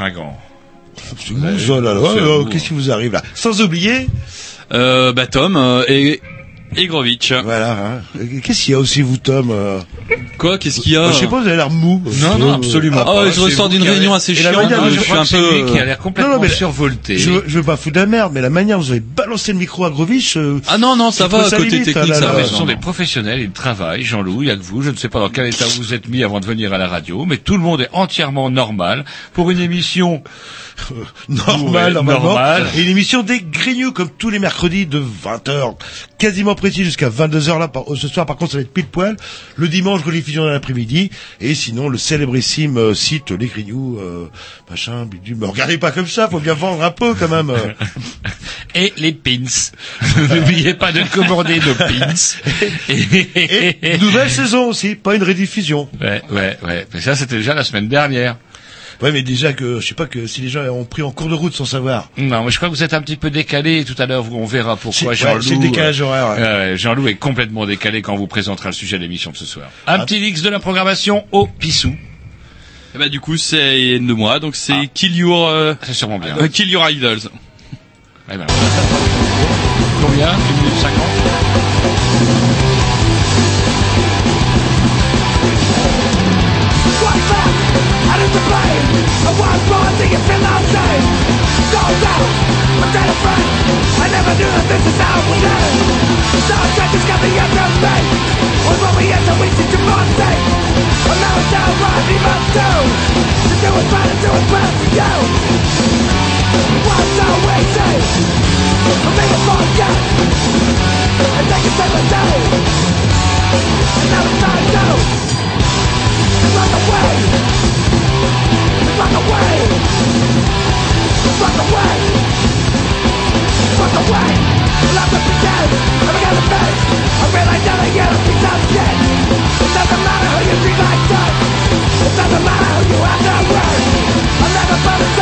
Fringant. oh là là, c'est oh, qu'est-ce qui vous arrive là? Sans oublier, Euh, bah Tom euh, et Egrovitch. voilà. hein. Qu'est-ce qu'il y a aussi vous, Tom euh? Quoi? Qu'est-ce qu'il y a? Je sais pas, vous avez l'air mou. Non, non, absolument Ah, pas. je ressors d'une réunion assez chiante. je suis un peu. lui qui a l'air complètement Non, non, mais- survolté. Je, veux- je veux pas foutre de la merde, mais la manière dont vous avez balancé le micro à Grovich, euh, Ah non non ça va côté limite, technique ça va. ce sont des professionnels, ils travaillent, Jean-Loup, il y a que vous, je ne sais pas dans quel état vous vous êtes mis avant de venir à la radio, mais tout le monde est entièrement normal pour une émission normal, Ouais, normalement. normal. Et une émission des Grignoux, comme tous les mercredis de 20h, quasiment précis jusqu'à 22h là. Par, ce soir, par contre, ça va être pile poil. Le dimanche, rediffusion dans l'après-midi. Et sinon, le célébrissime euh, site Les Grignoux, euh, machin, bidule. Mais regardez pas comme ça, faut bien vendre un peu quand même. euh. et les pins. N'oubliez pas de commander nos pins. Et nouvelle saison aussi, pas une rediffusion. Ouais, ouais, ouais. Mais ça, c'était déjà la semaine dernière. Ouais, mais déjà que, je sais pas que si les gens ont pris en cours de route sans savoir. Non, mais je crois que vous êtes un petit peu décalé. Tout à l'heure, on verra pourquoi Jean-Loup. c'est décalage horaire. ouais. Euh, Jean-Loup est complètement décalé quand on vous présentera le sujet de l'émission de ce soir. Un Ah. petit X de la programmation au Pissou. Et bah du coup c'est de moi donc c'est Ah. Kill Your euh, C'est sûrement bien. euh, Kill Your Idols. Et ben, 50. What's that? I need to play I was born to get feel Don't doubt. I'm terrified I never knew that this is how we live Soundtrack is coming out of me Or what we had to wait to demonstrate And now A our right we must do. To do it right and do for you. A a now it's time Run away! Run away! Run away! Pretend I'm gonna face I that get a piece of It doesn't matter who you treat like dirt It doesn't matter who you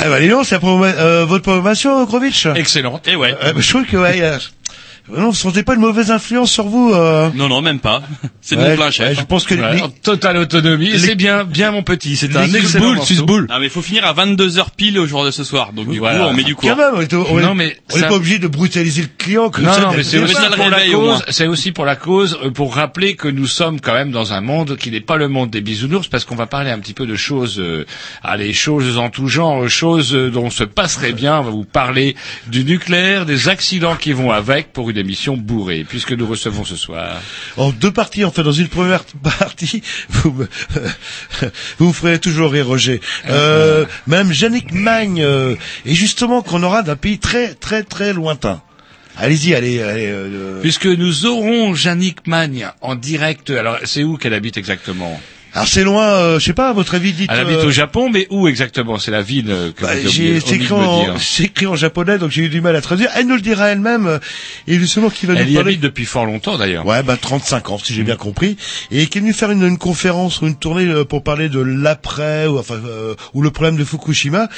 Eh ben, dis donc, c'est euh, votre programmation, Grovitch Excellente, et ouais. Euh, je trouve que, ouais, non, vous sentez pas une mauvaise influence sur vous euh... Non, non, même pas. C'est de Ouais, mon plein ouais, je pense que Ouais, les- totale autonomie. Les- C'est bien, bien mon petit. C'est un excellent morceau. Suisse-Boule. Ah, mais il faut finir à 22h pile au jour de ce soir. Donc, du Voilà. coup, on met du Quand cours. même, on est, on est- Non, mais on n'est ça- pas obligé de brutaliser le client comme Non, ça. non, mais c'est aussi pour la réveil, cause. C'est aussi pour la cause, pour rappeler que nous sommes quand même dans un monde qui n'est pas le monde des bisounours, parce qu'on va parler un petit peu de choses, euh, allez, choses en tout genre, choses dont on se passerait bien. On va vous parler du nucléaire, des accidents qui vont avec pour une émission bourrée, puisque nous recevons ce soir. En deux parties, en fait, dans une première partie, vous me, vous me ferez toujours rire, Roger. Euh, Madame Jannick Magne, euh, et justement qu'on aura d'un pays très, très, très lointain. Allez-y, allez, allez. euh, Puisque nous aurons Jannick Magne en direct. Alors, c'est où qu'elle habite exactement? Alors c'est loin, euh, je sais pas, à votre avis, dites. Elle habite euh, au Japon, mais où exactement? C'est la ville euh, que bah, j'ai c'est écrit, en, c'est écrit en japonais, donc j'ai eu du mal à traduire. Elle nous le dira elle-même, euh, et justement qui va Elle nous y parler. habite depuis fort longtemps d'ailleurs. Ouais, bah 35 ans, si j'ai bien compris, et qui est venu faire une, une conférence ou une tournée pour parler de l'après ou enfin euh, ou le problème de Fukushima.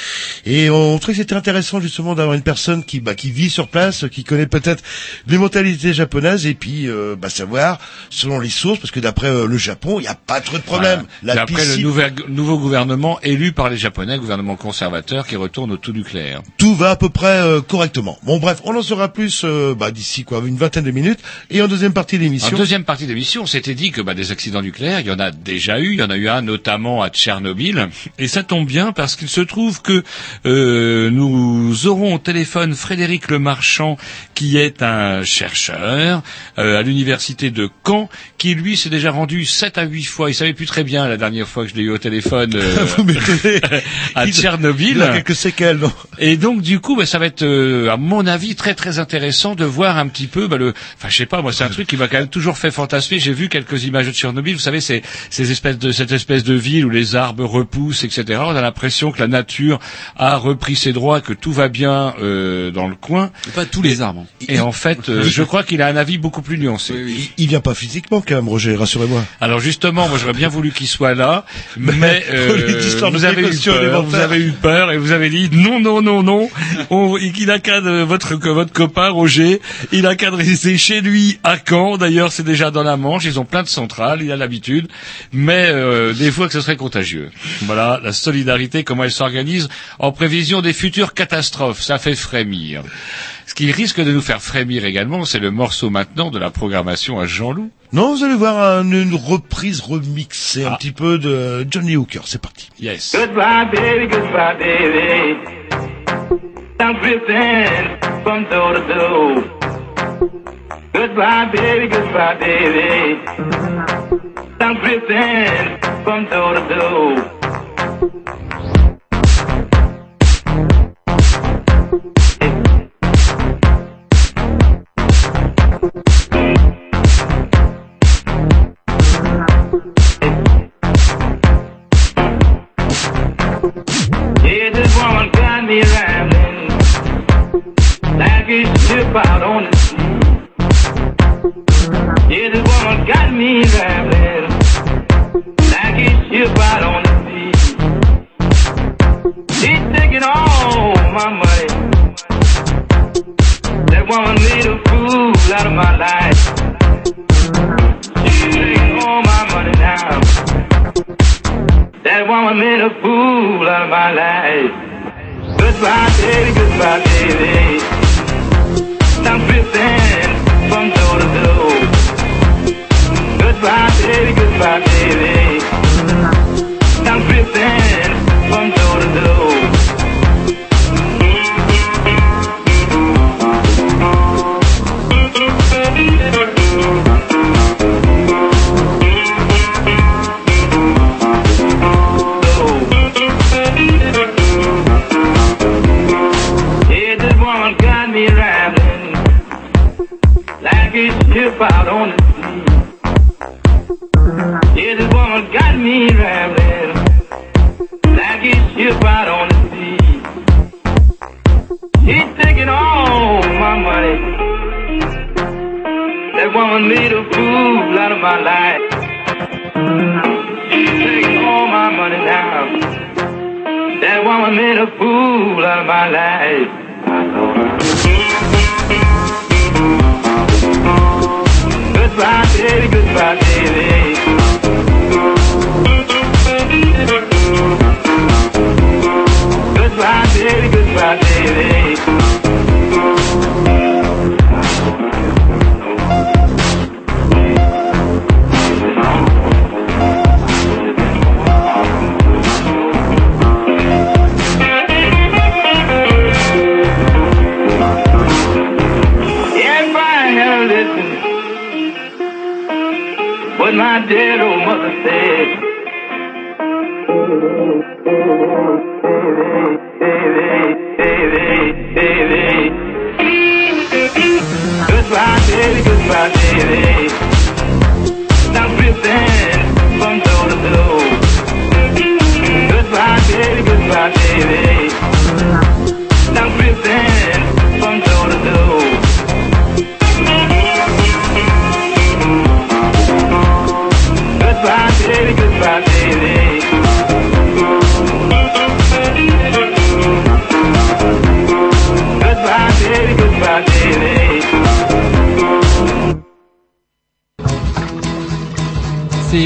Et on trouvait que c'était intéressant justement d'avoir une personne qui bah, qui vit sur place, qui connaît peut-être les mentalités japonaises et puis euh, bah, savoir selon les sources, parce que d'après euh, le Japon, il n'y a pas trop de problèmes. Voilà. La après le piscine- nouvel- nouveau gouvernement élu par les Japonais, gouvernement conservateur qui retourne au tout nucléaire. tout va à peu près euh, correctement. Bon bref, on en saura plus euh, bah, d'ici quoi, une vingtaine de minutes. Et en deuxième partie de En deuxième partie d'émission, on s'était dit que bah, des accidents nucléaires, il y en a déjà eu. Il y en a eu un notamment à Tchernobyl. Et ça tombe bien parce qu'il se trouve que euh, nous aurons au téléphone Frédéric Lemarchand, qui est un chercheur euh, à l'université de Caen, qui lui s'est déjà rendu sept à huit fois. Il savait plus très bien la dernière fois que je l'ai eu au téléphone euh, Vous à Il- Tchernobyl. Il a quelques séquelles, non? Et donc du coup, bah, ça va être, euh, à mon avis, très très intéressant de voir un petit peu bah, le. Enfin, je sais pas, moi, c'est un truc qui m'a quand même toujours fait fantasmer. J'ai vu quelques images de Tchernobyl. Vous savez, c'est ces espèces de cette espèce de ville où les arbres repoussent, etc. On a l'impression que la nature a repris ses droits, que tout va bien euh, dans le coin. Pas tous les arbres. Et en fait, euh, je crois qu'il a un avis beaucoup plus nuancé. il, il vient pas physiquement quand même, Roger, rassurez-moi. Alors justement, moi j'aurais bien voulu qu'il soit là, mais euh, vous avez eu peur, élémentaire. vous avez eu peur et vous avez dit non non non non, on, il a qu'à votre votre copain Roger, il a qu'à rester chez lui à Caen. D'ailleurs, c'est déjà dans la Manche, ils ont plein de centrales, il a l'habitude, mais euh, des fois que ce serait contagieux. Voilà, la solidarité, comment elle s'organise en prévision des futures catastrophes, ça fait frémir. Ce qui risque de nous faire frémir également, c'est le morceau maintenant de la programmation à Jean-Loup. Non, vous allez voir un- une reprise remixée un Ah. petit peu de Johnny Hooker. C'est parti. Yes. Goodbye, baby, goodbye, baby. I'm drifting from door to door. Goodbye, baby, goodbye, baby. I'm drifting from door to door. A ship out on sea. Yeah, this woman got me rambling like a ship out on the sea. She's taking all my money. That woman made a fool out of my life. She's taking all my money now. That woman made a fool out of my life. Goodbye, baby, goodbye, baby. I'm drifting from door to door. Goodbye, baby, goodbye,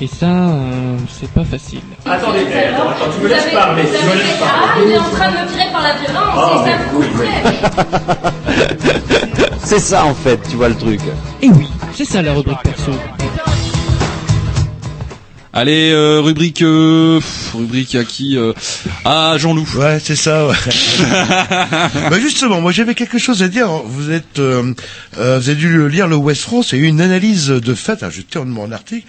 Et ça, euh, c'est pas facile. Attendez, attends, attends, tu me laisses parler, tu me laisses Ah, parler. il est en train de me tirer par la violence, et ça me coûterait. C'est ça en fait, tu vois le truc. Et oui, c'est ça la rubrique perso. Allez, euh, rubrique, euh, rubrique à qui euh, Ah, Jean-Loup. Ouais, c'est ça. Ouais. bah justement, moi j'avais quelque chose à dire. Vous êtes, euh, euh, vous avez dû lire le West France. Il y a eu une analyse de fait. hein, je termine mon article.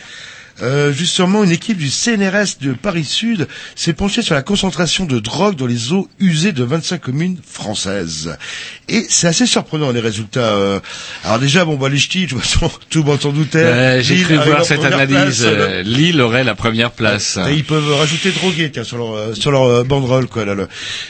Euh, justement, une équipe du CNRS de Paris Sud s'est penchée sur la concentration de drogue dans les eaux usées de 25 communes françaises. Et c'est assez surprenant les résultats. euh. Alors déjà, bon, bah les ch'tis, de toute façon, tout le monde s'en doutait. Euh, J'ai Lille cru voir cette analyse. place. euh, Lille aurait la première place. Et ils peuvent rajouter drogué tiens, sur leur euh, sur leur banderole quoi là, là.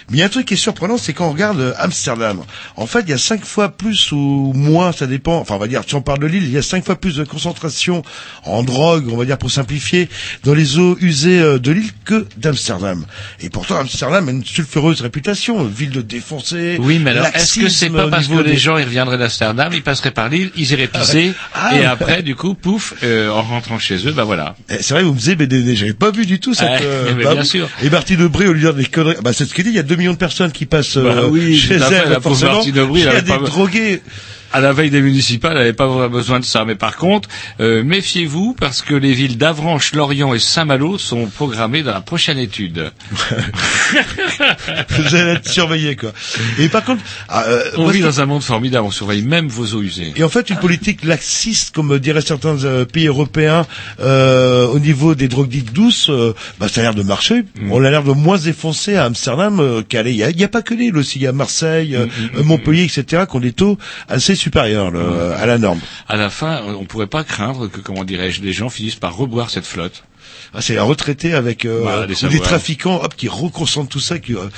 Mais il y a un truc qui est surprenant, c'est quand on regarde Amsterdam. En fait, il y a cinq fois plus ou moins, ça dépend. Enfin, on va dire, si on parle de l'île, il y a cinq fois plus de concentration en drogue, on va dire pour simplifier, dans les eaux usées euh, de l'île que d'Amsterdam. Et pourtant, Amsterdam a une sulfureuse réputation, ville de défoncés. Oui, mais alors, est-ce que c'est pas parce que niveau les des- gens ils reviendraient d'Amsterdam, ils passeraient par l'île, ils iraient pisser, Ah, et ouais. après, du coup, pouf, euh, en rentrant chez eux, bah voilà. Eh, C'est vrai, vous me disiez BDD, j'avais pas vu du tout cette. Euh, mais bah, bien sûr. Et Martine Aubry, au lieu de dire des conneries, bah c'est ce qu'il dit. Il y a 2 millions de personnes qui passent Bah euh, oui, chez elle. forcément. Il y a des drogués. À la veille des municipales, elle n'avait pas besoin de ça. Mais par contre, euh, méfiez-vous parce que les villes d'Avranches, Lorient et Saint-Malo sont programmées dans la prochaine étude. Vous allez être surveillés, quoi. Et par contre, ah, euh, On vit dans un monde formidable, on surveille même vos eaux usées. et en fait, une politique laxiste, comme diraient certains euh, pays européens, euh, au niveau des drogues dites douces, euh, bah, ça a l'air de marcher. Mm. On a l'air de moins effoncer à Amsterdam qu'à. Il a- n'y a, pas que l'île aussi. Il y a Marseille, Mm, euh, Montpellier, etc., qui ont des taux assez supérieurs là, à la norme. À la fin, on pourrait pas craindre que, comment dirais-je, les gens finissent par reboire cette flotte. Ah, c'est un retraité avec euh, Voilà, des trafiquants hop, qui reconcentrent tout ça. Qui, euh,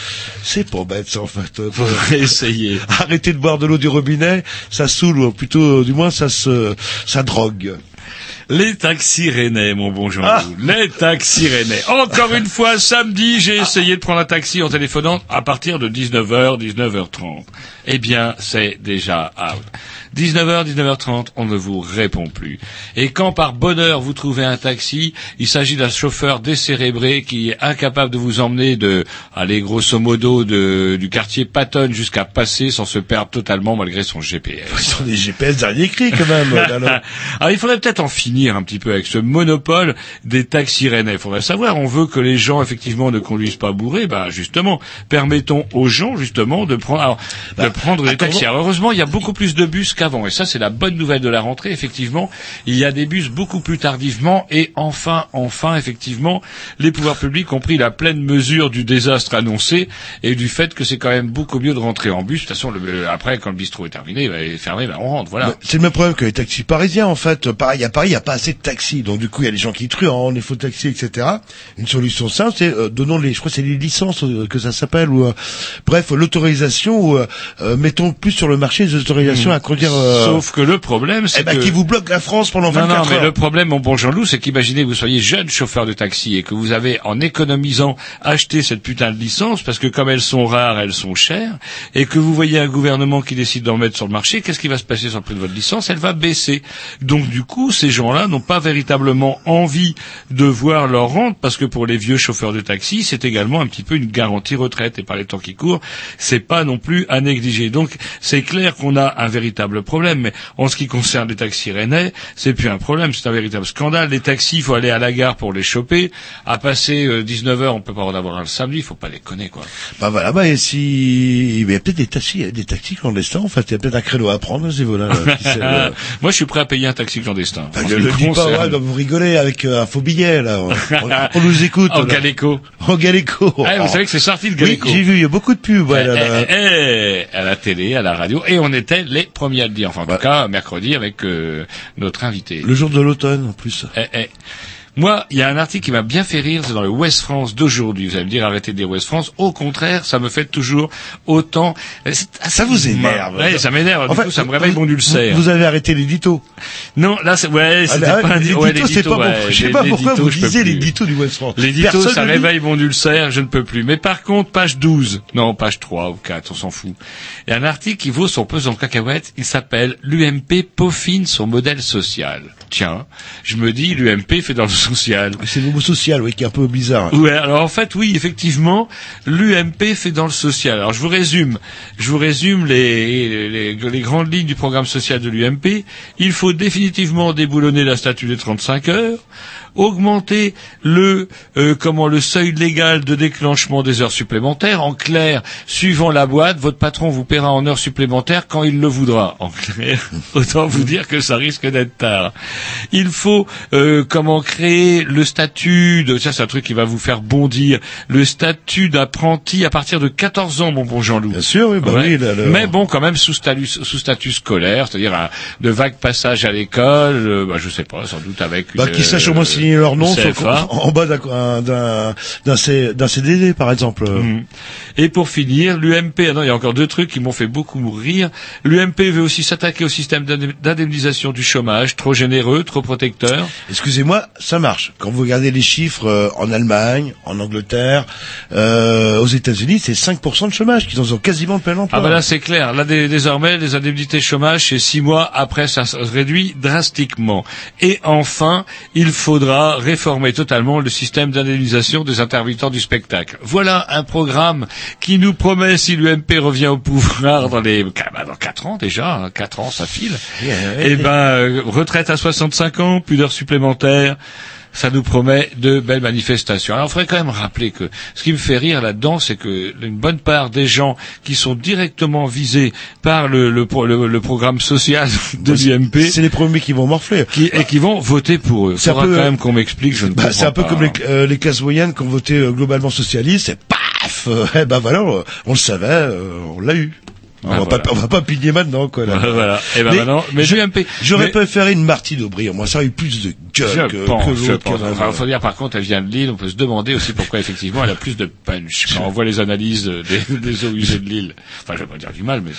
c'est pas bête ça en fait. Essayez. arrêter de boire de l'eau du robinet, ça saoule ou plutôt euh, du moins ça se ça drogue. Les taxis rennais, mon bon Jean. Ah. Les taxis rennais. Encore une fois, samedi, j'ai essayé de prendre un taxi en téléphonant à partir de 19h, 19h30. Eh bien, c'est déjà out. 19h, 19h30, on ne vous répond plus. Et quand par bonheur vous trouvez un taxi, il s'agit d'un chauffeur décérébré qui est incapable de vous emmener de, allez, grosso modo, de, du quartier Patton jusqu'à passer sans se perdre totalement malgré son GPS. Ils sont des GPS dernier cri quand même. là. Alors il faudrait peut-être en finir un petit peu avec ce monopole des taxis rennais. Il faudrait savoir, on veut que les gens effectivement ne conduisent pas bourrés, bah justement, permettons aux gens justement de prendre alors, de prendre des taxis. Alors, heureusement, il y a beaucoup plus de bus qu'avant, et ça c'est la bonne nouvelle de la rentrée. Effectivement, il y a des bus beaucoup plus tardivement, et enfin, enfin, effectivement, les pouvoirs publics ont pris la pleine mesure du désastre annoncé et du fait que c'est quand même beaucoup mieux de rentrer en bus. De toute façon, le- après, quand le bistrot est terminé, bah, il est fermé, bah, on rentre. Voilà. C'est le même problème que les taxis parisiens en fait. Pareil, à Paris, il n'y a pas assez de taxis, donc du coup, il y a des gens qui truandent, les faux taxis, etc. Une solution simple, c'est euh, donnons les, je crois, c'est les licences euh, que ça s'appelle, ou euh, bref, l'autorisation, ou euh, mettons plus sur le marché des autorisations à conduire. euh, Sauf que le problème, c'est eh ben, que... qui vous bloque la France pendant Non, 24 non, mais heures. le problème, mon bon Jean-Loup, c'est qu'imaginez, vous soyez jeune chauffeur de taxi et que vous avez, en économisant, acheté cette putain de licence, parce que comme elles sont rares, elles sont chères, et que vous voyez un gouvernement qui décide d'en mettre sur le marché, qu'est-ce qui va se passer sur le prix de votre licence? Elle va baisser. Donc du coup, ces gens-là n'ont pas véritablement envie de voir leur rente, parce que pour les vieux chauffeurs de taxi, c'est également un petit peu une garantie retraite, et par les temps qui courent, c'est pas non plus à Donc c'est clair qu'on a un véritable problème, mais en ce qui concerne les taxis rennais, c'est plus un problème, c'est un véritable scandale. Les taxis, il faut aller à la gare pour les choper. À passer 19 heures, on peut pas en avoir un le samedi, il faut pas déconner, quoi. Bah voilà, bah et si, il y a peut-être des taxis, des taxis clandestins. En fait, il y a peut-être un créneau à prendre à ce niveau-là. là, euh. Moi, je suis prêt à payer un taxi clandestin. Bah, je le dis pas, ouais, vous rigolez avec euh, un faux billet là. On, nous écoute. En. Galéco. En Galéco. Ah, vous savez que c'est sorti Oui, Galéco. j'ai vu, il y a beaucoup de pubs. ouais, là, là. Eh, eh, eh, à la télé, à la radio, et on était les premiers à le dire. Enfin, en tout cas, mercredi avec euh, notre invité. Le jour de l'automne en plus. Eh, eh. Moi, il y a un article qui m'a bien fait rire, c'est dans le West France d'aujourd'hui. Vous allez me dire, arrêtez de dire West France. Au contraire, ça me fait toujours autant... euh, Ça vous énerve. Ouais, ça m'énerve. Du coup, ça me réveille vous- mon ulcère. Vous, avez arrêté l'édito. Non, là, c'est, ouais, c'était Ah, pas un di- ouais, c'est l'édito, pas ouais. Je sais pas pourquoi l'édito, vous lisez l'édito du West France. L'édito, ça réveille mon ulcère, je ne peux plus. Mais par contre, page 12, non, page 3 ou 4, on s'en fout. Il y a un article qui vaut son pesant cacahuète, il s'appelle L'UMP peaufine son modèle social. Tiens, je me dis, l'UMP fait dans le social. C'est le mot social, oui, qui est un peu bizarre. Ouais, alors en fait, oui, effectivement, l'UMP fait dans le social. Alors je vous résume, je vous résume les, les, les grandes lignes du programme social de l'UMP. Il faut définitivement déboulonner la statue des 35 heures, augmenter le euh, comment le seuil légal de déclenchement des heures supplémentaires. En clair, suivant la boîte, votre patron vous paiera en heures supplémentaires quand il le voudra. En clair, autant vous dire que ça risque d'être tard. Il faut euh, comment créer le statut de ça c'est un truc qui va vous faire bondir le statut d'apprenti à partir de 14 ans mon bon Jean-Loup. Bien sûr, oui, bah Ouais. oui. Mais bon, quand même sous statut, sous statut scolaire, c'est-à-dire de vague passage à l'école, euh, bah, je sais pas, sans doute avec Bah, une, qu'ils sachent au euh, moins signer leur nom sur- CFA. en, en bas d'un d'un CDD par exemple. Mhm. Et pour finir, l'UMP, ah non, il y a encore deux trucs qui m'ont fait beaucoup rire. L'UMP veut aussi s'attaquer au système d'indem- d'indemnisation du chômage, trop généreux, trop protecteur. Excusez-moi, ça marche. Quand vous regardez les chiffres euh, en Allemagne, en Angleterre, euh, aux États-Unis, c'est 5% de chômage qu'ils ont quasiment plein emploi. Ah bah là c'est clair. Là dé- désormais les indemnités chômage c'est six mois après ça se réduit drastiquement. Et enfin il faudra réformer totalement le système d'indemnisation des intermittents du spectacle. Voilà un programme qui nous promet si l'UMP revient au pouvoir dans les bah, dans quatre ans déjà, hein, quatre ans ça file. Eh ben euh, retraite à 65 ans, plus d'heures supplémentaires. Ça nous promet de belles manifestations. Alors, il faudrait quand même rappeler que ce qui me fait rire là-dedans, c'est que une bonne part des gens qui sont directement visés par le, le, pro- le- le programme social de l'UMP C'est les premiers qui vont morfler. qui, et qui vont voter pour eux. Il C'est un faudra peu, quand même qu'on m'explique, je ne Bah, c'est un peu pas. comme les, euh, les classes moyennes qui ont voté euh, globalement socialiste, et paf euh, Eh ben voilà, on, on le savait, euh, on l'a eu. On, Ah, va voilà. pas, on va pas pigner maintenant, quoi. Là. voilà. Et ben Mais maintenant, mais je-. J'aurais mais- préféré une Martine Aubry. Moi, ça aurait eu plus de gueule Je que, pense, que je l'autre. pense. a- Enfin, faut dire par contre, elle vient de Lille. On peut se demander aussi pourquoi effectivement elle a plus de punch quand on voit les analyses des, des eaux usées de Lille. Enfin, je vais pas dire du mal, mais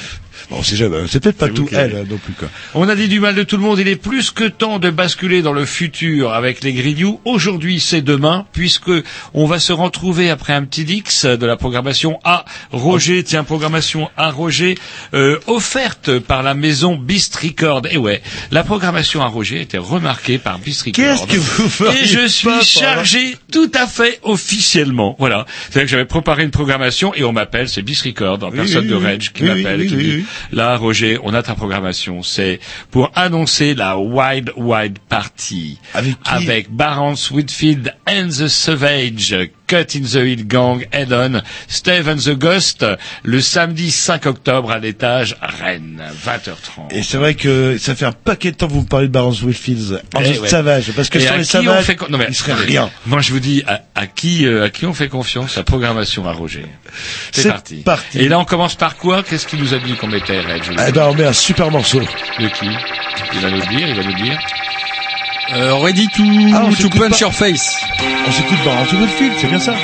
Bon, c'est peut-être pas tout elle hein, non plus, quoi. On a dit du mal de tout le monde. Il est plus que temps de basculer dans le futur avec les Grignoux. Aujourd'hui, c'est demain, puisque on va se retrouver après un petit dix de la programmation à Roger. Tiens, programmation à Roger. Euh, offerte par la maison Beast Record. Et ouais, la programmation à Roger était remarquée par Beast Record. Qu'est-ce que vous Et je suis chargé tout à fait officiellement. Voilà. C'est-à-dire que j'avais préparé une programmation et on m'appelle, c'est Beast Record, en Oui, personne oui, de. Reg qui Oui, m'appelle oui, et qui oui, me dit, oui. Là, Roger, on a ta programmation. C'est pour annoncer la Wide Wide Party. Avec qui? Avec Barons Whitfield and the Savage, Cut in the Hill Gang, Eden, Steve and the Ghost, le samedi 5 octobre à l'étage Rennes, 20h30. Et c'est vrai que ça fait un paquet de temps que vous me parlez de Barons Whitfields. En Eh ouais. savage. Parce que Et sur les on savages, fait con- non, mais- il serait rien. Moi, je vous dis, à, à qui, euh, à qui on fait confiance? La programmation à Roger. C'est parti. parti. Et là, on commence par quoi? Qu'est-ce qu'il nous a dit qu'on mettait, Reg Eh ben, on met un super morceau. De qui? Il va nous dire, il va nous le dire. Euh, ready to, Ah, on punch pas. your face. On s'écoute Barons Whitfield, c'est bien ça.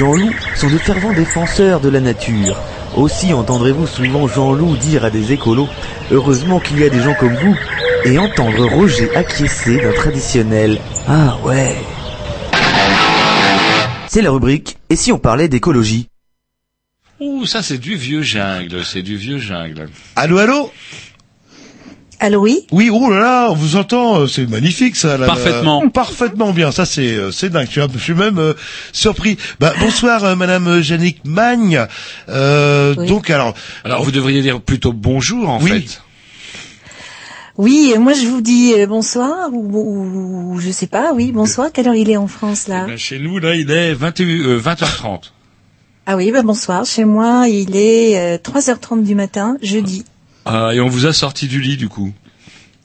Jean-Loup sont de fervents défenseurs de la nature. Aussi entendrez-vous souvent Jean-Loup dire à des écolos Heureusement qu'il y a des gens comme vous et entendre Roger acquiescer d'un traditionnel Ah ouais. C'est la rubrique Et si on parlait d'écologie? Ouh, ça c'est du vieux jungle, c'est du vieux jungle. Allô, allô? Allô, oui Oui, oh là là, on vous entend, euh, c'est magnifique ça. là, Parfaitement. là. parfaitement bien, ça c'est euh, c'est dingue. Je suis, même euh, surpris. Bah, bonsoir, euh, Madame Jannick Magne. Euh, Oui. Donc alors, Alors vous devriez dire plutôt bonjour en Oui. fait. Oui, moi je vous dis bonsoir ou, ou- ou je sais pas, oui, bonsoir. Quelle heure il est en France là Eh ben, chez nous là il est 21, euh, 20h30. Ah oui, bah bonsoir. Chez moi, il est euh, 3h30 du matin, jeudi. Ah, et on vous a sorti du lit du coup.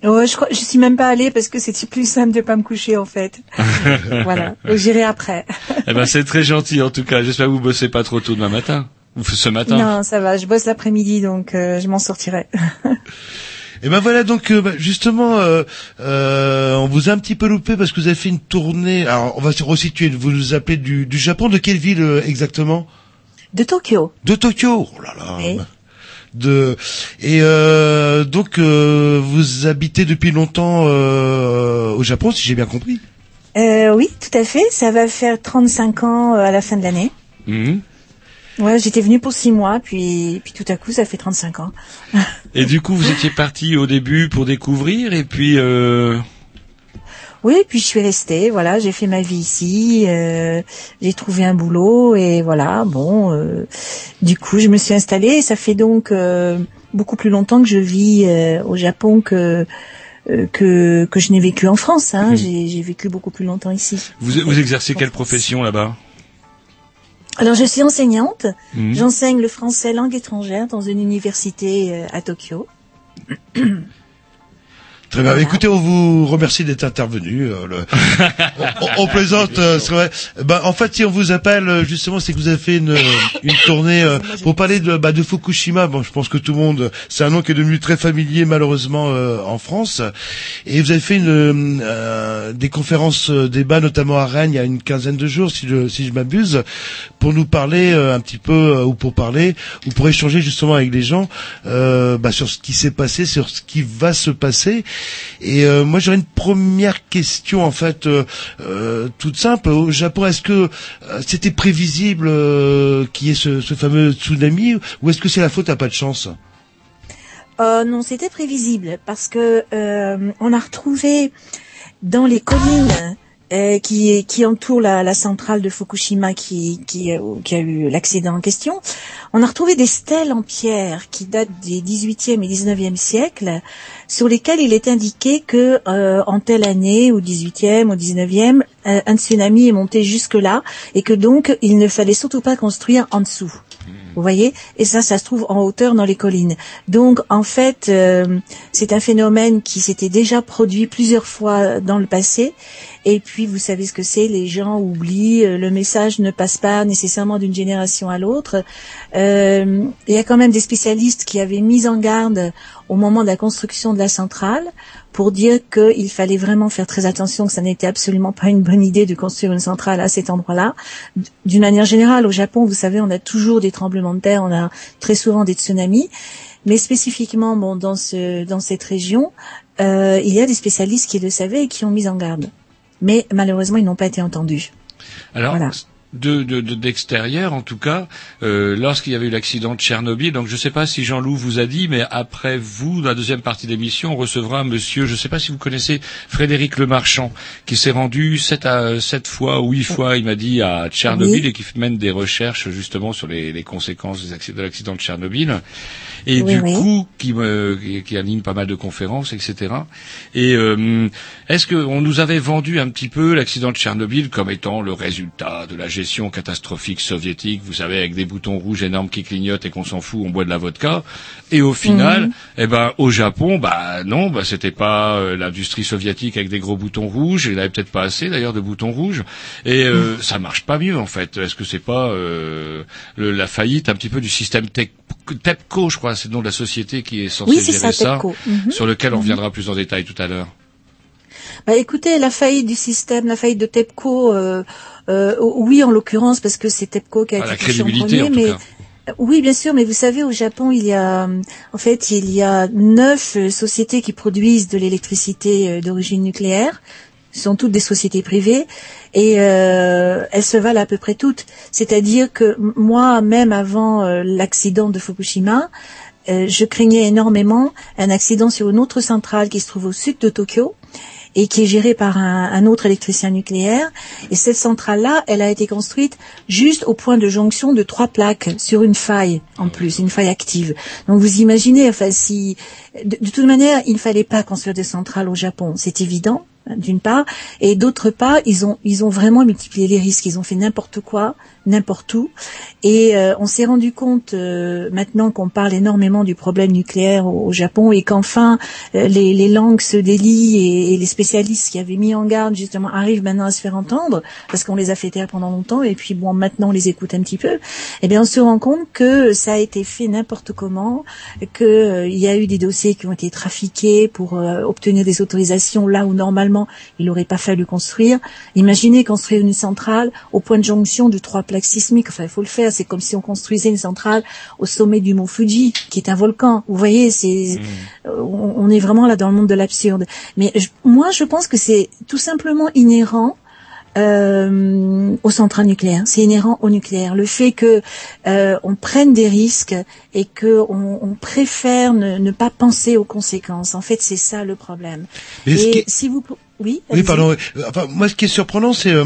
Oh, je crois, je suis même pas allée parce que c'était plus simple de pas me coucher en fait. voilà, Donc, j'irai après. Eh ben c'est très gentil en tout cas. J'espère que vous bossez pas trop tôt demain matin. Ou ce matin. Non, ça va. Je bosse l'après-midi, donc euh, je m'en sortirai. et ben voilà donc euh, bah, justement, euh, euh, on vous a un petit peu loupé parce que vous avez fait une tournée. Alors on va se resituer. Vous nous appelez du, du Japon, de quelle ville euh, exactement? De Tokyo. De Tokyo. Oh là là. Oui. De et euh, donc euh, vous habitez depuis longtemps euh, au Japon, si j'ai bien compris. Oui, tout à fait. Ça va faire 35 ans à la fin de l'année. Mhm. Ouais, j'étais venue pour 6 mois, puis puis tout à coup, ça fait 35 ans. Et du coup vous étiez parti au début pour découvrir et puis euh, Oui, puis je suis restée, voilà, j'ai fait ma vie ici, euh, j'ai trouvé un boulot et voilà, bon, euh, du coup je me suis installée et ça fait donc euh, beaucoup plus longtemps que je vis euh, au Japon que euh, que que je n'ai vécu en France. Hein. J'ai j'ai vécu beaucoup plus longtemps ici. vous, vous exercez quelle profession là-bas? Alors je suis enseignante, Mhm. j'enseigne le français langue étrangère dans une université euh, à Tokyo. Très bien. Écoutez, on vous remercie d'être intervenu. euh, le- on, on plaisante, euh, vrai. Ben, en fait, si on vous appelle, euh, justement, c'est que vous avez fait une, une tournée euh, pour parler de, bah, de Fukushima. Bon, je pense que tout le monde, c'est un nom qui est devenu très familier, malheureusement, euh, en France. Et vous avez fait une, des conférences débats, notamment à Rennes, il y a une quinzaine de jours, si je, si je m'abuse, pour nous parler un petit peu, ou pour parler, ou pour échanger justement avec les gens bah, sur ce qui s'est passé, sur ce qui va se passer. Et euh, moi, j'aurais une première question en fait, euh, euh, toute simple. Au Japon, est-ce que euh, c'était prévisible euh, qu'il y ait ce, ce fameux tsunami, ou est-ce que c'est la faute à pas de chance? Non, c'était prévisible parce que on a retrouvé dans les collines euh, qui, qui entourent la, la centrale de Fukushima qui, qui, euh, qui a eu l'accident en question, on a retrouvé des stèles en pierre qui datent des 18e et 19e siècles sur lesquelles il est indiqué que euh, en telle année, au 18e, au 19e, euh, un tsunami est monté jusque-là et que donc il ne fallait surtout pas construire en dessous. Vous voyez? Et ça, ça se trouve en hauteur dans les collines. Donc, en fait, euh, c'est un phénomène qui s'était déjà produit plusieurs fois dans le passé. Et puis, vous savez ce que c'est, les gens oublient, euh, le message ne passe pas nécessairement d'une génération à l'autre. Euh, il y a quand même des spécialistes qui avaient mis en garde au moment de la construction de la centrale pour dire qu'il fallait vraiment faire très attention, que ça n'était absolument pas une bonne idée de construire une centrale à cet endroit-là. D'une manière générale, au Japon, vous savez, on a toujours des tremblements de terre, on a très souvent des tsunamis, mais spécifiquement, bon, dans ce, dans cette région, euh, il y a des spécialistes qui le savaient et qui ont mis en garde. Mais malheureusement, ils n'ont pas été entendus. Alors, Voilà. De de- de- d'extérieur, en tout cas, euh, lorsqu'il y avait eu l'accident de Tchernobyl, donc je ne sais pas si Jean-Loup vous a dit, mais après vous, dans la deuxième partie de l'émission, on recevra monsieur, je ne sais pas si vous connaissez Frédéric Lemarchand, qui s'est rendu sept, à, sept fois ou huit fois, il m'a dit, à Tchernobyl Oui. et qui mène des recherches justement sur les, les conséquences de l'accident de Tchernobyl. Et Oui, du oui. coup, qui, me, qui, qui anime pas mal de conférences, etc. Et euh, est-ce qu'on nous avait vendu un petit peu l'accident de Tchernobyl comme étant le résultat de la gestion catastrophique soviétique, vous savez, avec des boutons rouges énormes qui clignotent et qu'on s'en fout, on boit de la vodka. Et au final, Mhm. eh ben, au Japon, bah non, bah c'était pas euh, l'industrie soviétique avec des gros boutons rouges. Il n'y avait peut-être pas assez d'ailleurs de boutons rouges. Et euh, ça marche pas mieux en fait. Est-ce que c'est pas euh, le- la faillite un petit peu du système Tec- TEPCO, je crois, c'est le nom de la société qui est censée Oui, gérer ça. Mhm. sur lequel on Mhm. reviendra plus en détail tout à l'heure. Bah, écoutez, la faillite du système, la faillite de TEPCO, euh, euh, oui, en l'occurrence, parce que c'est TEPCO qui a Ah, la été touché en premier, en tout mais cas. oui, bien sûr, mais vous savez, au Japon, il y a, euh, en fait, il y a neuf euh, sociétés qui produisent de l'électricité euh, d'origine nucléaire Ce sont toutes des sociétés privées et euh, elles se valent à peu près toutes. C'est-à-dire que moi, même avant euh, l'accident de Fukushima, euh, je craignais énormément un accident sur une autre centrale qui se trouve au sud de Tokyo et qui est gérée par un, un autre électricien nucléaire. Et cette centrale-là, elle a été construite juste au point de jonction de trois plaques sur une faille en plus, une faille active. Donc vous imaginez, enfin si de, de toute manière, il ne fallait pas construire des centrales au Japon, c'est évident d'une part, et d'autre part, ils ont ils ont vraiment multiplié les risques, ils ont fait n'importe quoi, n'importe où, et euh, on s'est rendu compte euh, maintenant qu'on parle énormément du problème nucléaire au, Japon et qu'enfin euh, les, les langues se délient et, les spécialistes qui avaient mis en garde justement arrivent maintenant à se faire entendre parce qu'on les a fait taire pendant longtemps et puis bon maintenant on les écoute un petit peu. Eh bien on se rend compte que ça a été fait n'importe comment, que euh, il y a eu des dossiers qui ont été trafiqués pour euh, obtenir des autorisations là où normalement il n'aurait pas fallu construire. Imaginez construire une centrale au point de jonction de trois plaques sismiques. Enfin, il faut le faire. C'est comme si on construisait une centrale au sommet du mont Fuji, qui est un volcan. Vous voyez, c'est, euh, on, on est vraiment là dans le monde de l'absurde. Mais je- moi, je pense que c'est tout simplement inhérent euh, aux centrales nucléaires. C'est inhérent au nucléaire. Le fait que euh, on prenne des risques et que on, on préfère ne, ne pas penser aux conséquences. En fait, c'est ça le problème. Et ce Et qui- si vous, oui, Oui, pardon. oui. Euh, Enfin, moi, ce qui est surprenant, c'est euh,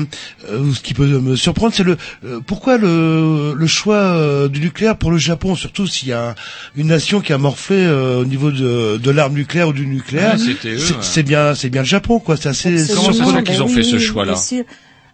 euh, ou ce qui peut me surprendre, c'est le euh, pourquoi le, le choix euh, du nucléaire pour le Japon, surtout s'il y a une nation qui a morflé euh, au niveau de, de l'arme nucléaire ou du nucléaire. C'était eux, c'est ouais. bien, c'est bien le Japon, quoi. C'est assez. Absolument, Comment ça se fait qu'ils ben ont oui, fait ce choix-là bien sûr.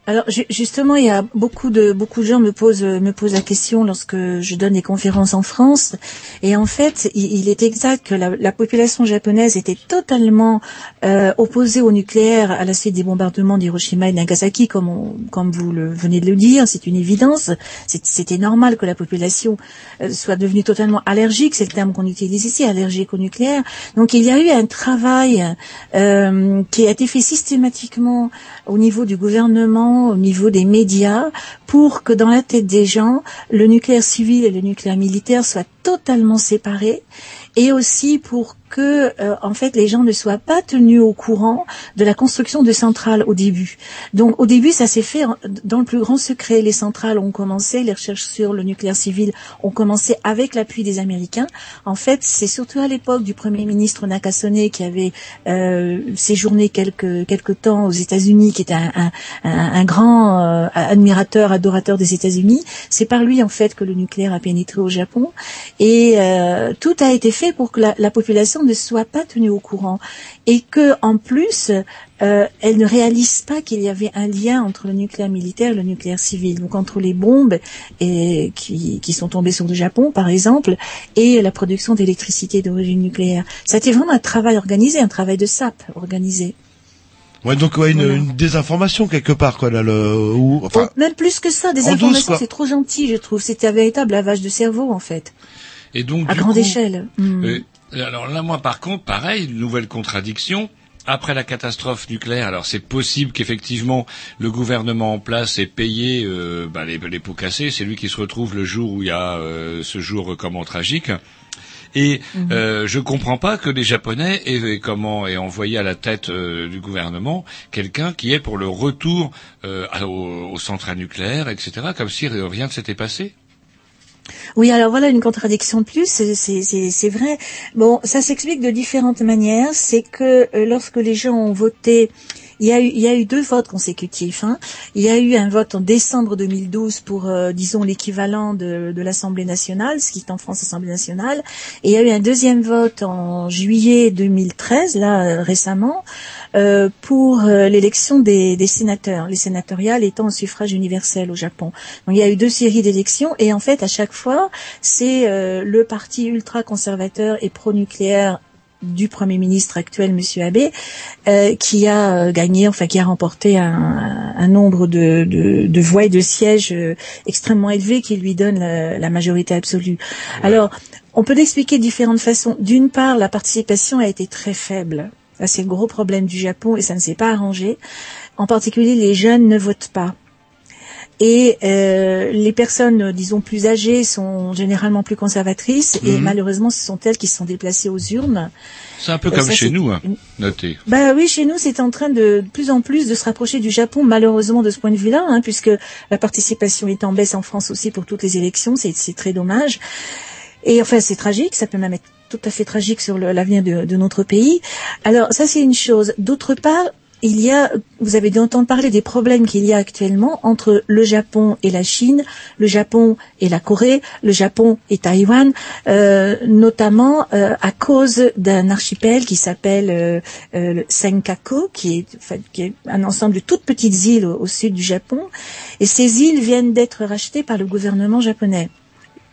Alors ju- justement, il y a beaucoup de beaucoup de gens me posent me posent la question lorsque je donne des conférences en France. Et en fait, il, est exact que la, la population japonaise était totalement euh, opposée au nucléaire à la suite des bombardements d'Hiroshima et Nagasaki, comme on- comme vous le venez de le dire, c'est une évidence. C'était normal que la population euh, soit devenue totalement allergique, c'est le terme qu'on utilise ici, allergique au nucléaire. Donc il y a eu un travail euh, qui a été fait systématiquement au niveau du gouvernement, au niveau des médias, pour que dans la tête des gens, le nucléaire civil et le nucléaire militaire soient totalement séparés, et aussi pour que, euh, en fait, les gens ne soient pas tenus au courant de la construction de centrales au début. Donc, au début, ça s'est fait dans le plus grand secret. Les centrales ont commencé, les recherches sur le nucléaire civil ont commencé avec l'appui des Américains. En fait, c'est surtout à l'époque du Premier ministre Nakasone qui avait euh, séjourné quelques quelques temps aux États-Unis, qui était un, un, un- un grand euh, admirateur, adorateur des États-Unis. C'est par lui en fait que le nucléaire a pénétré au Japon et euh, tout a été fait pour que la, la population ne soit pas tenue au courant et que en plus euh, elle ne réalise pas qu'il y avait un lien entre le nucléaire militaire et le nucléaire civil, donc entre les bombes et, qui, qui sont tombées sur le Japon par exemple et la production d'électricité d'origine nucléaire. Ça a été vraiment un travail organisé, un travail de SAP organisé. Ouais, donc ouais, une, Voilà. une désinformation quelque part, quoi. Là, le, ou, enfin, Même plus que ça, quoi. c'est trop gentil, je trouve. C'était un véritable lavage de cerveau, en fait, Et donc, à du grande coup, échelle. Hmm. euh, alors là, moi, par contre, pareil, une nouvelle contradiction. Après la catastrophe nucléaire, alors c'est possible qu'effectivement le gouvernement en place ait payé euh, bah, les, les pots cassés. C'est lui qui se retrouve le jour où il y a euh, ce jour comment tragique. Et Mhm. euh, je comprends pas que les Japonais aient, aient comment aient envoyé à la tête euh, du gouvernement quelqu'un qui est pour le retour euh, aux, aux centrales nucléaires, etc. Comme si rien ne s'était passé. Oui, alors voilà une contradiction de plus, c'est- vrai. Bon, ça s'explique de différentes manières. C'est que euh, lorsque les gens ont voté, il y a eu, il y a eu deux votes consécutifs. hein. Il y a eu un vote en décembre 2012 pour, euh, disons, l'équivalent de, de l'Assemblée nationale, ce qui est en France l'Assemblée nationale. Et il y a eu un deuxième vote en juillet 2013, là euh, récemment, euh, pour euh, l'élection des, des sénateurs, les sénatoriales étant au suffrage universel au Japon. Donc il y a eu deux séries d'élections et en fait à chaque fois c'est euh, le parti ultra conservateur et pro-nucléaire du Premier ministre actuel, Monsieur Abe, euh, qui a euh, gagné, enfin qui a remporté un, un nombre de, de, de voix et de sièges euh, extrêmement élevé qui lui donne la, la majorité absolue. Alors, on peut l'expliquer de différentes façons. D'une part, la participation a été très faible. Ça, c'est le gros problème du Japon et ça ne s'est pas arrangé. En particulier, les jeunes ne votent pas. Et euh, les personnes, disons, plus âgées sont généralement plus conservatrices et Mhm. malheureusement, ce sont elles qui se sont déplacées aux urnes. C'est un peu comme ça, chez nous, hein. Notez. Bah oui, chez nous, c'est en train de, de plus en plus de se rapprocher du Japon, malheureusement de ce point de vue-là, hein, puisque la participation est en baisse en France aussi pour toutes les élections, c'est très dommage. Et enfin, c'est tragique, ça peut même être tout à fait tragique sur l'avenir de, de notre pays. Alors ça, c'est une chose. D'autre part, il y a, vous avez dû entendre parler des problèmes qu'il y a actuellement entre le Japon et la Chine, le Japon et la Corée, le Japon et Taïwan, euh, notamment euh, à cause d'un archipel qui s'appelle euh, le Senkaku, qui est, un ensemble de toutes petites îles au, sud du Japon. Et ces îles viennent d'être rachetées par le gouvernement japonais.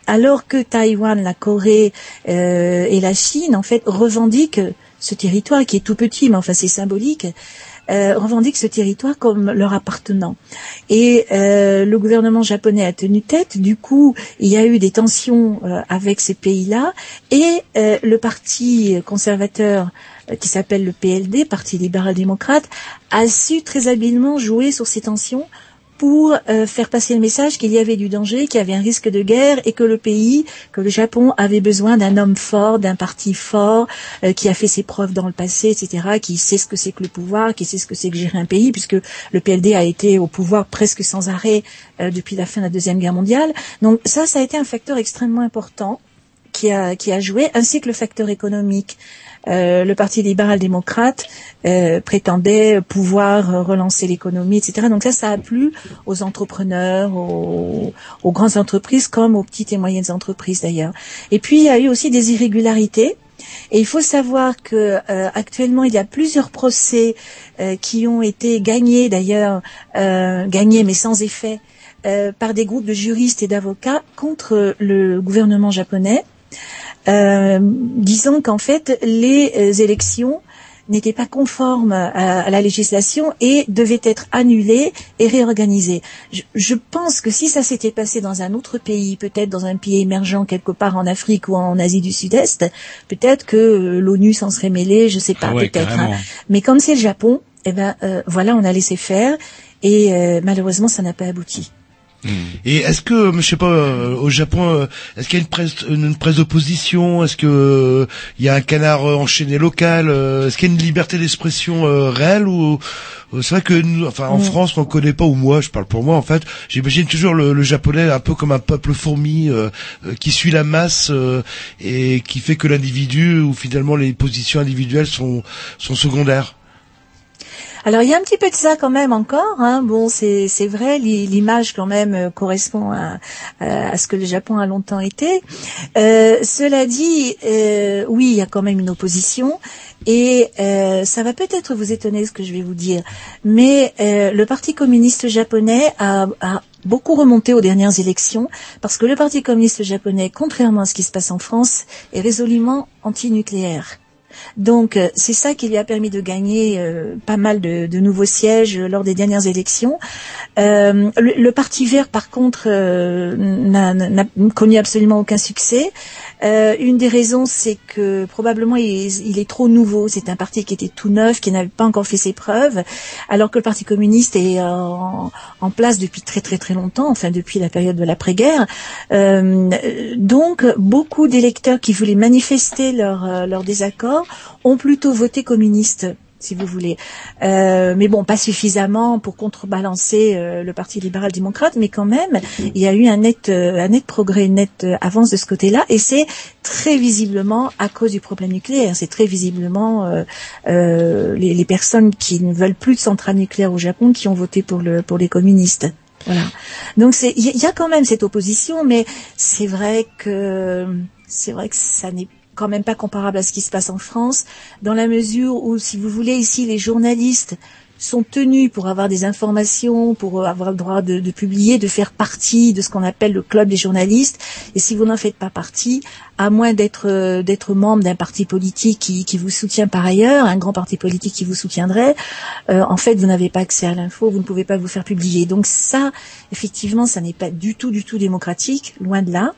Alors que Taïwan, la Corée et la Chine, en fait, revendiquent ce territoire qui est tout petit, mais enfin c'est symbolique, euh, revendiquent ce territoire comme leur appartenant. Et euh, le gouvernement japonais a tenu tête. Du coup, il y a eu des tensions euh, avec ces pays-là, et euh, le parti conservateur qui s'appelle le PLD, Parti libéral-démocrate, a su très habilement jouer sur ces tensions pour euh, faire passer le message qu'il y avait du danger, qu'il y avait un risque de guerre et que le pays, que le Japon avait besoin d'un homme fort, d'un parti fort, euh, qui a fait ses preuves dans le passé, etc., qui sait ce que c'est que le pouvoir, qui sait ce que c'est que gérer un pays, puisque le PLD a été au pouvoir presque sans arrêt euh, depuis la fin de la Deuxième Guerre mondiale. Donc ça, ça a été un facteur extrêmement important qui a, qui a joué, ainsi que le facteur économique. Euh, le Parti libéral-démocrate euh, prétendait pouvoir relancer l'économie, etc. Donc ça, ça a plu aux entrepreneurs, aux, grandes entreprises comme aux petites et moyennes entreprises d'ailleurs. Et puis il y a eu aussi des irrégularités. Et il faut savoir que euh, actuellement il y a plusieurs procès qui ont été gagnés d'ailleurs, gagnés mais sans effet, par des groupes de juristes et d'avocats contre le gouvernement japonais euh, disant qu'en fait les euh, élections n'étaient pas conformes à, à la législation et devaient être annulées et réorganisées. Je, je pense que si ça s'était passé dans un autre pays, peut-être dans un pays émergent quelque part en Afrique ou en Asie du Sud-Est, peut-être que euh, l'ONU s'en serait mêlée, je sais pas, Ah ouais, peut-être. hein. Mais comme c'est le Japon, eh ben euh, voilà, on a laissé faire et euh, malheureusement ça n'a pas abouti. Et est-ce que, je sais pas, euh, au Japon, euh, est-ce qu'il y a une presse, une, presse d'opposition? Est-ce que euh, il y a un canard enchaîné local? Est-ce qu'il y a une liberté d'expression euh, réelle ou c'est vrai que nous, enfin en Mm. France, on connaît pas ou moi, je parle pour moi en fait. J'imagine toujours le, le japonais un peu comme un peuple fourmi euh, qui suit la masse euh, et qui fait que l'individu ou finalement les positions individuelles sont sont secondaires. Alors il y a un petit peu de ça quand même encore. Hein. Bon, c'est vrai, l'i- l'image quand même euh, correspond à, à ce que le Japon a longtemps été. Euh, cela dit, euh, oui, il y a quand même une opposition. Et euh, ça va peut-être vous étonner ce que je vais vous dire, mais le Parti communiste japonais a, a beaucoup remonté aux dernières élections parce que le Parti communiste japonais, contrairement à ce qui se passe en France, est résolument anti-nucléaire. Donc euh, c'est ça qui lui a permis de gagner euh, pas mal de, nouveaux sièges euh, lors des dernières élections. Le, Parti vert, par contre, n'a connu absolument aucun succès. Une des raisons, c'est que probablement il est, trop nouveau. C'est un parti qui était tout neuf, qui n'avait pas encore fait ses preuves, alors que le Parti communiste est en, place depuis très très très longtemps, enfin depuis la période de l'après-guerre. Donc beaucoup d'électeurs qui voulaient manifester leur désaccord ont plutôt voté communiste si vous voulez. Euh, mais bon, pas suffisamment pour contrebalancer euh, le Parti libéral-démocrate, mais quand même, il y a eu un net, euh, un net progrès, une nette avance de ce côté-là, et c'est très visiblement à cause du problème nucléaire. C'est très visiblement les, personnes qui ne veulent plus de centrales nucléaires au Japon qui ont voté pour, le, pour les communistes. Voilà. Donc il y, y a quand même cette opposition, mais c'est vrai que c'est vrai que ça n'est quand même pas comparable à ce qui se passe en France, dans la mesure où, si vous voulez, ici, les journalistes sont tenus pour avoir des informations, pour avoir le droit de, publier, de faire partie de ce qu'on appelle le club des journalistes. Et si vous n'en faites pas partie, à moins d'être euh, d'être membre d'un parti politique qui, qui vous soutient par ailleurs, un grand parti politique qui vous soutiendrait, euh, en fait, vous n'avez pas accès à l'info, vous ne pouvez pas vous faire publier. Donc ça, effectivement, ça n'est pas du tout, du tout démocratique, loin de là.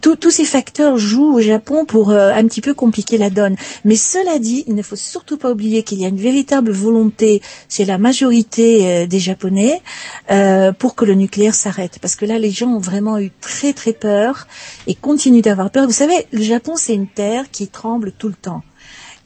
Tous ces facteurs jouent au Japon pour euh, un petit peu compliquer la donne. Mais cela dit, il ne faut surtout pas oublier qu'il y a une véritable volonté chez la majorité euh, des Japonais euh, pour que le nucléaire s'arrête. Parce que là, les gens ont vraiment eu très très peur et continuent d'avoir peur. Vous savez, le Japon, c'est une terre qui tremble tout le temps.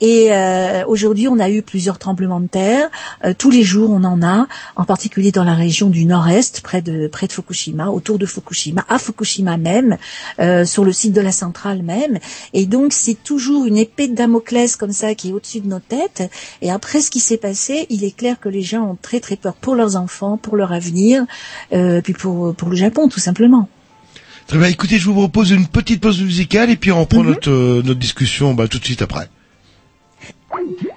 Et euh, aujourd'hui, on a eu plusieurs tremblements de terre. Euh, tous les jours, on en a, en particulier dans la région du nord-est, près de près de Fukushima, autour de Fukushima, à Fukushima même, euh, sur le site de la centrale même. Et donc, c'est toujours une épée de Damoclès comme ça qui est au-dessus de nos têtes. Et après ce qui s'est passé, il est clair que les gens ont très très peur pour leurs enfants, pour leur avenir, euh, puis pour pour le Japon, tout simplement. Très bien, écoutez, je vous propose une petite pause musicale et puis on reprend notre, euh, notre discussion bah, tout de suite après. Thank you.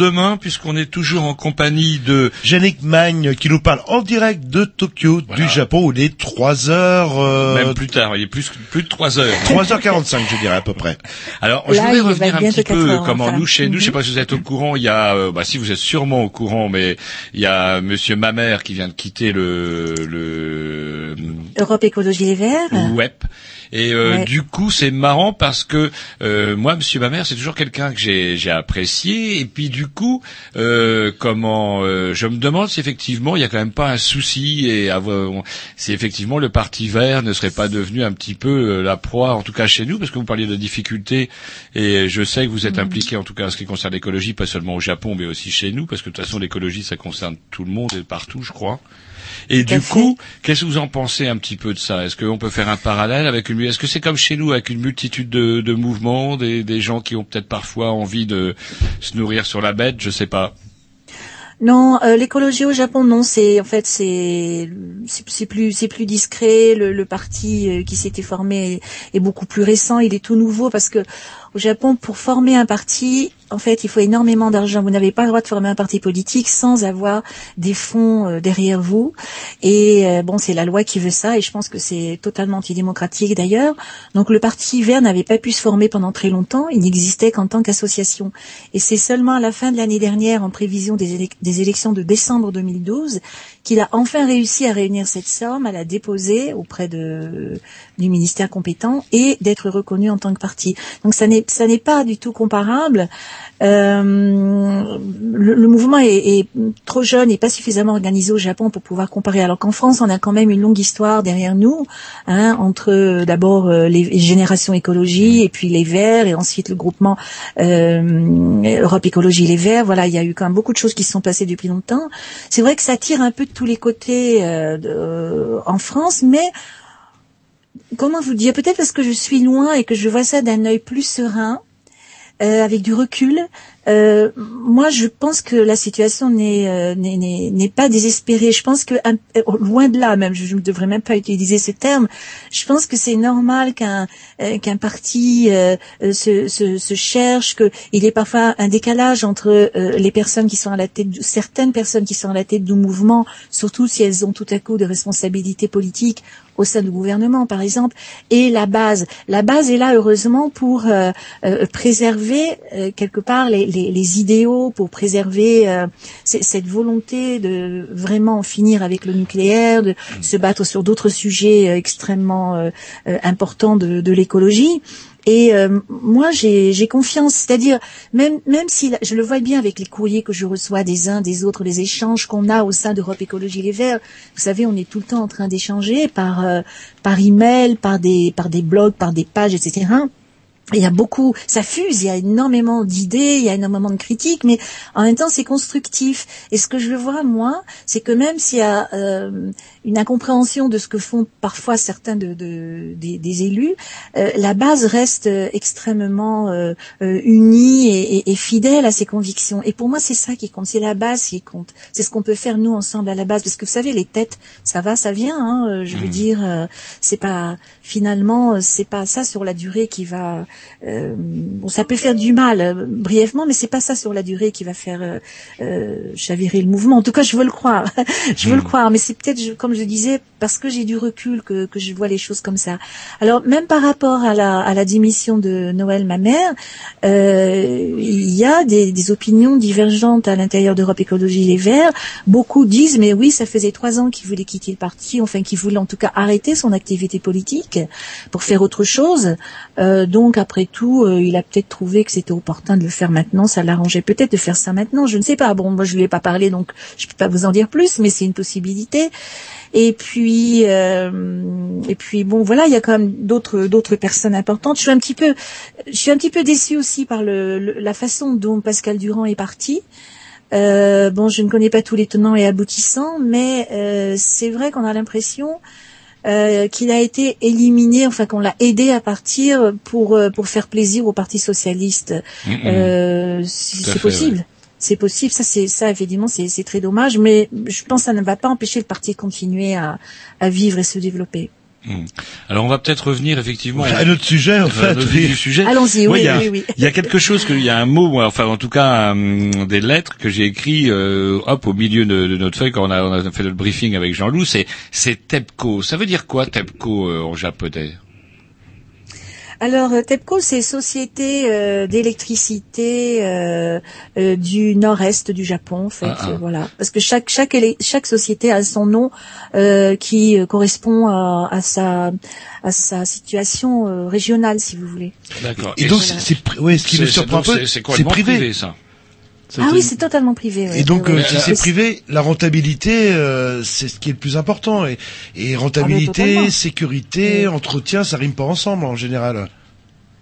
Demain puisqu'on est toujours en compagnie de Yannick Magne qui nous parle en direct de Tokyo, du Japon, où il est 3 heures... Euh, même plus tard, il est plus plus de 3 heures. 3h45 je dirais à peu près. Alors, Là, je voudrais revenir un petit 4 peu heures, comment enfin. nous chez nous, je sais Mhm. pas si vous êtes au courant, il y a euh, bah si vous êtes sûrement au courant mais il y a monsieur Mamère qui vient de quitter le le Europe Écologie Les Verts. web. Et euh, Ouais. du coup, c'est marrant parce que euh, moi, Monsieur Mamère, c'est toujours quelqu'un que j'ai j'ai apprécié. Et puis du coup, euh, comment euh, je me demande si effectivement il y a quand même pas un souci et avoir- si effectivement le Parti Vert ne serait pas devenu un petit peu euh, la proie, en tout cas chez nous, parce que vous parliez de difficultés. Et je sais que vous êtes impliqué, en tout cas en ce qui concerne l'écologie, pas seulement au Japon, mais aussi chez nous, parce que de toute façon l'écologie ça concerne tout le monde et partout, je crois. Et du coup, qu'est-ce que vous en pensez un petit peu de ça? Est-ce qu'on peut faire un parallèle avec une Est-ce que c'est comme chez nous avec une multitude de, de mouvements, des, des gens qui ont peut-être parfois envie de se nourrir sur la bête, je sais pas. Non, euh, l'écologie au Japon, non, c'est en fait c'est c'est c'est plus c'est plus discret. Le, le parti euh, qui s'était formé est, est beaucoup plus récent. Il est tout nouveau parce que au Japon, pour former un parti, En fait, il faut énormément d'argent. Vous n'avez pas le droit de former un parti politique sans avoir des fonds euh, derrière vous. Et euh, bon, c'est la loi qui veut ça, et je pense que c'est totalement antidémocratique d'ailleurs. Donc le parti vert n'avait pas pu se former pendant très longtemps. Il n'existait qu'en tant qu'association. Et c'est seulement à la fin de l'année dernière, en prévision des, des élections de décembre 2012, qu'il a enfin réussi à réunir cette somme, à la déposer auprès de, du ministère compétent et d'être reconnu en tant que parti. Donc ça n'est ça n'est pas du tout comparable. Euh, le, le mouvement est, est trop jeune et pas suffisamment organisé au Japon pour pouvoir comparer. Alors qu'en France, on a quand même une longue histoire derrière nous, hein, entre euh, d'abord euh, les générations écologie et puis les Verts et ensuite le groupement euh, Europe Écologie Les Verts. Voilà, il y a eu quand même beaucoup de choses qui se sont passées depuis longtemps. C'est vrai que ça tire un peu de tous les côtés euh, de- euh, en France, mais comment vous dire Peut-être parce que je suis loin et que je vois ça d'un œil plus serein, euh, avec du recul. Euh, moi, je pense que la situation n'est euh, pas désespérée. Je pense que euh, loin de là, même, je ne devrais même pas utiliser ce terme. Je pense que c'est normal qu'un qu'un parti se, se, se cherche, qu'il y ait parfois un décalage entre les personnes qui sont à la tête, certaines personnes qui sont à la tête du mouvement, surtout si elles ont tout à coup des responsabilités politiques au sein du gouvernement, par exemple, et la base. La base est là, heureusement, pour euh, euh, préserver euh, quelque part les, les, les idéaux, pour préserver euh, cette volonté de vraiment en finir avec le nucléaire, de se battre sur d'autres sujets euh, extrêmement euh, euh, importants de, de l'écologie. Et euh, moi, j'ai confiance, c'est-à-dire même même si je le vois bien avec les courriers que je reçois des uns des autres, les échanges qu'on a au sein d'Europe Écologie Les Verts. Vous savez, on est tout le temps en train d'échanger par euh, par email, par des par des blogs, par des pages, etc. Il y a beaucoup, ça fuse, il y a énormément d'idées, il y a énormément de critiques, mais en même temps c'est constructif. Et ce que je vois moi, c'est que même s'il y a euh, une incompréhension de ce que font parfois certains de, de- des, des élus, euh, la base reste euh, extrêmement euh, euh, unie et, et- et fidèle à ses convictions. Et pour moi c'est ça qui compte, c'est la base qui compte. C'est ce qu'on peut faire nous ensemble à la base, parce que vous savez les têtes, ça va, ça vient. Hein, euh, je veux dire, euh, c'est pas finalement c'est pas ça sur la durée qui va euh, bon, ça peut faire du mal brièvement, mais c'est pas ça sur la durée qui va faire chavirer le mouvement. En tout cas, je veux le croire. je veux le croire, mais c'est peut-être, je- comme je disais, parce que j'ai du recul que, que je vois les choses comme ça. Alors, même par rapport à la, à la démission de Noël, ma mère, euh, il y a des, des opinions divergentes à l'intérieur d'Europe Écologie Les Verts. Beaucoup disent, mais oui, ça faisait trois ans qu'il voulait quitter le parti, enfin qu'il voulait en tout cas arrêter son activité politique pour faire autre chose. Euh, donc, après tout, euh, il a peut-être trouvé que c'était opportun de le faire maintenant. Ça l'arrangeait peut-être de faire ça maintenant. Je ne sais pas. Bon, moi, je lui ai pas parlé, donc je peux pas vous en dire plus, mais c'est une possibilité. Et puis, euh, et puis bon, voilà, il y a quand même d'autres d'autres personnes importantes. Je suis un petit peu, je suis un petit peu déçue aussi par le, le- la façon dont Pascal Durand est parti. Euh, bon, je ne connais pas tous les tenants et aboutissants, mais euh, c'est vrai qu'on a l'impression euh, qu'il a été éliminé, enfin qu'on l'a aidé à partir pour euh, pour faire plaisir au Parti socialiste. Mhm. Euh, c'est possible. C'est possible, ça c'est ça effectivement c'est c'est très dommage, mais je pense que ça ne va pas empêcher le parti de continuer à, à vivre et se développer. Hmm. Alors on va peut-être revenir effectivement À notre sujet, en à fait. oui. sujet. Allons-y, oui, oui, oui. Il y a quelque chose que, il y a un mot, enfin en tout cas hum, des lettres que j'ai écrit, euh, hop, au milieu de, de notre feuille quand on a, on a fait notre briefing avec Jean-Loup, c'est c'est TEPCO. Ça veut dire quoi TEPCO euh, en japonais? Alors euh, TEPCO c'est Société euh, d'électricité euh, euh, du nord-est du Japon en fait, Ah, ah. euh, voilà. Parce que chaque chaque chaque société a son nom euh, qui correspond à, à sa à sa situation euh, régionale si vous voulez. D'accord. Et donc, c'est, ouais, ce qui me surprend un peu, c'est- privé. privé ça. Ah oui, c'est totalement privé. ouais. Et donc, Ouais, euh, ouais. si c'est privé, la rentabilité, euh, c'est ce qui est le plus important. Et, et rentabilité, totalement. sécurité, entretien, ça rime pas ensemble en général.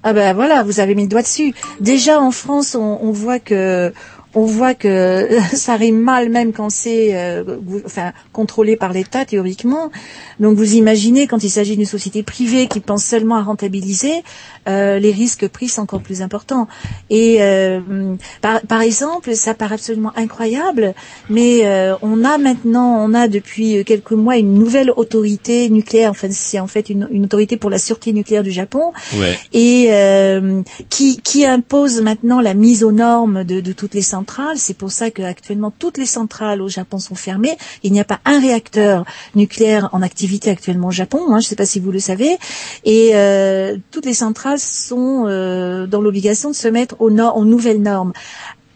Ah ben voilà, vous avez mis le doigt dessus. Déjà en France, on, on voit que on voit que ça rime mal même quand c'est euh, enfin, contrôlé par l'État théoriquement. Donc vous imaginez quand il s'agit d'une société privée qui pense seulement à rentabiliser, euh, les risques pris sont encore plus importants. Et euh, par, par exemple, ça paraît absolument incroyable, mais on a maintenant, on a depuis quelques mois une nouvelle autorité nucléaire. Enfin, c'est en fait une, une autorité pour la sûreté nucléaire du Japon Ouais. et qui, qui impose maintenant la mise aux normes de, de toutes les centrales. C'est pour ça qu'actuellement toutes les centrales au Japon sont fermées. Il n'y a pas un réacteur nucléaire en activité actuellement au Japon. hein, je ne sais pas si vous le savez. Et euh, toutes les centrales sont euh, dans l'obligation de se mettre aux, nouvelles normes.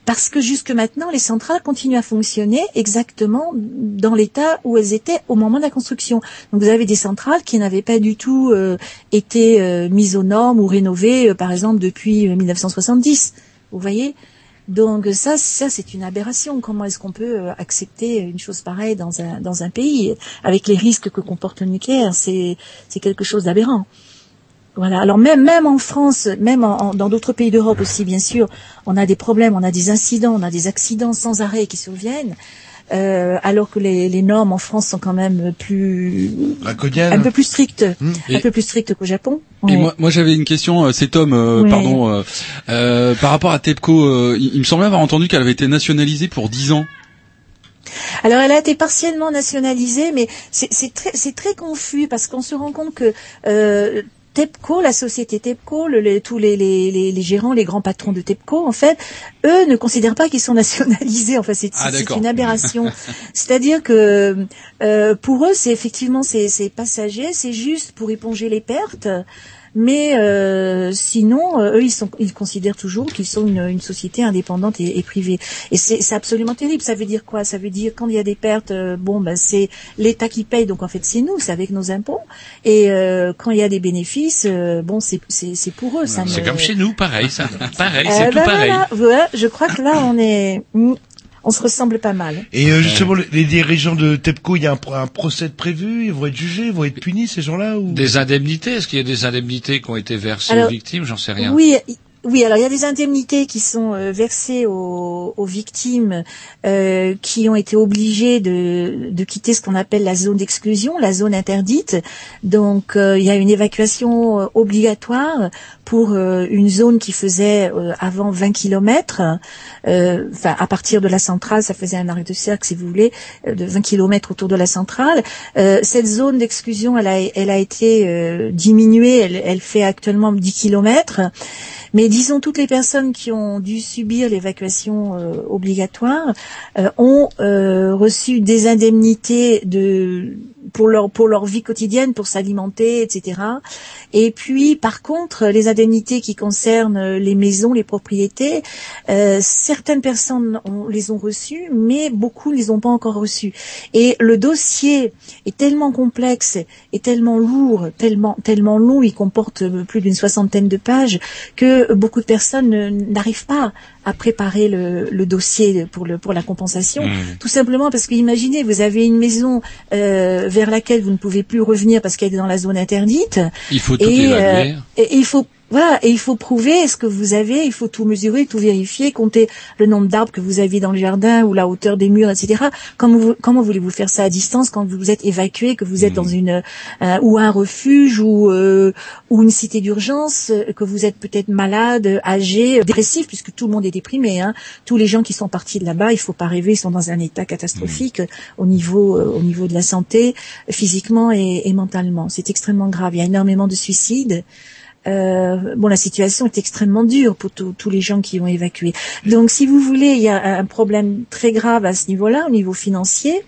Parce que jusque maintenant, les centrales continuent à fonctionner exactement dans l'état où elles étaient au moment de la construction. Donc vous avez des centrales qui n'avaient pas du tout euh, été mises aux normes ou rénovées, par exemple, depuis euh, 1970. Vous voyez? Donc ça, ça c'est une aberration. Comment est-ce qu'on peut euh, accepter une chose pareille dans un dans un pays avec les risques que comporte le nucléaire? C'est quelque chose d'aberrant. Voilà. Alors même même en France, même en- dans d'autres pays d'Europe aussi, bien sûr, on a des problèmes, on a des incidents, on a des accidents sans arrêt qui surviennent. Euh, alors que les, les normes en France sont quand même plus un peu plus strictes, un Et- peu plus strictes qu'au Japon. Et Ouais. moi, moi j'avais une question, euh, c'est Tom, euh, Ouais. pardon, euh, euh, par rapport à TEPCO, euh, il, il me semblait avoir entendu qu'elle avait été nationalisée pour 10 ans. Alors elle a été partiellement nationalisée, mais c'est c'est très, c'est très confus parce qu'on se rend compte que euh, TEPCO, la société TEPCO, le- tous les, les, les, les gérants, les grands patrons de TEPCO, en fait, eux ne considèrent pas qu'ils sont nationalisés. Enfin, c'est Ah, une aberration. C'est-à-dire que euh, pour eux, c'est effectivement c'est c'est passager, c'est juste pour éponger les pertes. Mais euh, sinon, euh, eux, ils, sont, ils considèrent toujours qu'ils sont une, une société indépendante et, et privée. Et c'est absolument terrible. Ça veut dire quoi? Ça veut dire quand il y a des pertes, euh, bon, ben c'est l'État qui paye. Donc en fait, c'est nous, c'est avec nos impôts. Et euh, quand il y a des bénéfices, euh, bon, c'est pour eux. C'est comme chez nous, pareil, ça. Pareil, c'est tout ben pareil. voilà, voilà, je crois que là, on est, on se ressemble pas mal. Et euh, justement, les, les dirigeants de TEPCO, il y a un, pro- un procès de prévu, ils vont être jugés, ils vont être punis, ces gens-là ou... Des indemnités, est-ce qu'il y a des indemnités qui ont été versées Alors, aux victimes? J'en sais rien. Oui, oui. Alors il y a des indemnités qui sont euh, versées aux, victimes euh, qui ont été obligées de, quitter ce qu'on appelle la zone d'exclusion, la zone interdite. Donc euh, il y a une évacuation obligatoire pour une zone qui faisait avant 20 kilomètres. euh, Enfin, à partir de la centrale, ça faisait un arrêt de cercle, si vous voulez, de 20 kilomètres autour de la centrale. Cette zone d'exclusion, elle a, elle a été diminuée. Elle, elle fait actuellement 10 kilomètres. Mais disons, toutes les personnes qui ont dû subir l'évacuation euh, obligatoire euh, ont euh, reçu des indemnités de pour leur pour leur vie quotidienne, pour s'alimenter, etc. Et puis, par contre, les indemnités qui concernent les maisons, les propriétés, euh, certaines personnes ont- les ont reçues, mais beaucoup ne les ont pas encore reçues. Et le dossier est tellement complexe, et tellement lourd, tellement tellement long, il comporte plus d'une soixantaine de pages, que beaucoup de personnes ne- n'arrivent pas à préparer le, le dossier pour le pour la compensation. Mmh. Tout simplement parce que imaginez, vous avez une maison euh, vers laquelle vous ne pouvez plus revenir parce qu'elle est dans la zone interdite. Il faut tout Et, évaluer. euh, et il faut voilà, et il faut prouver ce que vous avez, il faut tout mesurer, tout vérifier, compter le nombre d'arbres que vous avez dans le jardin ou la hauteur des murs, etc. Comment, vous- comment voulez-vous faire ça à distance quand vous êtes évacué, que vous êtes dans une euh, ou un refuge ou euh, ou une cité d'urgence, euh, que vous êtes peut-être malade, âgé, dépressif, puisque tout le monde est déprimé. Hein. Tous les gens qui sont partis de là-bas, il faut pas rêver, ils sont dans un état catastrophique euh, au niveau euh, au niveau de la santé, physiquement et, et mentalement. C'est extrêmement grave. Il y a énormément de suicides. Euh, bon, la situation est extrêmement dure pour tous les gens qui ont évacué. Donc, si vous voulez, il y a un problème très grave à ce niveau-là, au niveau financier.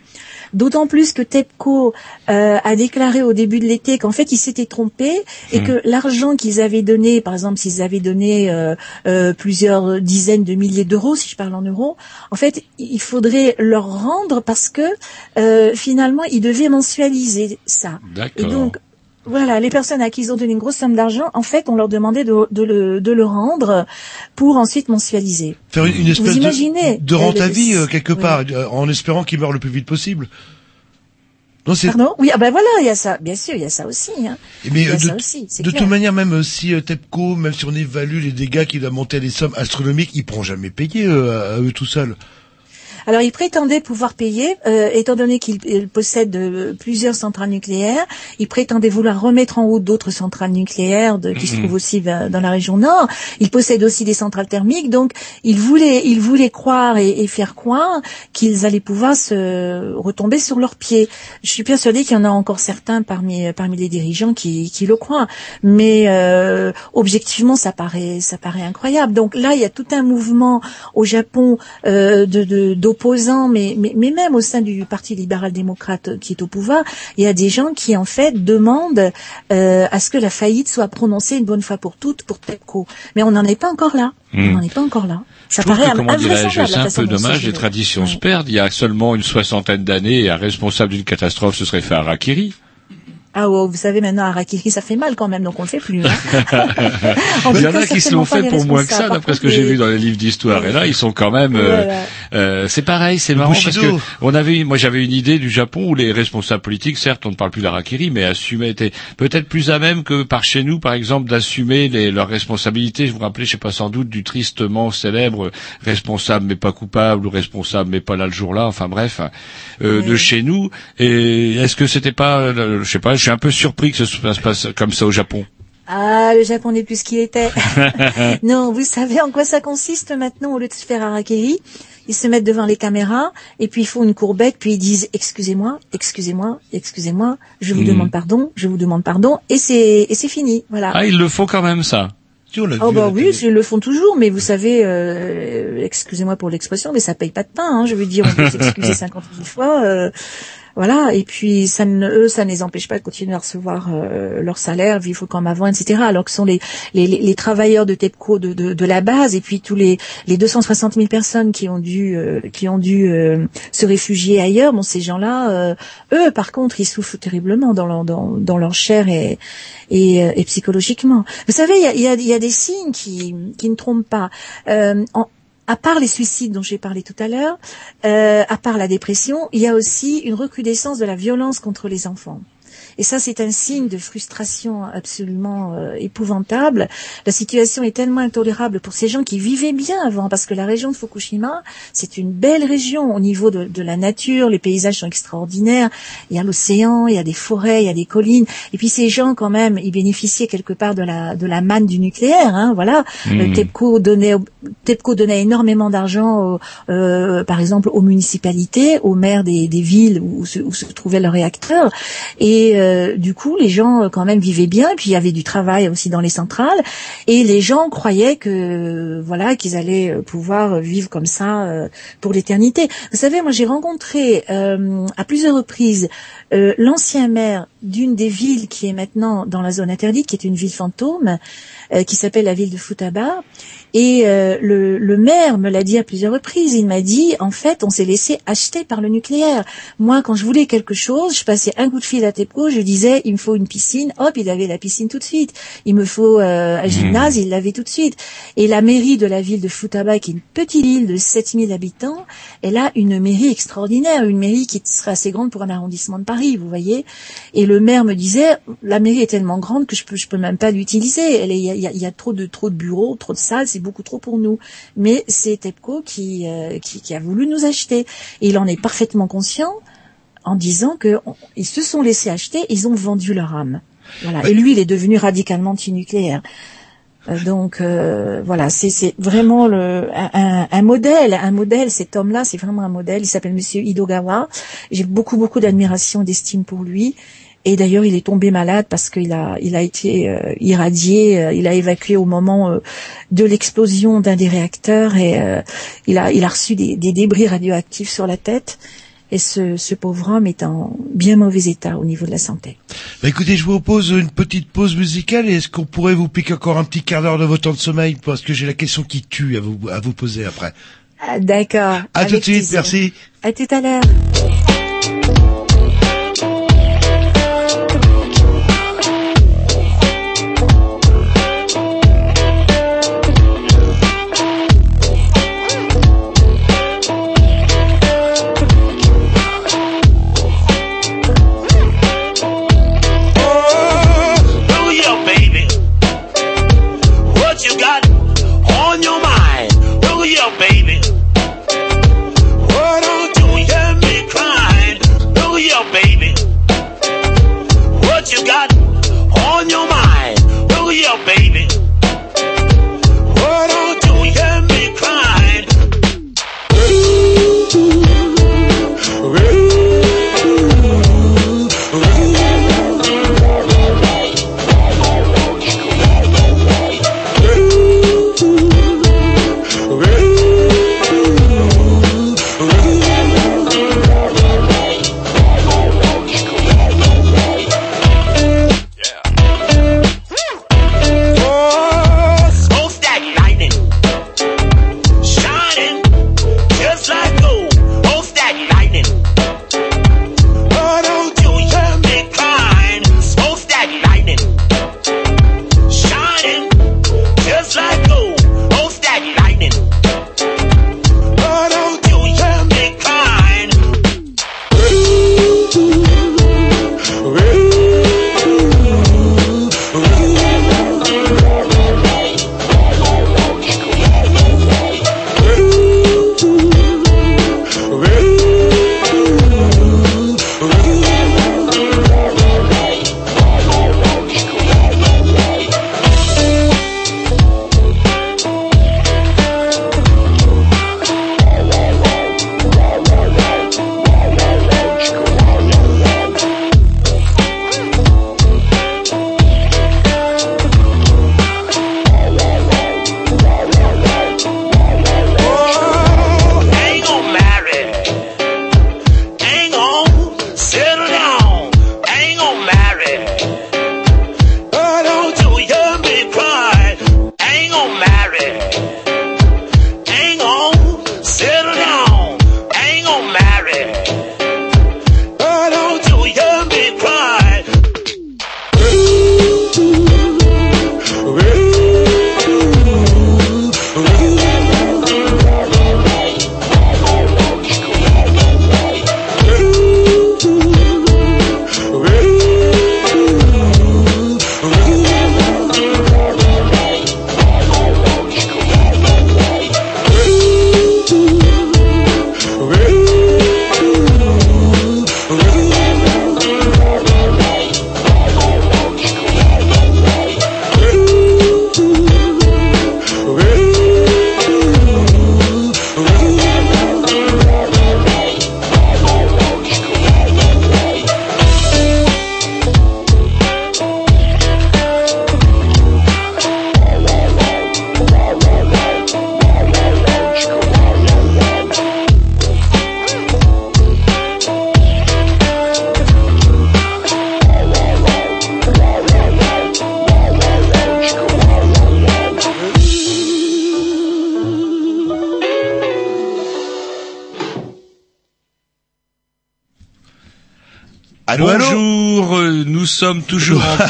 D'autant plus que TEPCO euh, a déclaré au début de l'été qu'en fait, ils s'étaient trompés et Hmm. que l'argent qu'ils avaient donné, par exemple, s'ils avaient donné euh, euh, plusieurs dizaines de milliers d'euros, si je parle en euros, en fait, il faudrait leur rendre parce que euh, finalement, ils devaient mensualiser ça. D'accord. Et donc, voilà, les personnes à qui ils ont donné une grosse somme d'argent, en fait, on leur demandait de, de le, de le rendre pour ensuite mensualiser. Faire une, une espèce Vous de- imaginez de, rente euh, à le- vie euh, quelque part, euh, en espérant qu'il meure le plus vite possible. Non, c'est. Pardon? Oui, ah ben voilà, il y a ça. Bien sûr, il y a ça aussi. Hein. Mais il y a euh, de, ça aussi. c'est de clair. toute manière, même si euh, TEPCO, même si on évalue les dégâts qu'il a monté à des sommes astronomiques, il pourront jamais payer euh, à eux tout seuls. Alors, il prétendait pouvoir payer, euh, étant donné qu'il il possède euh, plusieurs centrales nucléaires. Il prétendait vouloir remettre en route d'autres centrales nucléaires de- qui se Mhm. trouvent aussi dans la région nord. Il possède aussi des centrales thermiques. Donc, il voulait, il voulait croire et, et faire croire qu'ils allaient pouvoir se retomber sur leurs pieds. Je suis persuadée qu'il y en a encore certains parmi parmi les dirigeants qui, qui le croient. Mais euh, objectivement, ça paraît ça paraît incroyable. Donc là, il y a tout un mouvement au Japon euh, de de- d'opposants, mais, mais mais même au sein du Parti libéral-démocrate qui est au pouvoir, il y a des gens qui en fait demandent euh, à ce que la faillite soit prononcée une bonne fois pour toutes pour TEPCO. Mais on n'en est pas encore là. On Hmm. n'en est pas encore là. Ça Je paraît que, comment invraisemblable, dirais-je, c'est un peu dommage, les traditions se perdent. Il y a seulement une soixantaine d'années, un responsable d'une catastrophe se serait fait harakiri. Ah ouais, vous savez maintenant Harakiri ça fait mal quand même donc on le fait plus. hein. En Il y en a qui se l'ont fait pour moins que ça, d'après ce que j'ai vu dans les livres d'histoire. Et là, ils sont quand même. euh, Voilà. euh, c'est pareil, c'est marrant parce que on avait, moi j'avais une idée du Japon où les responsables politiques, certes, on ne parle plus d'Arakiri, mais assumaient étaient peut-être plus à même que par chez nous, par exemple, d'assumer les- leurs responsabilités. Je vous rappelais, je sais pas sans doute, du tristement célèbre responsable mais pas coupable ou responsable mais pas là le jour-là. Enfin bref, euh, de chez nous. Et est-ce que c'était pas, euh, je sais pas, suis un peu surpris que ce se passe- passe comme ça au Japon. Ah, le Japon n'est plus ce qu'il était. non, vous savez en quoi ça consiste maintenant au lieu de se faire harakiri Ils se mettent devant les caméras et puis ils font une courbette puis ils disent excusez-moi, excusez-moi, excusez-moi, je vous Mhm. demande pardon, je vous demande pardon et c'est et c'est fini, voilà. Ah, ils le font quand même ça. Oh bah oui, ils le font toujours, mais vous savez, euh, excusez-moi pour l'expression, mais ça paye pas de pain. Hein, je veux dire, on peut s'excuser 50 000 fois, euh, voilà. Et puis ça ne, eux, ça ne les empêche pas de continuer à recevoir euh, leur salaire, vivre comme avant, etc. Alors que ce sont les, les, les- travailleurs de TEPCO de, de, de la base, et puis tous les, les 260 000 personnes qui ont dû, euh, qui ont dû euh, se réfugier ailleurs. Bon, ces gens-là, euh, eux, par contre, ils souffrent terriblement dans leur, dans, dans leur chair et, et, euh, et psychologiquement. Vous savez, il y a, y a- y a des signes qui, qui ne trompent pas. Euh, en- à part les suicides dont j'ai parlé tout à l'heure, euh, à part la dépression, il y a aussi une recrudescence de la violence contre les enfants. Et ça, c'est un signe de frustration absolument euh, épouvantable. La situation est tellement intolérable pour ces gens qui vivaient bien avant, parce que la région de Fukushima, c'est une belle région au niveau de, de la nature, les paysages sont extraordinaires, il y a l'océan, il y a des forêts, il y a des collines, et puis ces gens quand même, ils bénéficiaient quelque part de la, de la manne du nucléaire, hein, voilà. Euh, TEPCO donnait, TEPCO donnait énormément d'argent, euh, par exemple, aux municipalités, aux maires des, des villes où, se, où se trouvait le réacteur. Et euh, du coup, les gens euh, quand même vivaient bien. Puis il y avait du travail aussi dans les centrales. Et les gens croyaient que voilà qu'ils allaient euh, pouvoir vivre comme ça euh, pour l'éternité. Vous savez, moi j'ai rencontré euh, à plusieurs reprises euh, l'ancien maire d'une des villes qui est maintenant dans la zone interdite, qui est une ville fantôme, euh, qui s'appelle la ville de Futaba. Et euh, le, le maire me l'a dit à plusieurs reprises. Il m'a dit, en fait, on s'est laissé acheter par le nucléaire. Moi, quand je voulais quelque chose, je passais un coup de fil à TEPCO, je disais, il me faut une piscine. Hop, il avait la piscine tout de suite. Il me faut euh, un gymnase, il l'avait tout de suite. Et la mairie de la ville de Futaba, qui est une petite île de 7000 habitants, elle a une mairie extraordinaire, une mairie qui serait assez grande pour un arrondissement de Paris, vous voyez. Et le maire me disait, la mairie est tellement grande que je peux, je peux même pas l'utiliser. Il y a, y a- y a trop de trop de bureaux, trop de salles, c'est beaucoup trop pour nous. Mais c'est TEPCO qui, euh, qui qui a voulu nous acheter. Et il en est parfaitement conscient en disant que on- ils se sont laissés acheter, ils ont vendu leur âme. Voilà. Et lui, il est devenu radicalement anti-nucléaire. Donc euh, voilà, c'est vraiment un, modèle, un modèle. Cet homme-là, c'est vraiment un modèle. Il s'appelle Monsieur Hidogawa. J'ai beaucoup beaucoup d'admiration, d'estime pour lui. Et d'ailleurs, il est tombé malade parce qu'il a il a été euh, irradié, euh, il a évacué au moment de l'explosion d'un des réacteurs et il a il a reçu des débris radioactifs sur la tête. Et ce, ce pauvre homme est en bien mauvais état au niveau de la santé. Bah écoutez, je vous propose une petite pause musicale et est-ce qu'on pourrait vous piquer encore un petit quart d'heure de votre temps de sommeil? Parce que j'ai la question qui tue à vous, à vous poser après. Ah, D'accord. À tout de suite, plaisir. merci. À tout à l'heure.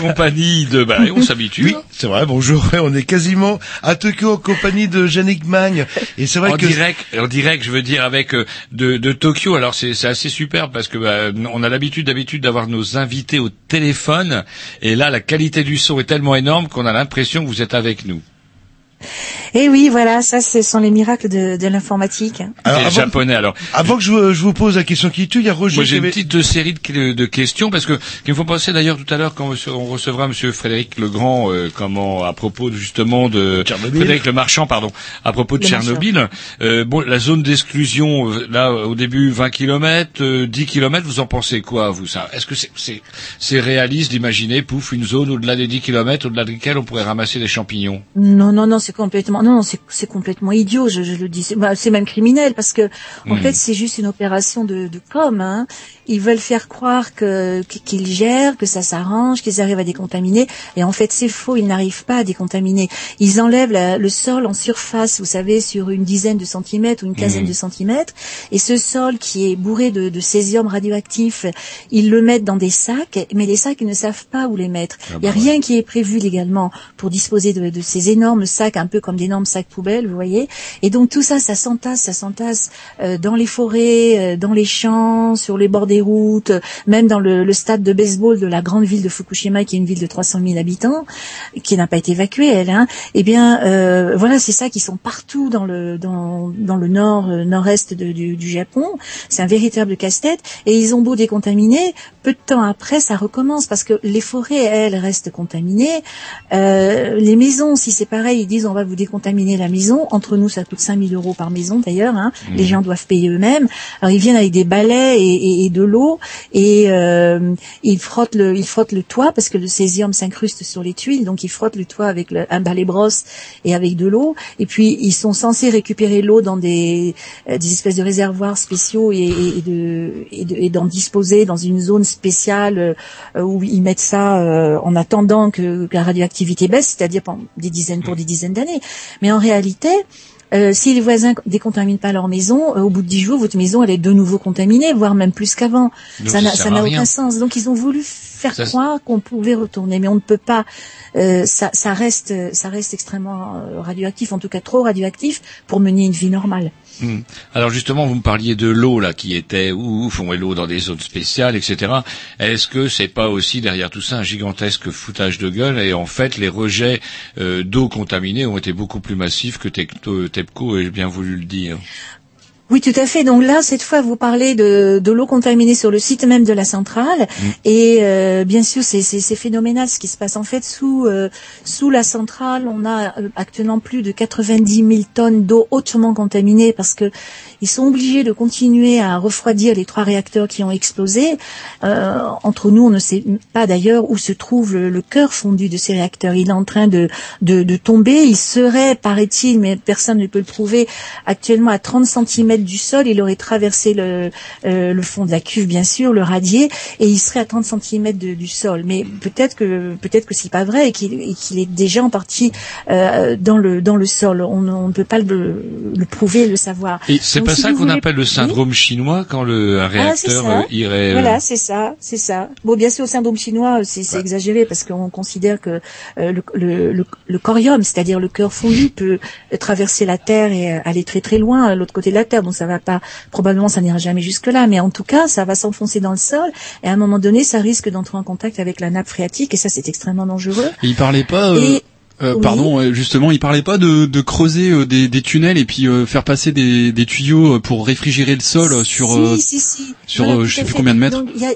Compagnie de... Bah, on s'habitue. Oui, c'est vrai, bonjour. On est quasiment à Tokyo en compagnie de Yannick Magne. Et c'est vrai en que... direct, en direct, je veux dire avec euh, de, de Tokyo. Alors c'est c'est assez super parce que bah, on a l'habitude d'habitude d'avoir nos invités au téléphone et là la qualité du son est tellement énorme qu'on a l'impression que vous êtes avec nous. Et oui, voilà, ça, ce sont les miracles de, de l'informatique. Alors, avant, japonais alors. avant que je, vous- je vous pose la question qui tue, il y a Roger Moi j'ai une avait- petite série de, de questions parce que qui me font penser d'ailleurs tout à l'heure quand on recevra Monsieur Frédéric Legrand euh, comment à propos justement de Tchernobyl. Frédéric Le Marchand pardon à propos de Le Tchernobyl euh, bon la zone d'exclusion euh, là au début 20 km euh, 10 km vous en pensez quoi vous ça? Est-ce que c'est c'est c'est réaliste d'imaginer pouf une zone au-delà des 10 km au-delà de laquelle on pourrait ramasser des champignons? Non, non, non, c'est complètement, non, non, c'est complètement idiot. Je, je le dis, c'est bah, c'est même criminel parce que en Mhm. fait, c'est juste une opération de, de com. Hein. Ils veulent faire croire que qu'ils gèrent, que ça s'arrange, qu'ils arrivent à décontaminer, et en fait, c'est faux. Ils n'arrivent pas à décontaminer. Ils enlèvent la- le sol en surface, vous savez, sur une dizaine de centimètres ou une quinzaine Mhm. de centimètres, et ce sol qui est bourré de, de césium radioactif, ils le mettent dans des sacs, mais les sacs, ils ne savent pas où les mettre. Ah Il n'y a bah rien qui est prévu légalement pour disposer de, de ces énormes sacs, un peu comme des énorme sac poubelle, vous voyez. Et donc tout ça, ça s'entasse, ça s'entasse euh, dans les forêts, euh, dans les champs, sur les bords des routes, euh, même dans le, stade de baseball de la grande ville de Fukushima, qui est une ville de 300 000 habitants, qui n'a pas été évacuée, elle. Hein. Eh bien, euh, voilà, c'est ça qui sont partout dans le dans, dans le nord euh, nord-est de- du, du Japon. C'est un véritable casse-tête. Et ils ont beau décontaminer, peu de temps après, ça recommence parce que les forêts, elles, restent contaminées. Euh, les maisons, si c'est pareil, ils disent on va vous décontaminer la maison. Entre nous, ça coûte 5000 euros par maison d'ailleurs. Hein. Mhm. Les gens doivent payer eux-mêmes. Alors ils viennent avec des balais et, et- et de l'eau et euh, ils frottent le, ils frottent le toit parce que le césium s'incruste sur les tuiles, donc ils frottent le toit avec le- un balai brosse et avec de l'eau. Et puis ils sont censés récupérer l'eau dans des, euh, des espèces de réservoirs spéciaux et, et- de, d'en disposer dans une zone spéciale euh, où ils mettent ça euh, en attendant que, que la radioactivité baisse, c'est-à-dire pendant des dizaines pour des dizaines d'années. Mais en réalité, euh, si les voisins décontaminent pas leur maison, euh, au bout de dix jours, votre maison elle est de nouveau contaminée, voire même plus qu'avant. Ça n'a aucun sens. Donc ils ont voulu faire Ça, croire qu'on pouvait retourner, mais on ne peut pas. Euh, ça, ça reste, ça reste extrêmement radioactif, en tout cas trop radioactif pour mener une vie normale. Hmm. Alors justement, vous me parliez de l'eau là qui était ouf, on met l'eau dans des zones spéciales, etc. Est-ce que c'est pas aussi derrière tout ça un gigantesque foutage de gueule et en fait les rejets euh, d'eau contaminée ont été beaucoup plus massifs que Tecto- TEPCO ai bien voulu le dire? Oui, tout à fait. Donc là, cette fois, vous parlez de, de l'eau contaminée sur le site même de la centrale. Et euh, bien sûr, c'est phénoménal ce qui se passe. En fait, sous euh, sous la centrale, on a euh, actuellement plus de 90 000 tonnes d'eau hautement contaminée parce que ils sont obligés de continuer à refroidir les trois réacteurs qui ont explosé. Euh, entre nous, on ne sait pas d'ailleurs où se trouve le, le cœur fondu de ces réacteurs. Il est en train de, de, de tomber. Il serait, paraît-il, mais personne ne peut le prouver, actuellement à 30 cm du sol. Il aurait traversé le, euh, le fond de la cuve, bien sûr, le radier, et il serait à 30 cm du sol. Mais peut-être que peut-être que c'est pas vrai et qu'il et qu'il est déjà en partie euh, dans le dans le sol. On, ne- on ne peut pas le, le prouver, le savoir. Et c'est pas si ça qu'on voulez- appelle le syndrome chinois quand le un ah, réacteur euh, irait. euh, Voilà, c'est ça, c'est ça. Bon, bien sûr, le syndrome chinois, c'est exagéré parce qu'on considère que euh, le, le, le, le corium, c'est-à-dire le cœur fondu, peut traverser la Terre et aller très très loin à l'autre côté de la Terre. Donc ça va pas, probablement, ça n'ira jamais jusque là, mais en tout cas, ça va s'enfoncer dans le sol et à un moment donné, ça risque d'entrer en contact avec la nappe phréatique et ça, c'est extrêmement dangereux. Et il parlait pas. euh, Et- euh, oui. Pardon, euh, justement, il parlait pas de, de creuser euh, des, des tunnels et puis euh, faire passer des, des tuyaux pour réfrigérer le sol sur euh, si, si, si. sur Voilà, je sais plus combien de mètres. Donc, il y a-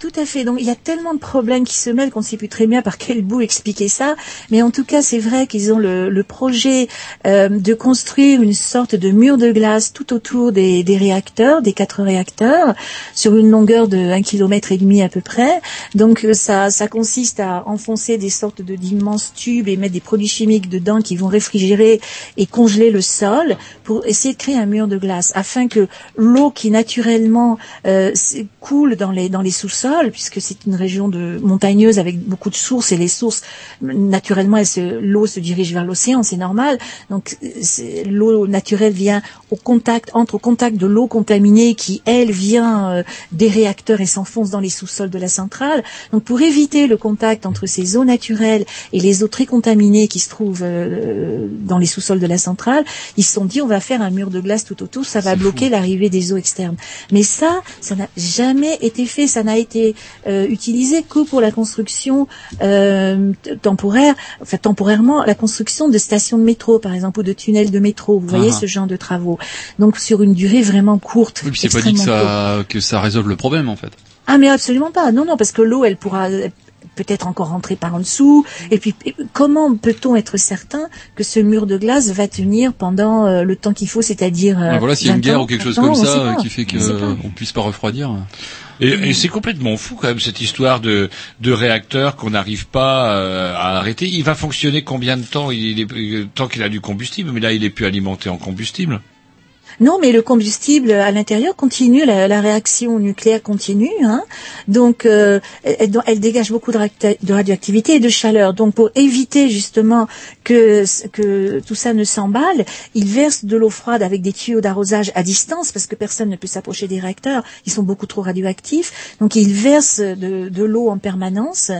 tout à fait. Donc il y a tellement de problèmes qui se mêlent qu'on ne sait plus très bien par quel bout expliquer ça. Mais en tout cas, c'est vrai qu'ils ont le, projet euh, de construire une sorte de mur de glace tout autour des, réacteurs, des quatre réacteurs, sur une longueur de un kilomètre et demi à peu près. Donc euh, ça, ça consiste à enfoncer des sortes de d'immenses tubes et mettre des produits chimiques dedans qui vont réfrigérer et congeler le sol pour essayer de créer un mur de glace afin que l'eau qui naturellement euh, coule dans les dans les sous-sols puisque c'est une région de montagneuse avec beaucoup de sources et les sources naturellement l'eau se dirige vers l'océan c'est normal. Donc l'eau naturelle vient au contact entre au contact de l'eau contaminée qui elle vient euh, des réacteurs et s'enfonce dans les sous-sols de la centrale. Donc pour éviter le contact entre ces eaux naturelles et les eaux très contaminées qui se trouvent euh, dans les sous-sols de la centrale ils se sont dit on va faire un mur de glace tout autour ça va bloquer l'arrivée des eaux externes. Mais ça ça n'a jamais été fait ça n'a été euh, utilisé que pour la construction euh, temporaire enfin temporairement la construction de stations de métro par exemple ou de tunnels de métro vous voyez Ah. ce genre de travaux donc sur une durée vraiment courte Oui, puis c'est pas dit que courte. ça que ça résolve le problème en fait. Ah mais absolument pas. Non non parce que l'eau elle pourra peut-être encore rentrer par en dessous. Et puis comment peut-on être certain que ce mur de glace va tenir pendant euh, le temps qu'il faut, c'est-à-dire euh, Ouais, voilà, s'il y a une 20 guerre ou quelque chose 30 ans, comme ça qui fait que On sait pas. euh, on puisse pas refroidir. Et, c'est complètement fou quand même cette histoire de, de réacteur qu'on n'arrive pas euh, à arrêter. Il va fonctionner combien de temps? Il est, euh, Tant qu'il a du combustible, mais là il est plus alimenté en combustible. Non, mais le combustible à l'intérieur continue, la, réaction nucléaire continue. Hein. Donc, euh, elle, dégage beaucoup de, radioacti- de radioactivité et de chaleur. Donc, pour éviter justement que, tout ça ne s'emballe, ils versent de l'eau froide avec des tuyaux d'arrosage à distance parce que personne ne peut s'approcher des réacteurs. Ils sont beaucoup trop radioactifs. Donc, ils versent de, de l'eau en permanence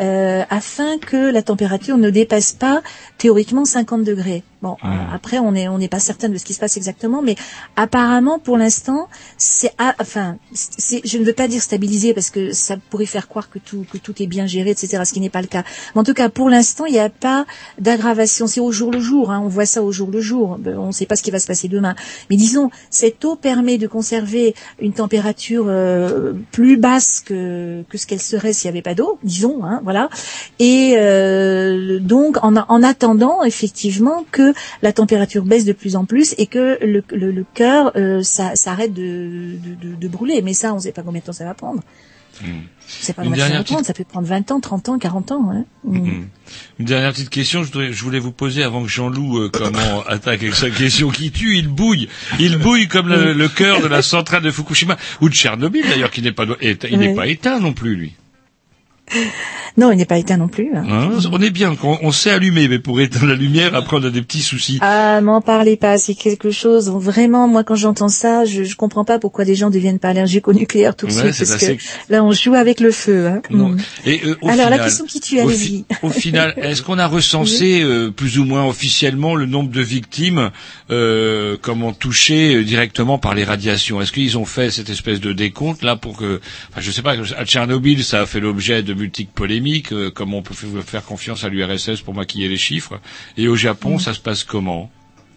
euh, afin que la température ne dépasse pas théoriquement 50 degrés. Bon, euh, après on est on n'est pas certain de ce qui se passe exactement, mais apparemment pour l'instant c'est enfin c'est je ne veux pas dire stabilisé parce que ça pourrait faire croire que tout que tout est bien géré etc. Ce qui n'est pas le cas. Mais en tout cas pour l'instant il n'y a pas d'aggravation. C'est au jour le jour. Hein, on voit ça au jour le jour. On ne sait pas ce qui va se passer demain. Mais disons cette eau permet de conserver une température euh, plus basse que que ce qu'elle serait s'il n'y avait pas d'eau. Disons hein, voilà. Et euh, donc en, en attendant effectivement que la température baisse de plus en plus et que le, le, le cœur euh, s'arrête de, de, brûler. Mais ça, on ne sait pas combien de temps ça va prendre. Hmm. C'est pas Une combien de temps ça dernière va prendre. Ça peut prendre 20 ans, 30 ans, 40 ans. Hein. Mm. Mhm. Une dernière petite question, je, voudrais- je voulais vous poser avant que Jean-Loup euh, comment attaque avec sa question qui tue, il bouille, il bouille comme le, le cœur de la centrale de Fukushima ou de Tchernobyl d'ailleurs qui n'est pas il n'est Oui. pas éteint non plus lui. Non, il n'est pas éteint non plus. hein. Hein, on est bien, on, on sait allumer, mais pour éteindre la lumière, après on a des petits soucis. Ah, m'en parlez pas, c'est quelque chose, vraiment, moi quand j'entends ça, je, comprends pas pourquoi des gens deviennent pas allergiques au nucléaire tout de Ouais, suite, parce assez- que là on joue avec le feu. Hein. Non. Mm. Et, euh, au Alors la final- question qui tue, au, allez-y. au final, est-ce qu'on a recensé euh, plus ou moins officiellement le nombre de victimes euh, comment touchées euh, directement par les radiations? Est-ce qu'ils ont fait cette espèce de décompte là pour que, enfin, je sais pas, à Tchernobyl ça a fait l'objet de multiples polémiques, euh, comment on peut faire confiance à l'URSS pour maquiller les chiffres Et au Japon, Mm. ça se passe comment?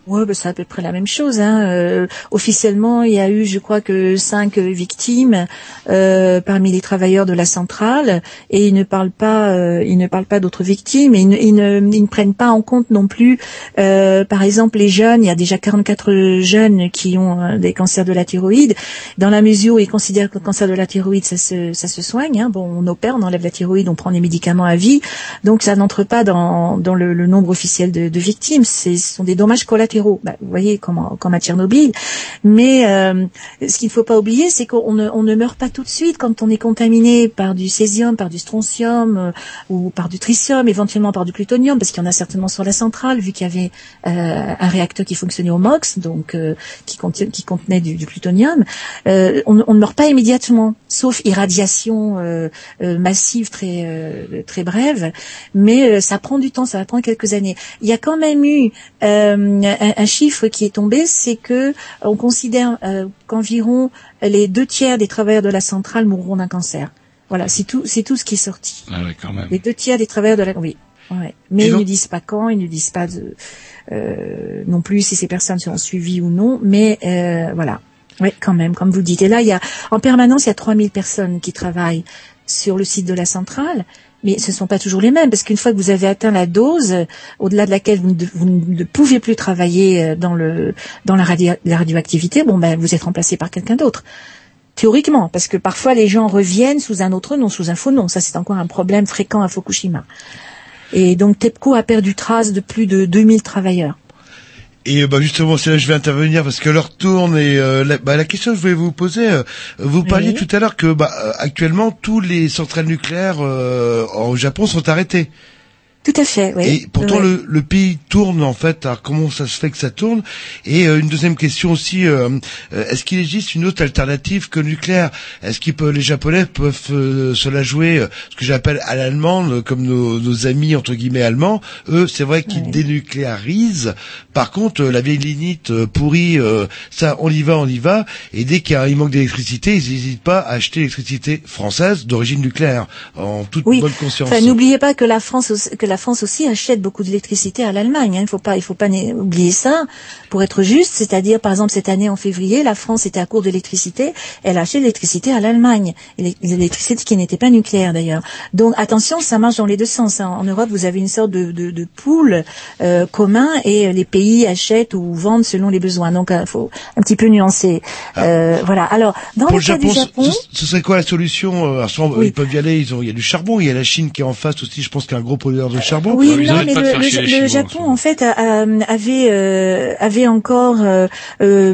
Ouais, bah, c'est à peu près la même chose. Hein. Euh, officiellement, il y a eu, je crois que cinq victimes euh, parmi les travailleurs de la centrale, et ils ne parlent pas, euh, ils ne parlent pas d'autres victimes, et ils ne, prennent pas en compte non plus, par exemple, les jeunes. Il y a déjà 44 jeunes qui ont des cancers de la thyroïde. Dans la mesure où ils considèrent que le cancer de la thyroïde, ça se, ça se soigne. Hein. Bon, on opère, on enlève la thyroïde, on prend des médicaments à vie, donc ça n'entre pas dans, le, nombre officiel de, de victimes. Ce sont des dommages collatéraux. Bah, vous voyez, comme, comme à Tchernobyl. Mais euh, ce qu'il ne faut pas oublier, c'est qu'on ne, on ne meurt pas tout de suite quand on est contaminé par du césium, par du strontium euh, ou par du tritium, éventuellement par du plutonium, parce qu'il y en a certainement sur la centrale, vu qu'il y avait euh, un réacteur qui fonctionnait au MOX, donc euh, qui, qui contenait du, du plutonium. Euh, on, on ne meurt pas immédiatement, sauf irradiation euh, massive très très brève, mais ça prend du temps, ça va prendre quelques années. Il y a quand même eu euh, un, chiffre qui est tombé, c'est que on considère euh, qu'environ les deux tiers des travailleurs de la centrale mourront d'un cancer. Voilà, c'est tout, c'est tout ce qui est sorti. Ah quand même. Les deux tiers des travailleurs de la, oui. Ouais. Mais ils ne disent pas quand, ils ne disent pas de, euh, non plus si ces personnes seront suivies ou non, mais euh, voilà. Oui, quand même, comme vous dites. Et là, il y a, en permanence, il y a 3000 personnes qui travaillent sur le site de la centrale, mais ce ne sont pas toujours les mêmes, parce qu'une fois que vous avez atteint la dose, euh, au-delà de laquelle vous ne, vous ne pouvez plus travailler euh, dans le dans la radioactivité, bon ben vous êtes remplacé par quelqu'un d'autre. Théoriquement, parce que parfois les gens reviennent sous un autre nom, sous un faux nom. Ça, c'est encore un problème fréquent à Fukushima. Et donc TEPCO a perdu trace de plus de 2000 travailleurs. Et euh, bah justement, c'est là que je vais intervenir parce que l'heure tourne et euh, la, bah, la question que je voulais vous poser, euh, vous parliez Oui. tout à l'heure que bah, euh, actuellement tous les centrales nucléaires euh, au Japon sont arrêtées. Tout à fait, oui. Et pourtant Ouais. le, le pays tourne en fait. Alors comment ça se fait que ça tourne Et euh, une deuxième question aussi euh, euh, est-ce qu'il existe une autre alternative que le nucléaire? Est-ce peuvent les Japonais peuvent euh, se la jouer euh, ce que j'appelle à l'allemande, comme nos, nos amis entre guillemets allemands? Eux, c'est vrai qu'ils dénucléarisent. Par contre, euh, la vieille lignite euh, pourrie, euh, ça, on y va, on y va. Et dès qu'il manque d'électricité, ils n'hésitent pas à acheter l'électricité française d'origine nucléaire en toute Oui. bonne conscience. Enfin, n'oubliez pas que la France, que la France aussi achète beaucoup d'électricité à l'Allemagne. hein. Il faut pas, il faut pas oublier ça. Pour être juste, c'est-à-dire, par exemple, cette année en février, la France était à court d'électricité. Elle a acheté l'électricité à l'Allemagne, Élec- l'électricité qui n'était pas nucléaire d'ailleurs. Donc, attention, ça marche dans les deux sens. hein. En Europe, vous avez une sorte de, de, de pool euh, commun et euh, les pays achètent ou vendent selon les besoins. Donc, il faut un petit peu nuancer. Euh, voilà. Alors, dans Pour le cas Japon, du ce- Japon, ce, ce serait quoi la solution euh, alors, Oui. Ils peuvent y aller. Ils ont, il y a du charbon. Il y a la Chine qui est en face aussi. Je pense qu'il y a un gros producteur de charbon. Oui, non, mais le, le- le Japon en fait a- a- avait euh, avait encore euh, euh,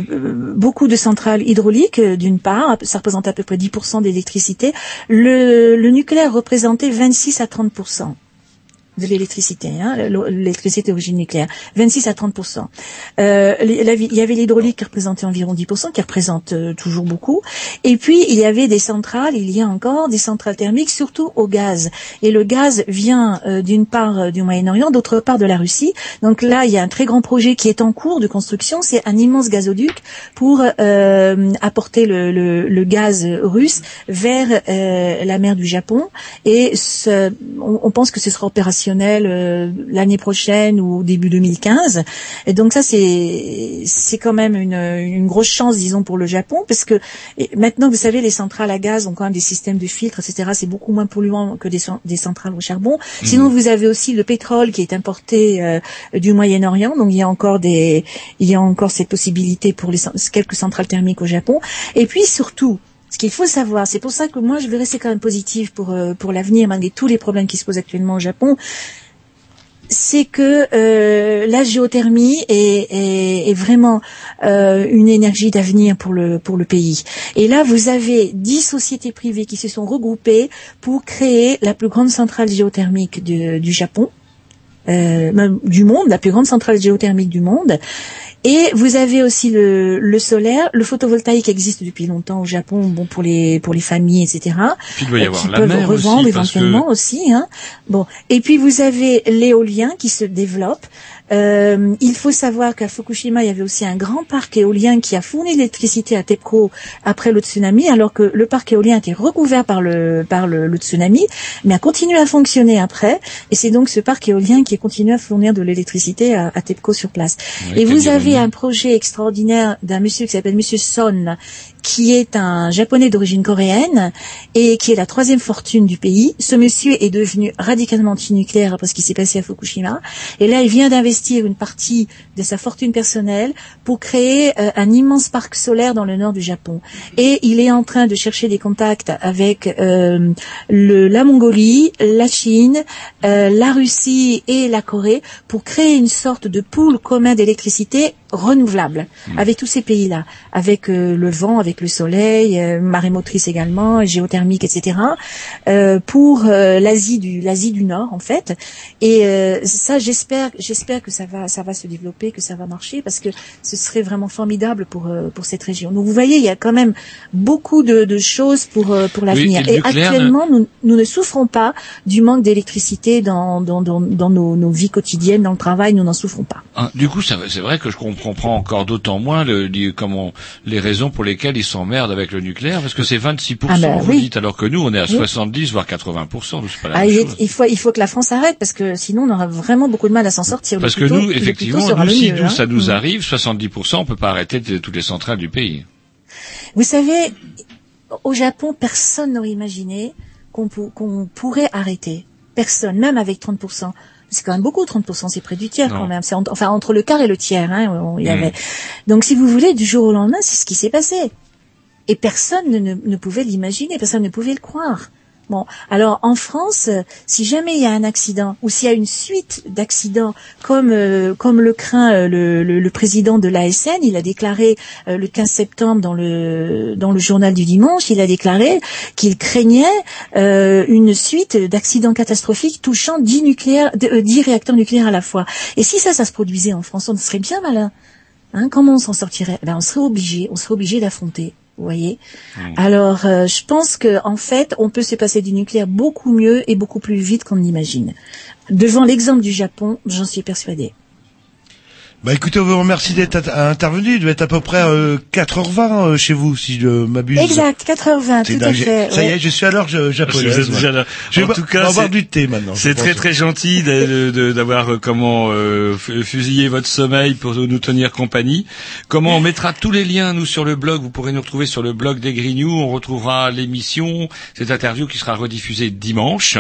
beaucoup de centrales hydrauliques d'une part, ça représente à peu près 10% d'électricité. Le, le nucléaire représentait 26 à 30%. De l'électricité, hein, l'électricité d'origine nucléaire, 26 à 30 euh, Il y avait l'hydraulique qui représentait environ 10 qui représente euh, toujours beaucoup. Et puis il y avait des centrales, il y a encore des centrales thermiques, surtout au gaz. Et le gaz vient euh, d'une part euh, du Moyen-Orient, d'autre part de la Russie. Donc là, il y a un très grand projet qui est en cours de construction. C'est un immense gazoduc pour apporter le, le- le gaz russe vers la mer du Japon. Et ce- on pense que ce sera opérationnel euh, l'année prochaine ou au début 2015. Et donc ça, c'est c'est quand même une, une grosse chance, disons, pour le Japon, parce que maintenant, vous savez, les centrales à gaz ont quand même des systèmes de filtres, etc. C'est beaucoup moins polluant que des, cen- des centrales au charbon. Sinon, vous avez aussi le pétrole qui est importé euh, du Moyen-Orient, donc il y a encore des, il y a encore cette possibilité pour les quelques centrales thermiques au Japon. Et puis surtout, ce qu'il faut savoir, c'est pour ça que moi je vais rester quand même positive pour euh, pour l'avenir malgré tous les problèmes qui se posent actuellement au Japon, c'est que euh, la géothermie est, vraiment euh, une énergie d'avenir pour le pour le pays. Et là, vous avez dix sociétés privées qui se sont regroupées pour créer la plus grande centrale géothermique du, du Japon, même du monde, la plus grande centrale géothermique du monde. Et vous avez aussi le, le solaire, le photovoltaïque existe depuis longtemps au Japon, bon pour les pour les familles, etc. Puis il doit y euh, avoir qui la peuvent mer revendre aussi, parce que- éventuellement aussi. Hein. Bon, et puis vous avez l'éolien qui se développe. Euh, il faut savoir qu'à Fukushima, il y avait aussi un grand parc éolien qui a fourni l'électricité à TEPCO après le tsunami, alors que le parc éolien était recouvert par le par le, le tsunami, mais a continué à fonctionner après. Et c'est donc ce parc éolien qui a continué à fournir de l'électricité à, à TEPCO sur place. Et vous avez un projet extraordinaire d'un monsieur qui s'appelle Monsieur Son, qui est un japonais d'origine coréenne et qui est la troisième fortune du pays. Ce monsieur est devenu radicalement anti-nucléaire après ce qui s'est passé à Fukushima. Et là, il vient d'investir une partie de sa fortune personnelle pour créer euh, un immense parc solaire dans le nord du Japon. Et il est en train de chercher des contacts avec euh, le, la Mongolie, la Chine, euh, la Russie et la Corée pour créer une sorte de pool commun d'électricité renouvelable avec tous ces pays-là, avec euh, le vent, avec le soleil, euh, marée motrice également, géothermique, etc. euh, pour euh, l'Asie du l'Asie du Nord en fait. Et euh, ça, j'espère, j'espère que ça va ça va se développer, que ça va marcher parce que ce serait vraiment formidable pour euh, pour cette région. Donc vous voyez, il y a quand même beaucoup de, de choses pour pour l'avenir. et le et nucléaire, actuellement, nous, nous ne souffrons pas du manque d'électricité dans dans dans, dans nos, nos vies quotidiennes, dans le travail, nous n'en souffrons pas. Hein, Du coup, c'est vrai que je comprends encore d'autant moins le, les- comment, les raisons pour lesquelles ils s'emmerdent avec le nucléaire, parce que c'est 26%, Ah ben vous oui. dites, alors que nous, on est à Oui. 70, voire 80%, donc c'est pas la Ah, même chose. il faut il faut que la France arrête parce que sinon on aura vraiment beaucoup de mal à s'en sortir. Parce que tôt- nous, effectivement, nous, si mieux, nous, hein. ça nous Mm. arrive, 70%, on peut pas arrêter toutes les centrales du pays. Vous savez, au Japon, personne n'aurait imaginé qu'on pou- qu'on pourrait arrêter. Personne, même avec 30%. C'est quand même beaucoup, 30%, c'est près du tiers Non. quand même. C'est en- enfin entre le quart et le tiers. Hein, on- il y Mm. avait. Donc si vous voulez, du jour au lendemain, c'est ce qui s'est passé. Et personne ne, ne, ne pouvait l'imaginer, personne ne pouvait le croire. Bon, alors en France, euh, si jamais il y a un accident ou s'il y a une suite d'accidents, comme euh, comme le craint euh, le, le, le président de l'ASN, il a déclaré euh, le 15 septembre dans le dans le journal du dimanche, il a déclaré qu'il craignait euh, une suite d'accidents catastrophiques touchant 10 nucléaires, de- euh, 10 réacteurs nucléaires à la fois. Et si ça, ça se produisait en France, on serait bien malin. Hein, comment on s'en sortirait? Ben, On serait obligé, on serait obligé d'affronter. Vous voyez Alors, euh, je pense que en fait, on peut se passer du nucléaire beaucoup mieux et beaucoup plus vite qu'on l'imagine. Devant l'exemple du Japon, j'en suis persuadée. Bah écoutez, on vous remercie d'être intervenu. Il doit être à peu près euh, 4h20 euh, chez vous, si je m'abuse. Exact, 4h20, C'est tout à fait. Ça y est, je suis à l'heure je- japonaise. Vous êtes déjà là. Je En tout on cas, va boire c'est- du thé maintenant. je C'est très très gentil d'avoir euh, comment euh, fu- fusillé votre sommeil pour nous tenir compagnie. Comment on mettra tous les liens nous sur le blog? Vous pourrez nous retrouver sur le blog des Grignoux. On retrouvera l'émission, cette interview qui sera rediffusée dimanche.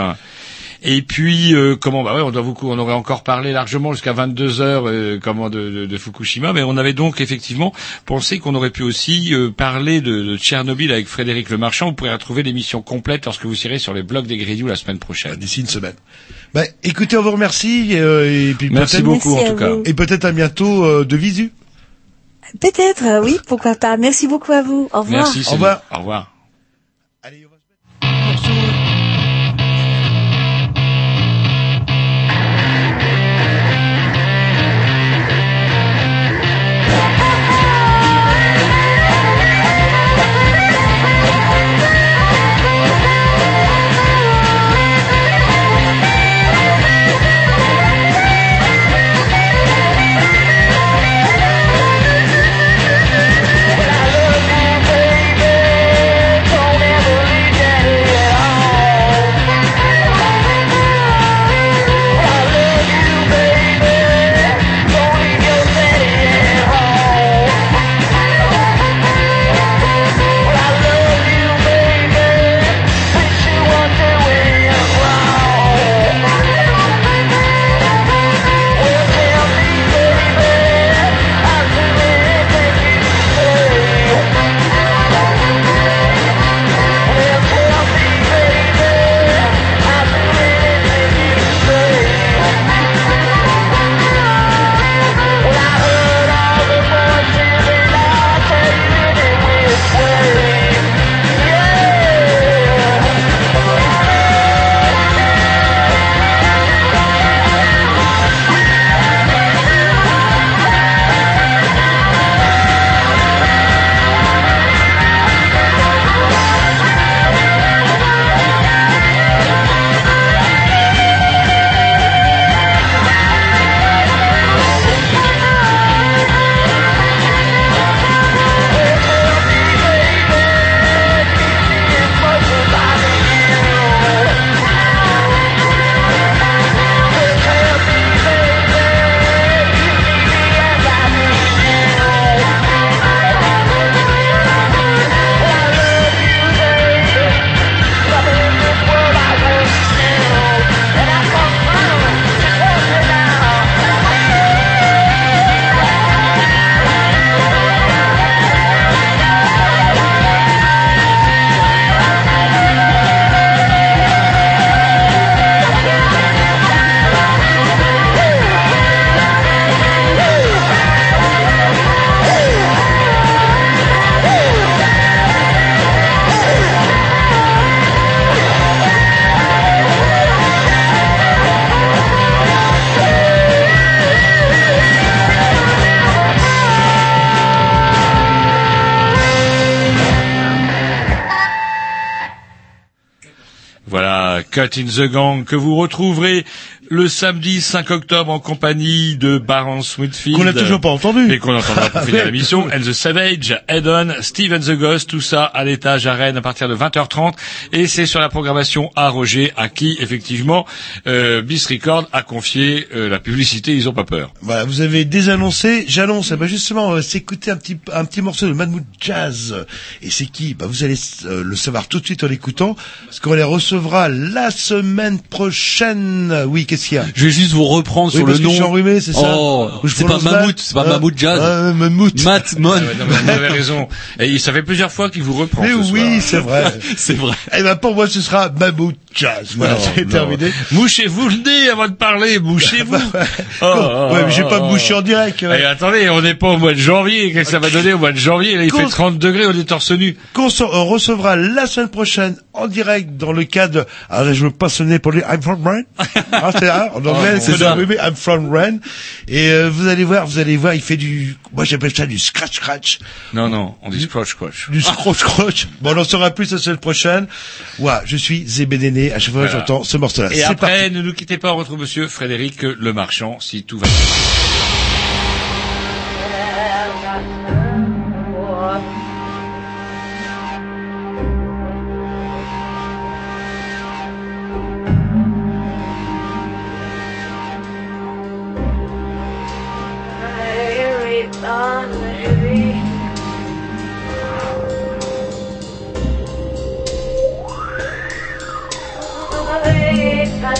Et puis euh, comment bah ouais, on doit vous on aurait encore parlé largement jusqu'à 22 heures euh, comment de, de- de Fukushima, mais on avait donc effectivement pensé qu'on aurait pu aussi euh, parler de, de Tchernobyl avec Frédéric Lemarchand. Vous pourrez retrouver l'émission complète lorsque vous irez sur les blogs des Grignoux la semaine prochaine. D'ici une semaine. Bah écoutez, on vous remercie euh, et puis Merci peut-être- beaucoup Merci en à tout cas. vous. Et peut-être à bientôt euh, de visu. Peut-être, euh, oui, pourquoi pas. Merci beaucoup à vous. Au revoir. Merci. Au revoir. Au revoir. Cut in the Gang que vous retrouverez le samedi 5 octobre en compagnie de Baron Sweetfield. Qu'on n'a toujours pas entendu. Et qu'on entendra pour finir l'émission. And the Savage, Eden, Steven the Ghost, tout ça à l'étage à Rennes à partir de 20h30. Et c'est sur la programmation à Roger, à qui, effectivement, euh, Bis Record a confié euh, la publicité, ils ont pas peur. Voilà, vous avez désannoncé, j'annonce, ben justement, on va s'écouter un petit, un petit morceau de Madmoud Jazz. Et c'est qui? Bah, Vous allez euh, le savoir tout de suite en l'écoutant, parce qu'on les recevra la semaine prochaine. Oui, qu'est-ce Je vais juste vous reprendre Oui, sur parce le que nom. je suis enrhumé, c'est ça Oh, c'est pas Mammouth, c'est pas Hein Mammouth Jazz. Ah, Mammouth. Matt Mon. Ah ouais, non, vous avez raison. Et ça fait plusieurs fois qu'il vous reprend. Mais ce oui, c'est vrai. c'est vrai. Eh ben pour moi, ce sera Mammouth Jazz. Voilà, c'est terminé. Mouchez-vous le nez avant de parler, mouchez-vous. Oh, oh, ouais, mais j'ai oh, pas oh. me boucher en direct. Eh, attendez, on n'est pas au mois de janvier. Qu'est-ce que ça va donner au mois de janvier? Là, il fait Cons- 30 degrés, on est torse nu. qu'on on recevra la semaine prochaine en direct dans le cadre. Alors je veux pas sonner pour dire I'm from Rennes. Ah, c'est là, en anglais, c'est c'est ça. ça. I'm from Rennes. Et euh, vous allez voir, vous allez voir, il fait du, moi j'appelle ça du scratch scratch, Non, non, on dit scratch scratch. du scratch scratch. Bon, on en saura plus la semaine prochaine. Ouais, je suis Zébédéné. À chaque fois que Voilà. j'entends ce morceau-là. Et C'est après, parti. ne nous quittez pas, on retrouve monsieur Frédéric Le Marchand, si tout va bien.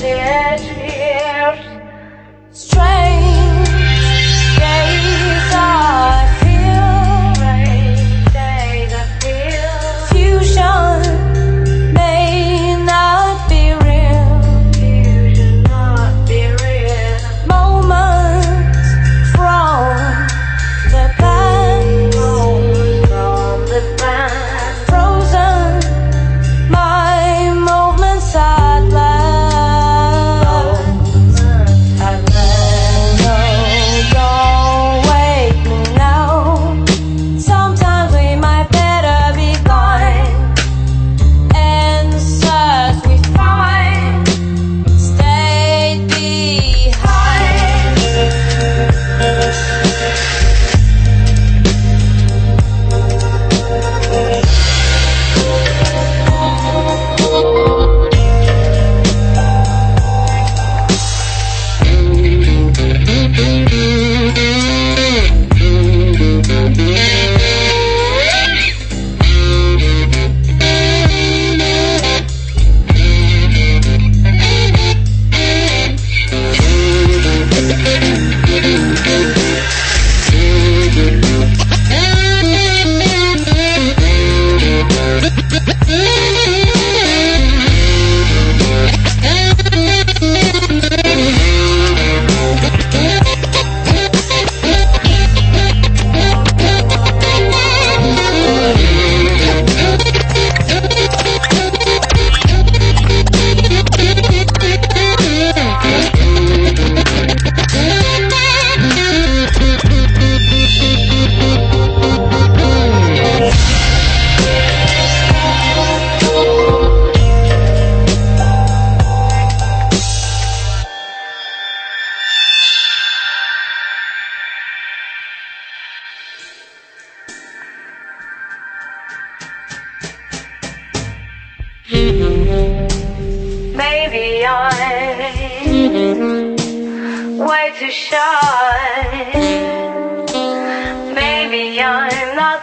você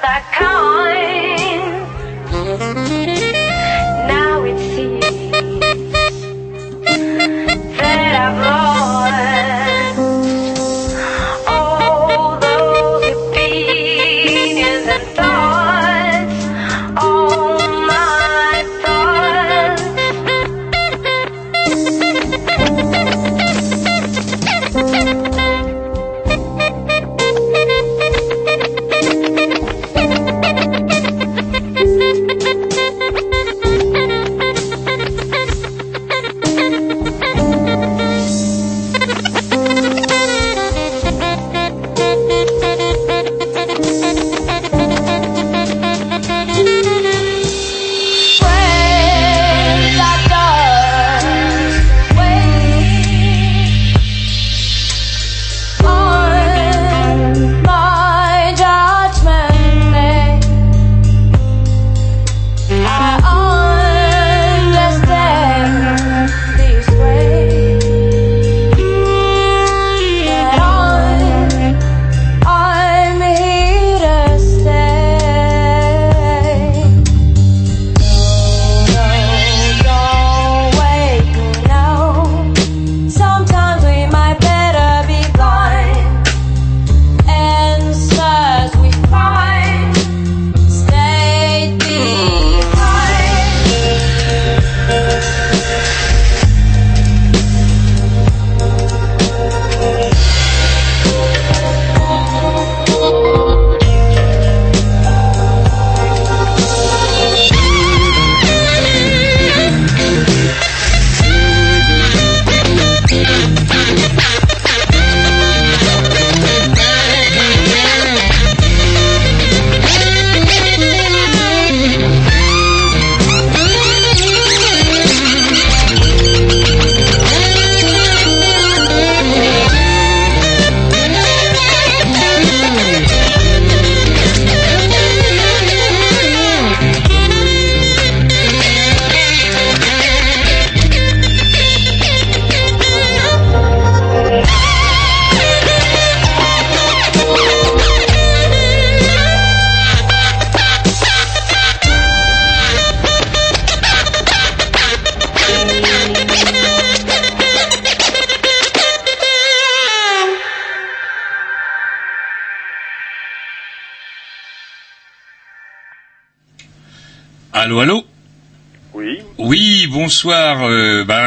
that kind.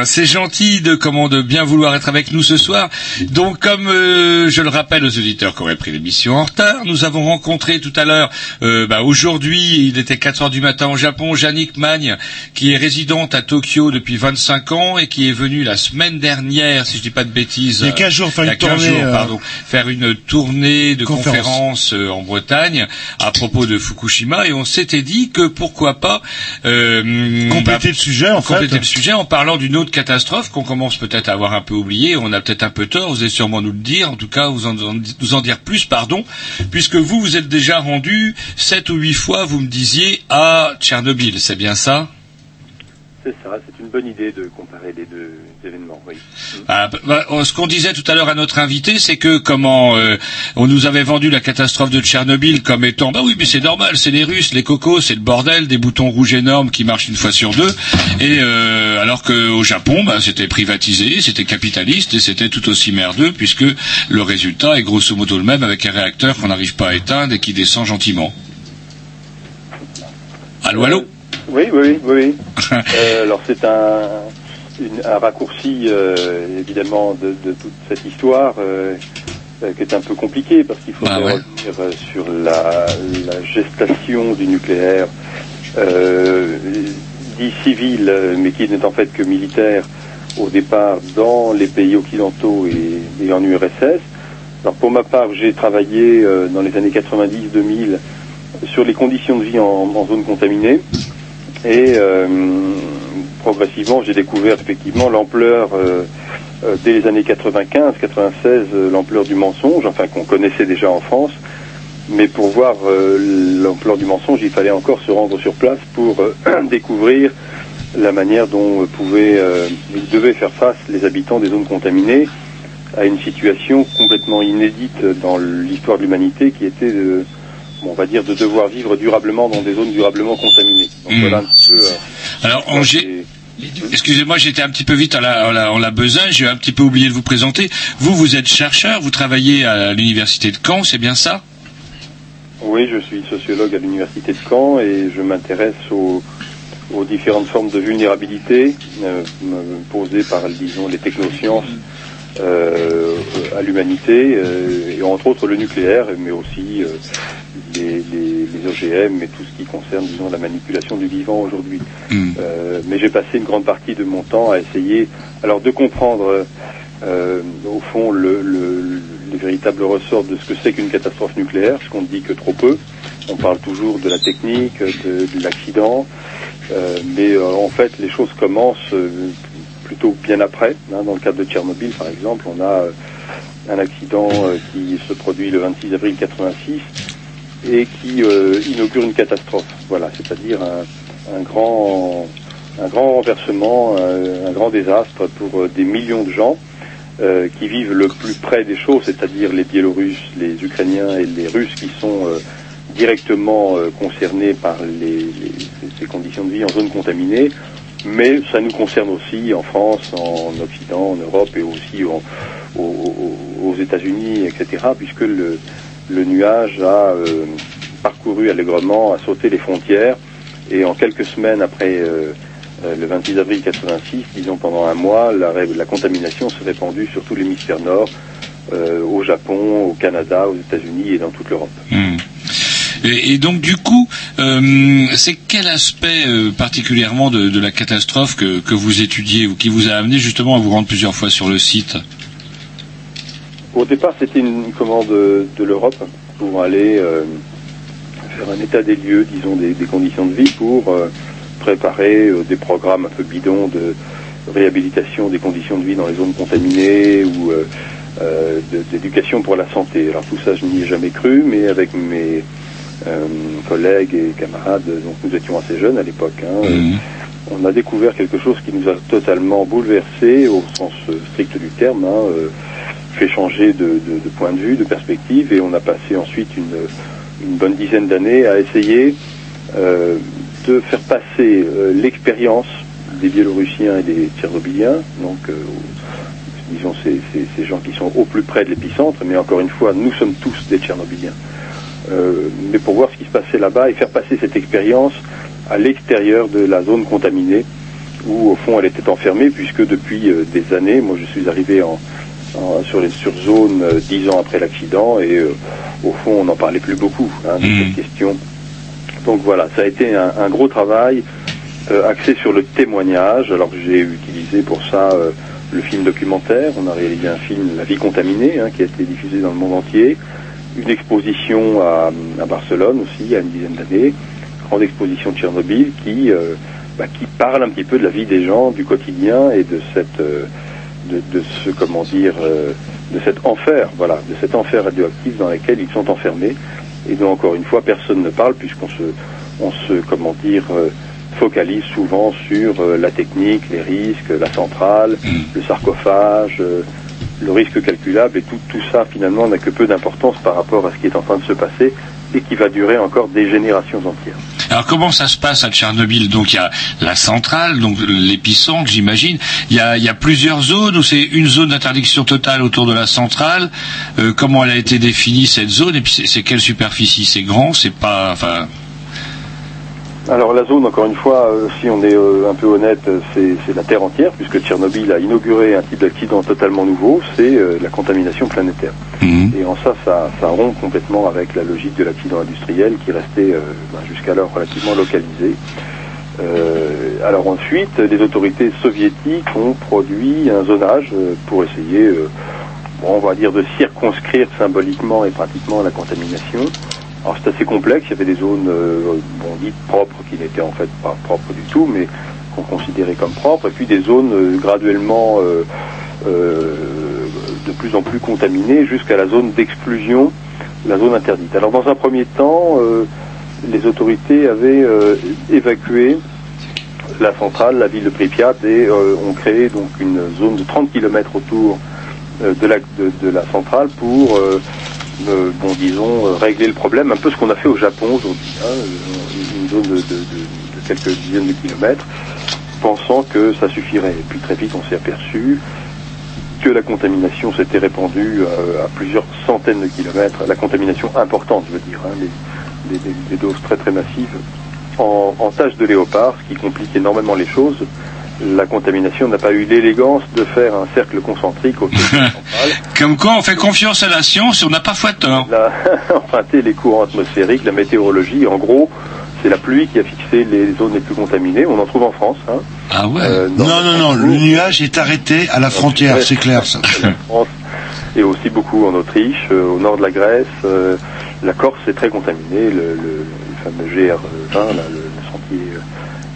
C'est gentil de comment de bien vouloir être avec nous ce soir. Donc, comme euh, je le rappelle aux auditeurs qui auraient pris l'émission en retard, nous avons rencontré tout à l'heure, euh, ben, aujourd'hui, il était 4 heures du matin au Japon, Jannick Magne, qui est résidente à Tokyo depuis 25 ans et qui est venue la semaine dernière, si je dis pas de bêtises, Il y a 15 jours, faire une 15 tournée, jours, euh, pardon, faire une tournée de conférence. conférences euh, en Bretagne à propos de Fukushima et on s'était dit que pourquoi pas euh, Compléter le sujet, en compléter fait. le sujet en parlant d'une autre catastrophe qu'on commence peut-être à avoir un peu oubliée. On a peut-être un peu tort, vous allez sûrement nous le dire, en tout cas vous en, nous en dire plus, pardon, puisque vous vous êtes déjà rendu sept ou huit fois, vous me disiez, à Tchernobyl, c'est bien ça? C'est ça, c'est une bonne idée de comparer les deux événements, oui. Ah, bah, bah, ce qu'on disait tout à l'heure à notre invité, c'est que comment euh, on nous avait vendu la catastrophe de Tchernobyl comme étant bah oui mais c'est normal, c'est les Russes, les cocos, c'est le bordel, des boutons rouges énormes qui marchent une fois sur deux, et euh, alors qu'au Japon, bah, c'était privatisé, c'était capitaliste et c'était tout aussi merdeux puisque le résultat est grosso modo le même avec un réacteur qu'on n'arrive pas à éteindre et qui descend gentiment. Allô, allô? Oui, oui, oui. oui. Euh, alors c'est un, une- un raccourci euh, évidemment de, de toute cette histoire euh, qui est un peu compliqué parce qu'il faudrait Ah ouais. revenir sur la, la gestation du nucléaire dit civil mais qui n'est en fait que militaire au départ dans les pays occidentaux et, et en URSS. Alors pour ma part, j'ai travaillé dans les années 90-2000 sur les conditions de vie en, en zone contaminée et euh, progressivement j'ai découvert effectivement l'ampleur euh, euh, dès les années 95-96 euh, l'ampleur du mensonge, enfin qu'on connaissait déjà en France, mais pour voir l'ampleur du mensonge, il fallait encore se rendre sur place pour découvrir la manière dont pouvaient, euh, ils devaient faire face les habitants des zones contaminées à une situation complètement inédite dans l'histoire de l'humanité qui était de, on va dire de devoir vivre durablement dans des zones durablement contaminées. Donc Hmm. voilà un petit peu. euh, Alors, j'ai- excusez-moi, j'étais un petit peu vite en la, en la, en la besogne, j'ai un petit peu oublié de vous présenter. Vous, vous êtes chercheur, vous travaillez à l'université de Caen, c'est bien ça? Oui, je suis sociologue à l'université de Caen et je m'intéresse aux, aux différentes formes de vulnérabilité euh, m- posées par, disons, les technosciences euh, à l'humanité, euh, et entre autres le nucléaire, mais aussi euh, les, les- les OGM et tout ce qui concerne, disons, la manipulation du vivant aujourd'hui. Euh, mais j'ai passé une grande partie de mon temps à essayer, alors, de comprendre, euh, au fond, le, le- les véritables ressorts de ce que c'est qu'une catastrophe nucléaire, ce qu'on ne dit que trop peu. On parle toujours de la technique, de, de l'accident, euh, mais euh, en fait, les choses commencent euh, plutôt bien après. hein. Dans le cadre de Tchernobyl, par exemple, on a euh, un accident euh, qui se produit le 26 avril 86 et qui euh, inaugure une catastrophe. Voilà, c'est-à-dire un, grand, un grand renversement, un, grand désastre pour des millions de gens qui vivent le plus près des choses, c'est-à-dire les Biélorusses, les Ukrainiens et les Russes qui sont directement concernés par les, ces conditions de vie en zone contaminée. Mais ça nous concerne aussi en France, en Occident, en Europe et aussi aux, États-Unis, etc., puisque le, nuage a euh, parcouru allègrement, a sauté les frontières, et en quelques semaines après euh, euh, le 26 avril 86, disons pendant un mois, la, contamination s'est répandue sur tout l'hémisphère nord, au Japon, au Canada, aux États-Unis et dans toute l'Europe. Hmm. Et, donc du coup, euh, c'est quel aspect euh, particulièrement de, la catastrophe que, que vous étudiez ou qui vous a amené justement à vous rendre plusieurs fois sur le site? Au départ, c'était une commande de, l'Europe pour aller euh, faire un état des lieux, disons, des, conditions de vie pour préparer des programmes un peu bidons de réhabilitation des conditions de vie dans les zones contaminées ou d'éducation pour la santé. Alors tout ça, je n'y ai jamais cru, mais avec mes collègues et camarades, donc nous étions assez jeunes à l'époque, hein, euh, on a découvert quelque chose qui nous a totalement bouleversé au sens euh, strict du terme, hein, euh, fait changer de, de- de point de vue, de perspective, et on a passé ensuite une, une bonne dizaine d'années à essayer euh, de faire passer euh, l'expérience des Biélorussiens et des Tchernobyliens, donc euh, disons ces, ces- ces gens qui sont au plus près de l'épicentre, mais encore une fois, nous sommes tous des Tchernobyliens. Euh, mais pour voir ce qui se passait là-bas et faire passer cette expérience à l'extérieur de la zone contaminée où au fond elle était enfermée puisque depuis euh, des années, moi je suis arrivé en, en- sur les sur zone euh, dix ans après l'accident et euh, au fond on n'en parlait plus beaucoup hein, de cette question. Donc voilà, ça a été un, un gros travail euh, axé sur le témoignage. Alors j'ai utilisé pour ça euh, le film documentaire. On a réalisé un film La vie contaminée hein, qui a été diffusé dans le monde entier. Une exposition à, à Barcelone aussi il y a une dizaine d'années. Grande exposition de Tchernobyl qui, euh, bah, qui parle un petit peu de la vie des gens, du quotidien et de cette euh, de, de ce comment dire euh, de cet enfer, voilà, de cet enfer radioactif dans lequel ils sont enfermés et dont encore une fois personne ne parle puisqu'on se on se comment dire focalise souvent sur la technique, les risques, la centrale, le sarcophage, le risque calculable et tout, tout ça finalement n'a que peu d'importance par rapport à ce qui est en train de se passer et qui va durer encore des générations entières. Alors comment ça se passe à Tchernobyl? Donc il y a la centrale, donc l'épicentre, j'imagine. Il y a, il y a plusieurs zones où c'est une zone d'interdiction totale autour de la centrale? Euh, comment elle a été définie cette zone? Et puis c'est- c'est quelle superficie? C'est grand? C'est pas Enfin, Alors la zone, encore une fois, euh, si on est euh, un peu honnête, euh, c'est la Terre entière, puisque Tchernobyl a inauguré un type d'accident totalement nouveau, c'est euh, la contamination planétaire. Et en ça, ça, ça rompt complètement avec la logique de l'accident industriel qui restait ben, jusqu'alors relativement localisé. Alors ensuite, les autorités soviétiques ont produit un zonage pour essayer, bon, on va dire, de circonscrire symboliquement et pratiquement la contamination. Alors c'est assez complexe, il y avait des zones euh, bon, dites propres qui n'étaient en fait pas propres du tout, mais qu'on considérait comme propres, et puis des zones euh, graduellement euh, de plus en plus contaminées jusqu'à la zone d'exclusion, la zone interdite. Alors dans un premier temps, les autorités avaient évacué la centrale, la ville de Pripyat, et ont créé donc une zone de 30 km autour de la centrale pour, euh, bon, disons, euh, régler le problème, un peu ce qu'on a fait au Japon aujourd'hui, hein, euh, une zone de, quelques dizaines de kilomètres, pensant que ça suffirait. Et puis très vite, on s'est aperçu que la contamination s'était répandue euh, à plusieurs centaines de kilomètres, la contamination importante, je veux dire, hein, des, doses très très massives, en, en tâche de léopard, ce qui complique énormément les choses. La contamination n'a pas eu l'élégance de faire un cercle concentrique centrale. comme quoi on fait confiance à la science et on n'a pas foi tort. La, emprunter les courants atmosphériques, la météorologie, en gros, c'est la pluie qui a fixé les zones les plus contaminées. On en trouve en France. Hein. Ah ouais dans Non, non, non, le nuage est arrêté à la frontière, c'est clair ça. France et aussi beaucoup en Autriche, euh, au nord de la Grèce. euh, la Corse est très contaminée, le, le- le fameux GR20, là, le, euh,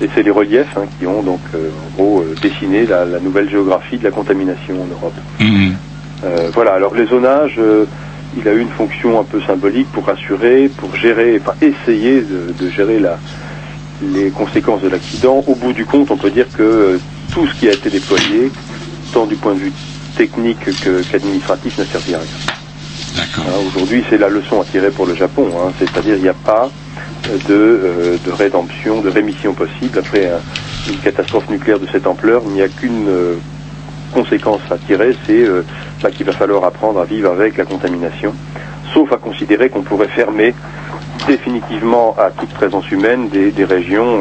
et c'est les reliefs hein, qui ont donc euh, en gros euh, dessiné la, la nouvelle géographie de la contamination en Europe. Mhm. Euh, voilà, alors les zonages, il a eu une fonction un peu symbolique pour rassurer, pour gérer, enfin essayer de, de gérer la, les conséquences de l'accident. Au bout du compte, on peut dire que tout ce qui a été déployé, tant du point de vue technique que- qu'administratif, n'a servi à rien. Hein, Aujourd'hui, c'est la leçon à tirer pour le Japon, hein, c'est-à-dire il n'y a pas de, euh, de rédemption, de rémission possible après un- une catastrophe nucléaire de cette ampleur. Il n'y a qu'une euh, conséquence à tirer, c'est euh, bah, qu'il va falloir apprendre à vivre avec la contamination, sauf à considérer qu'on pourrait fermer définitivement à toute présence humaine des, des régions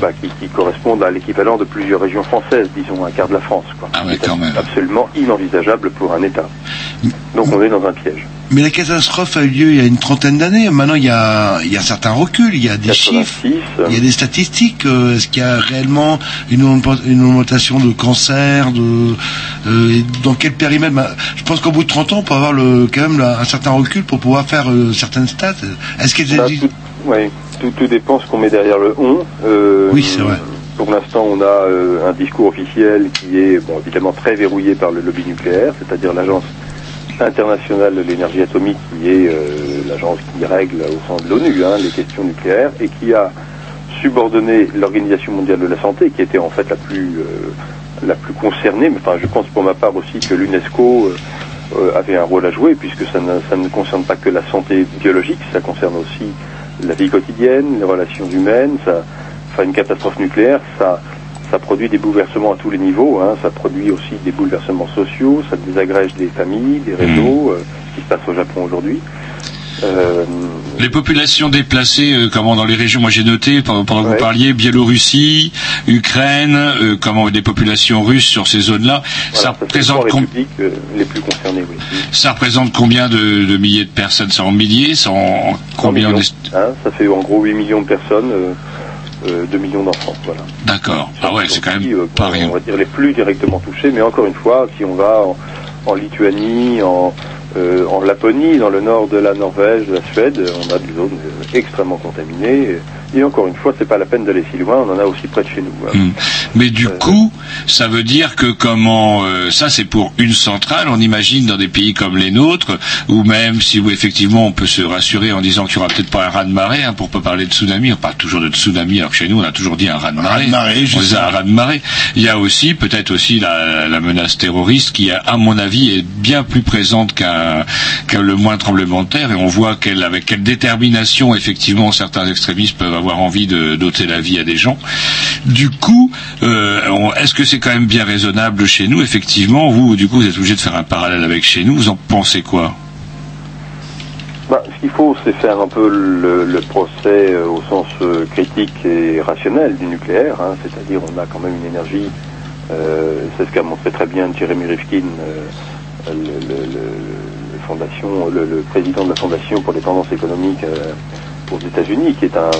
bah, qui, qui correspondent à l'équivalent de plusieurs régions françaises, disons un quart de la France. Quoi. C'est absolument inenvisageable pour un État. Donc on est dans un piège. Mais la catastrophe a eu lieu il y a une trentaine d'années. Maintenant, il y a, il y a un certain recul, il y a des chiffres, il y a des statistiques. Euh, Est-ce qu'il y a réellement une, augment- une augmentation de cancer de, euh, Dans quel périmètre? Bah, Je pense qu'au bout de 30 ans, on peut avoir le, quand même un certain recul pour pouvoir faire euh, certaines stats. Est-ce qu'il Bah, tout, ouais, tout, tout dépend ce qu'on met derrière le on. Euh, Oui, c'est vrai. Pour l'instant, on a un discours officiel qui est bon, évidemment très verrouillé par le lobby nucléaire, c'est-à-dire l'agence internationale de l'énergie atomique, qui est euh, l'agence qui règle au sein de l'ONU hein, les questions nucléaires et qui a subordonné l'Organisation mondiale de la santé, qui était en fait la plus euh, la plus concernée. Mais enfin, je pense pour ma part aussi que l'UNESCO euh, avait un rôle à jouer, puisque ça ne, ça ne concerne pas que la santé biologique, ça concerne aussi la vie quotidienne, les relations humaines. Ça, enfin, une catastrophe nucléaire, ça, ça produit des bouleversements à tous les niveaux. Hein. Ça produit aussi des bouleversements sociaux, ça désagrège des familles, des réseaux, euh, ce qui se passe au Japon aujourd'hui. Euh, Les populations déplacées, euh, comment dans les régions, moi j'ai noté pendant, pendant que vous parliez, Biélorussie, Ukraine, euh, comment des populations russes sur ces zones-là, ça voilà, représente com- les plus oui. ça représente combien de, de milliers de personnes? C'est en milliers? C'est en 100 combien millions, hein, Ça fait en gros 8 millions de personnes, euh, 2 millions d'enfants, voilà. D'accord. Ah ouais, c'est quand même Euh, pas rien. on va dire les plus directement touchés, mais encore une fois, si on va en, en Lituanie, en, euh, en Laponie, dans le nord de la Norvège, de la Suède, on a des zones euh, extrêmement contaminées. Et encore une fois, c'est pas la peine d'aller si loin, on en a aussi près de chez nous. hein. Hmm. Mais du coup, ça veut dire que comment euh, ça c'est pour une centrale, on imagine dans des pays comme les nôtres, ou même si où effectivement on peut se rassurer en disant qu'il n'y aura peut-être pas un raz de marée, hein, pour pas parler de tsunami, on parle toujours de tsunami, alors que chez nous on a toujours dit un raz de marée. raz-de-marée, on juste disait un raz de marée. Il y a aussi peut-être aussi la, la menace terroriste qui, à mon avis, est bien plus présente qu'un qu'un le moins tremblement de terre, et on voit quelle, avec quelle détermination effectivement certains extrémistes peuvent avoir envie de d'ôter la vie à des gens. Du coup, euh, est-ce que c'est quand même bien raisonnable chez nous Effectivement, vous, du coup, vous êtes obligé de faire un parallèle avec chez nous. Vous en pensez quoi? Bah, ce qu'il faut, c'est faire un peu le, procès euh, au sens euh, critique et rationnel du nucléaire, hein, c'est-à-dire on a quand même une énergie, c'est ce qu'a montré très bien Jeremy Rifkin, le, fondation, le, président de la Fondation pour les tendances économiques aux États-Unis, qui est un,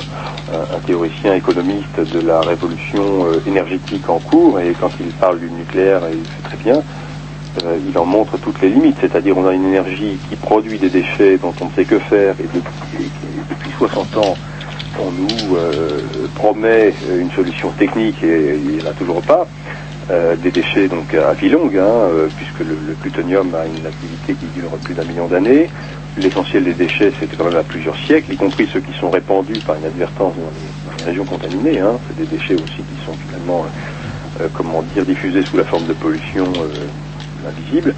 théoricien économiste de la révolution euh, énergétique en cours, et quand il parle du nucléaire, et il fait très bien, euh, il en montre toutes les limites, c'est-à-dire on a une énergie qui produit des déchets dont on ne sait que faire et depuis 60 ans on nous euh, promet une solution technique et il n'y en a toujours pas. Euh, des déchets donc à vie longue, hein, euh, puisque le, plutonium a une activité qui dure plus d'un million d'années. L'essentiel des déchets, c'était quand même à plusieurs siècles, y compris ceux qui sont répandus par inadvertance dans les, régions contaminées. Hein. C'est des déchets aussi qui sont finalement, euh, euh, comment dire, diffusés sous la forme de pollution euh, invisible.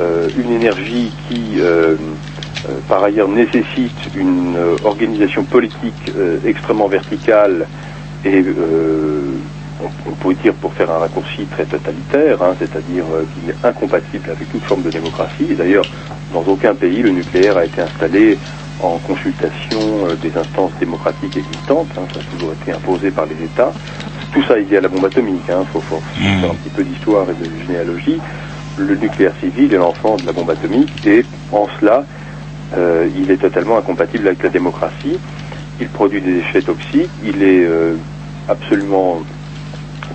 Euh, une énergie qui, euh, euh, par ailleurs, nécessite une euh, organisation politique euh, extrêmement verticale et euh, on, pourrait dire pour faire un raccourci très totalitaire, hein, c'est-à-dire euh, qu'il est incompatible avec toute forme de démocratie. D'ailleurs, dans aucun pays, le nucléaire a été installé en consultation euh, des instances démocratiques existantes. hein, ça a toujours été imposé par les États. Tout ça est lié à la bombe atomique. Il faut, faut faire un petit peu d'histoire et de généalogie. Le nucléaire civil est l'enfant de la bombe atomique et en cela, euh, il est totalement incompatible avec la démocratie. Il produit des déchets toxiques. Il est absolument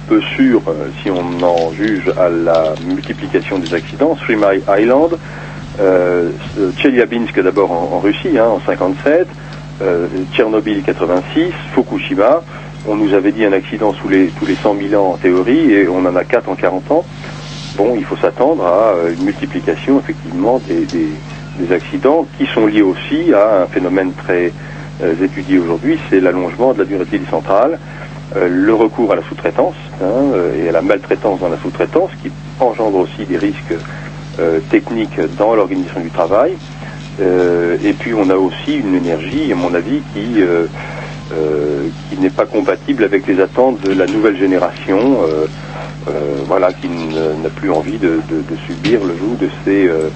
peu sûr, euh, si on en juge à la multiplication des accidents. Three Mile Island, euh, Tcheliabinsk d'abord en, Russie, hein, en 57, euh, Tchernobyl 86, Fukushima. On nous avait dit un accident sous les, tous les 100 000 ans en théorie et on en a 4 en 40 ans. Bon, il faut s'attendre à euh, une multiplication effectivement des, accidents qui sont liés aussi à un phénomène très étudié aujourd'hui, c'est l'allongement de la durée de vie euh, le recours à la sous-traitance hein, euh, et à la maltraitance dans la sous-traitance qui engendre aussi des risques euh, techniques dans l'organisation du travail. Euh, et puis on a aussi une énergie, à mon avis, qui, euh, euh, qui n'est pas compatible avec les attentes de la nouvelle génération, euh, euh, voilà, qui n'a plus envie de, de- subir le joug de ces, euh,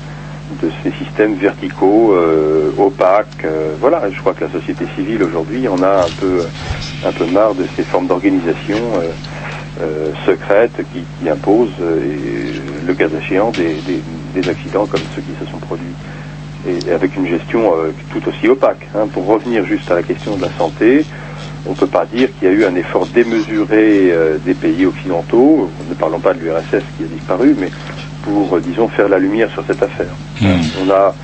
de ces systèmes verticaux, euh, opaques. euh, voilà, je crois que la société civile aujourd'hui en a un peu, un peu marre de ces formes d'organisation euh, euh, secrètes qui, qui imposent, euh, le cas échéant, des, des- des accidents comme ceux qui se sont produits. Et, avec une gestion euh, tout aussi opaque. hein. Pour revenir juste à la question de la santé, on ne peut pas dire qu'il y a eu un effort démesuré des pays occidentaux, ne parlons pas de l'URSS qui a disparu, mais pour, euh, disons, faire la lumière sur cette affaire. On a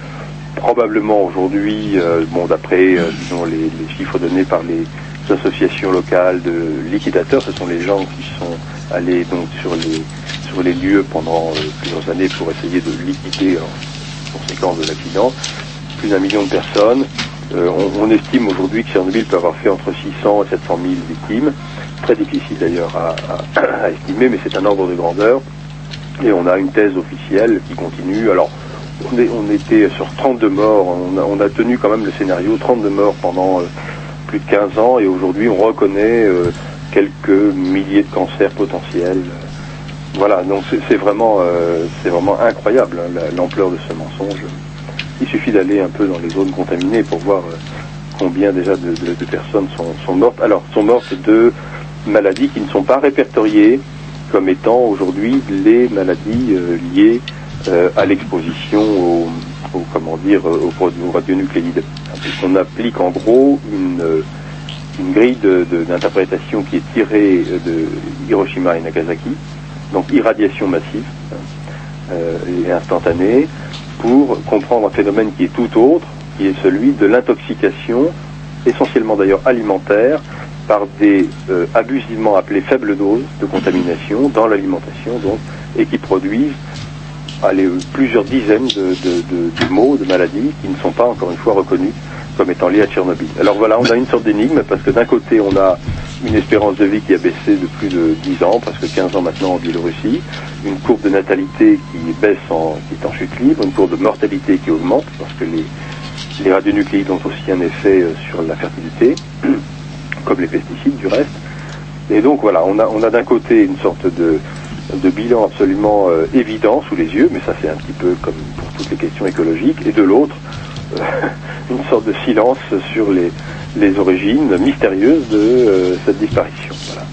probablement aujourd'hui, euh, bon, d'après, euh, disons, les, les chiffres donnés par les associations locales de liquidateurs, ce sont les gens qui sont allés donc sur les sur les lieux pendant euh, plusieurs années pour essayer de liquider en conséquence de l'accident, plus d'un million de personnes. On, on estime aujourd'hui que Tchernobyl peut avoir fait entre 600 et 700 000 victimes. Très difficile d'ailleurs à, à- à estimer, mais c'est un ordre de grandeur. Et on a une thèse officielle qui continue. Alors, on, était sur 32 morts. On a, tenu quand même le scénario 32 morts pendant euh, plus de 15 ans. Et aujourd'hui, on reconnaît euh, quelques milliers de cancers potentiels. Voilà, donc c'est vraiment, euh, vraiment incroyable hein, la- l'ampleur de ce mensonge. Il suffit d'aller un peu dans les zones contaminées pour voir combien déjà de personnes sont, sont mortes. Alors, sont mortes de maladies qui ne sont pas répertoriées comme étant aujourd'hui les maladies euh, liées euh, à l'exposition aux, comment dire, produits- aux radionucléides. On applique en gros une, euh, grille d'interprétation qui est tirée euh, de Hiroshima et Nagasaki, donc irradiation massive euh, et instantanée, pour comprendre un phénomène qui est tout autre, qui est celui de l'intoxication, essentiellement d'ailleurs alimentaire, par des euh, abusivement appelées faibles doses de contamination dans l'alimentation, donc, et qui produisent plusieurs dizaines de, maux, de maladies qui ne sont pas encore une fois reconnus comme étant liés à Tchernobyl. Alors voilà, on a une sorte d'énigme parce que d'un côté on a une espérance de vie qui a baissé de plus de 10 ans, presque 15 ans maintenant en Biélorussie, une courbe de natalité qui baisse en, qui est en chute libre, une courbe de mortalité qui augmente parce que les, les radionucléides ont aussi un effet euh, sur la fertilité, comme les pesticides du reste. Et donc voilà, on a, on a d'un côté une sorte de, de bilan absolument euh, évident sous les yeux, mais ça c'est un petit peu comme pour toutes les questions écologiques, et de l'autre, euh, une sorte de silence sur les, les origines mystérieuses de euh, cette disparition. Voilà.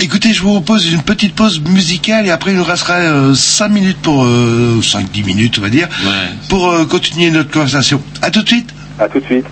Écoutez, je vous propose une petite pause musicale et après il nous restera 5 minutes pour... 5-10 minutes on va dire, pour euh, continuer notre conversation. À tout de suite À tout de suite.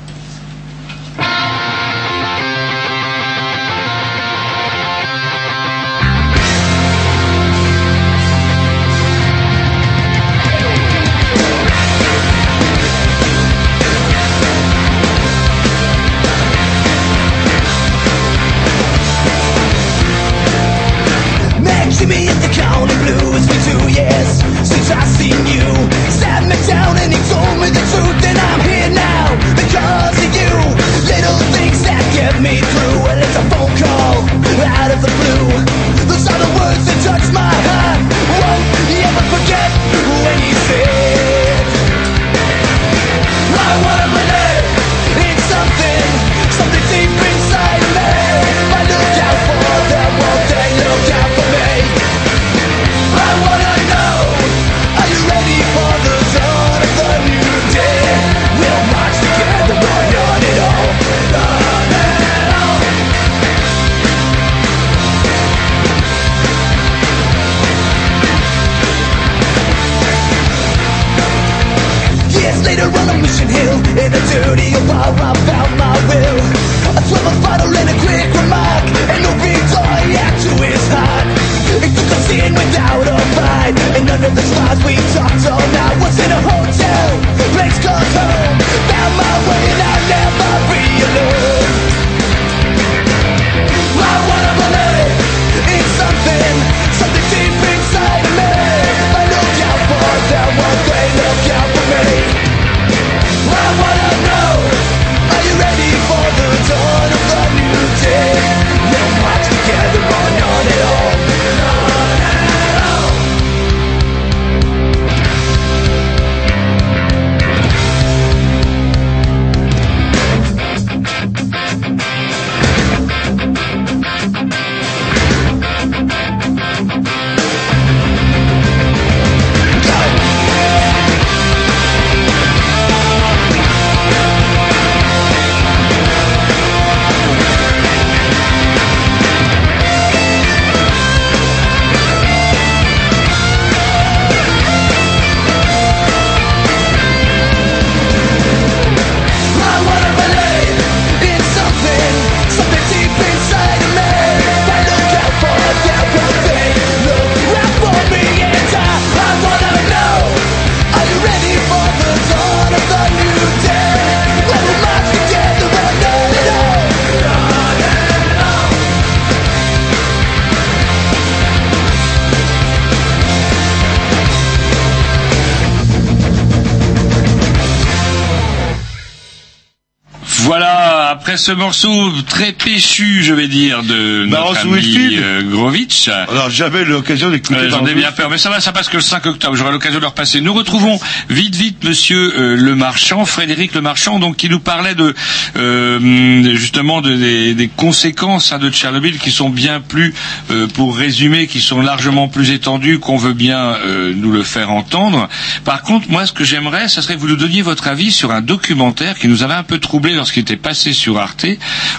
Après ce morceau très péchu, je vais dire, de Barros notre ami euh, Grovitch. Alors j'avais l'occasion d'écouter. Euh, J'en ai bien peur, mais ça va, ça passe que le 5 octobre. J'aurai l'occasion de le repasser. Nous retrouvons vite, vite, Monsieur euh, Le Marchand, Frédéric Le Marchand, donc qui nous parlait de euh, justement de- des, des conséquences hein, de Tchernobyl qui sont bien plus, euh, pour résumer, qui sont largement plus étendues qu'on veut bien euh, nous le faire entendre. Par contre, moi, ce que j'aimerais, ce serait que vous nous donniez votre avis sur un documentaire qui nous avait un peu troublé lorsqu'il était passé sur Arte,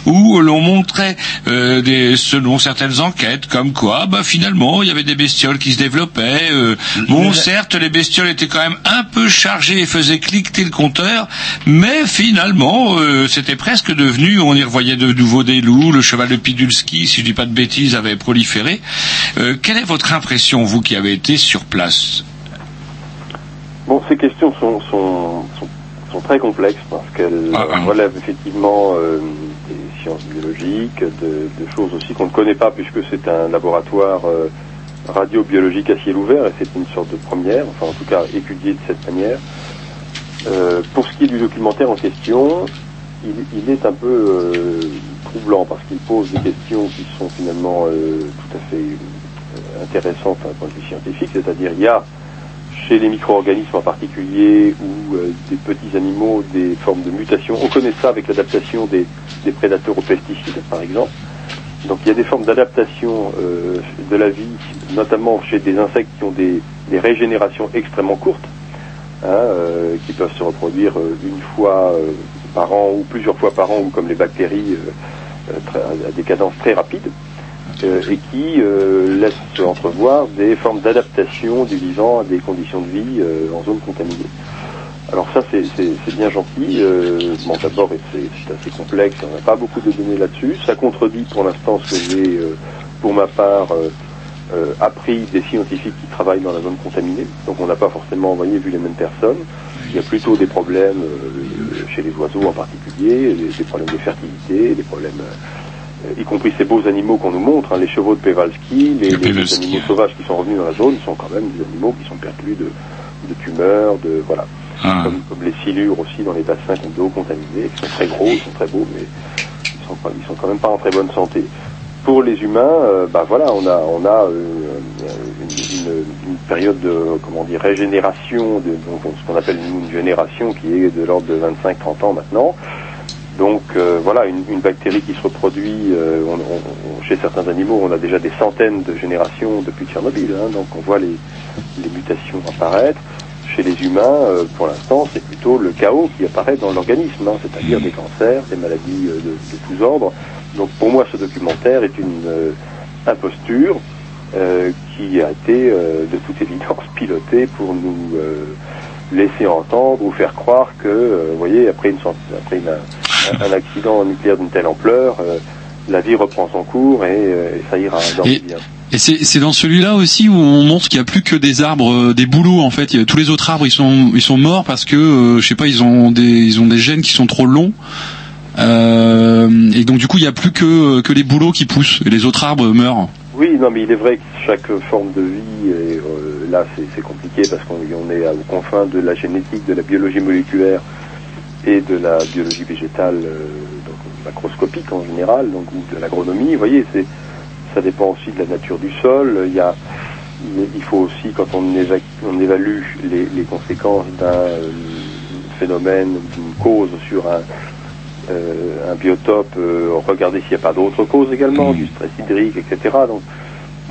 où l'on montrait, euh, des, selon certaines enquêtes, comme quoi, bah, finalement, il y avait des bestioles qui se développaient. euh, bon, certes, les bestioles étaient quand même un peu chargées et faisaient cliqueter le compteur, mais finalement, euh, c'était presque devenu, on y revoyait de nouveau des loups, le cheval de Pidulski, si je dis pas de bêtises, avait proliféré. Euh, quelle est votre impression, vous qui avez été sur place? Bon, ces questions sont, sont, sont, sont très complexes parce qu'elles Ah, ah. relèvent effectivement euh, des sciences biologiques, de, de choses aussi qu'on ne connaît pas puisque c'est un laboratoire euh, radiobiologique à ciel ouvert et c'est une sorte de première, enfin en tout cas étudié de cette manière. Euh, pour ce qui est du documentaire en question, il, il est un peu euh, troublant parce qu'il pose des questions qui sont finalement tout à fait intéressantes d'un point de vue scientifique, c'est-à-dire il y a chez les micro-organismes en particulier ou euh, des petits animaux des formes de mutation. On connaît ça avec l'adaptation des, prédateurs aux pesticides, par exemple. Donc il y a des formes d'adaptation euh, de la vie, notamment chez des insectes qui ont des, régénérations extrêmement courtes, hein, euh, qui peuvent se reproduire une fois par an ou plusieurs fois par an, ou comme les bactéries à des cadences très rapides et qui euh, laisse entrevoir des formes d'adaptation du vivant à des conditions de vie euh, en zone contaminée. Alors ça, c'est bien gentil. Euh, bon, d'abord, c'est assez complexe, on n'a pas beaucoup de données là-dessus. Ça contredit pour l'instant ce que j'ai, euh, pour ma part, euh, euh, appris des scientifiques qui travaillent dans la zone contaminée. Donc on n'a pas forcément envoyé vu les mêmes personnes. Il y a plutôt des problèmes euh, chez les oiseaux en particulier, des, problèmes de fertilité, des problèmes euh, y compris ces beaux animaux qu'on nous montre, hein, les chevaux de Pevalski, les, les- les animaux sauvages qui sont revenus dans la zone sont quand même des animaux qui sont perclus de, de tumeurs, de voilà, Ah. comme, comme les silures aussi dans les bassins d'eau contaminée, qui sont très gros, ils sont très beaux, mais ils sont, ils sont quand même pas en très bonne santé. Pour les humains, euh, bah voilà, on a on a euh, une, une- une période de comment dire régénération, de, donc ce qu'on appelle une génération qui est de l'ordre de 25-30 ans maintenant. Donc euh, voilà, une, une bactérie qui se reproduit euh, on- on- chez certains animaux, on a déjà des centaines de générations depuis Tchernobyl, hein, donc on voit les, les mutations apparaître. Chez les humains, euh, pour l'instant, c'est plutôt le chaos qui apparaît dans l'organisme, hein, c'est-à-dire des cancers, des maladies euh, de, de tous ordres. Donc pour moi, ce documentaire est une euh, imposture euh, qui a été de toute évidence pilotée pour nous laisser entendre ou faire croire que, euh, vous voyez, après, une, après une- un, accident nucléaire d'une telle ampleur, euh, la vie reprend son cours et, euh, et ça ira dans Et- bien. Et c'est dans celui-là aussi où on montre qu'il n'y a plus que des arbres, des bouleaux en fait. Tous les autres arbres ils sont ils sont morts parce que je sais pas ils ont des ils ont des gènes qui sont trop longs. Et donc du coup il n'y a plus que que les bouleaux qui poussent et les autres arbres meurent. Oui, non, mais il est vrai que chaque forme de vie, euh, là c'est compliqué parce qu'on on est aux confins de la génétique, de la biologie moléculaire et de la biologie végétale, euh, macroscopique en général, donc ou de l'agronomie. Vous voyez, ça dépend aussi de la nature du sol. Il il faut aussi quand on, éva- on évalue les, conséquences d'un phénomène, d'une cause sur un, euh, biotope, euh, regarder s'il n'y a pas d'autres causes également, du stress hydrique, etc.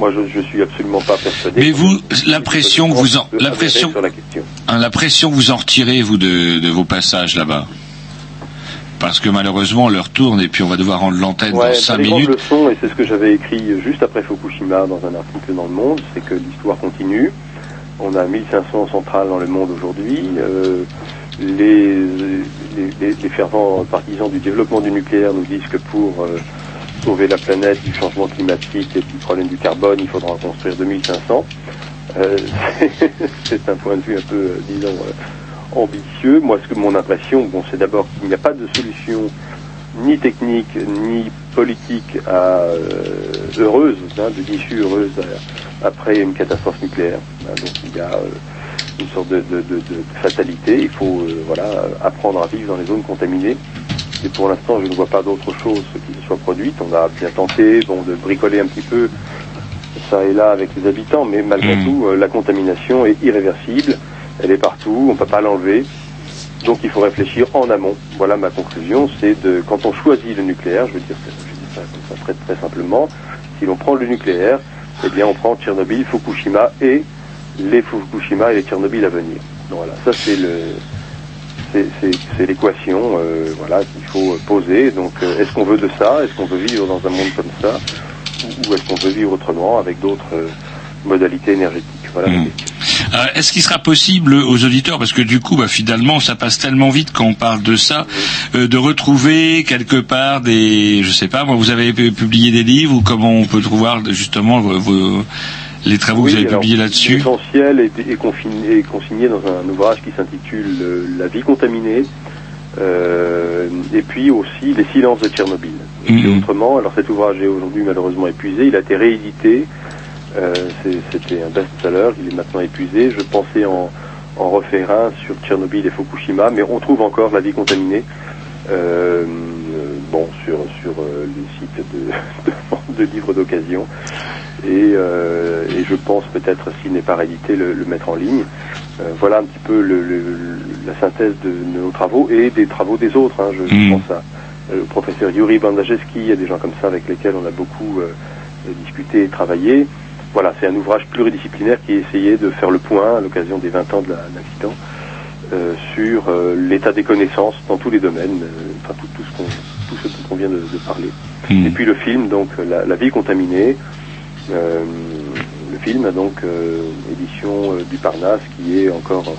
moi, je, je suis absolument pas persuadé. Mais vous, l'impression que vous en, l'impression, sur la question. hein, l'impression que vous en retirez vous de, de vos passages là-bas. Parce que malheureusement l'heure tourne et puis on va devoir rendre l'antenne Ouais, dans cinq les grandes minutes. leçons, et c'est ce que j'avais écrit juste après Fukushima dans un article dans Le Monde, c'est que l'histoire continue. On a 1500 centrales dans le monde aujourd'hui. Euh, les, les, les- les fervents partisans du développement du nucléaire nous disent que pour euh, sauver la planète du changement climatique et du problème du carbone, il faudra construire 2500. Euh, c'est un point de vue un peu, euh, disons, euh, ambitieux. Moi, ce que mon impression, bon, c'est d'abord qu'il n'y a pas de solution ni technique ni politique heureuse, hein, de d'issue heureuse après une catastrophe nucléaire. hein. donc il y a une sorte de, de- fatalité. Il faut voilà apprendre à vivre dans les zones contaminées. Et pour l'instant, je ne vois pas d'autre chose qui se soit produite. On a bien tenté, bon, de bricoler un petit peu ça et là avec les habitants, mais malgré tout, euh, la contamination est irréversible. Elle est partout, on ne peut pas l'enlever. Donc il faut réfléchir en amont. Voilà ma conclusion, c'est de quand on choisit le nucléaire, je veux dire, je ça comme ça très, très simplement, si l'on prend le nucléaire, eh bien on prend Tchernobyl, Fukushima et les Fukushima et les Tchernobyl à venir. Donc voilà, ça c'est le c'est- l'équation euh, voilà qu'il faut poser. Donc euh, est-ce qu'on veut de ça? Est-ce qu'on veut vivre dans un monde comme ça? Ou, est-ce qu'on veut vivre autrement avec d'autres euh, modalités énergétiques? Euh, Est-ce qu'il sera possible aux auditeurs, parce que du coup, bah, finalement, ça passe tellement vite quand on parle de ça, de retrouver quelque part des, je sais pas, vous avez pu- publié des livres ou comment on peut trouver justement vos- les travaux que vous avez publiés là-dessus L'essentiel est, est confiné- est consigné dans un ouvrage qui s'intitule euh, La vie contaminée, euh, et puis aussi Les silences de Tchernobyl. Et autrement, alors cet ouvrage est aujourd'hui malheureusement épuisé, il a été réédité, euh, c'était un best-seller, il est maintenant épuisé. Je pensais en, en refaire un sur Tchernobyl et Fukushima, mais on trouve encore La vie contaminée. euh, bon, sur, sur les sites de, de, de livres d'occasion. Et, euh, et je pense peut-être, s'il n'est pas réédité, le, le mettre en ligne. Euh, voilà un petit peu le, le- la synthèse de, de nos travaux et des travaux des autres. hein. Je, je pense à euh, au professeur Yuri Bandajewski, il y a des gens comme ça avec lesquels on a beaucoup euh, discuté et travaillé. Voilà, c'est un ouvrage pluridisciplinaire qui essayait de faire le point à l'occasion des 20 ans de la- de l'accident sur l'état des connaissances dans tous les domaines, enfin tout, tout ce qu'on tout ce dont on vient de, de parler. Et puis le film, donc la, la vie contaminée, euh, le film donc euh, édition euh, du Parnasse qui est encore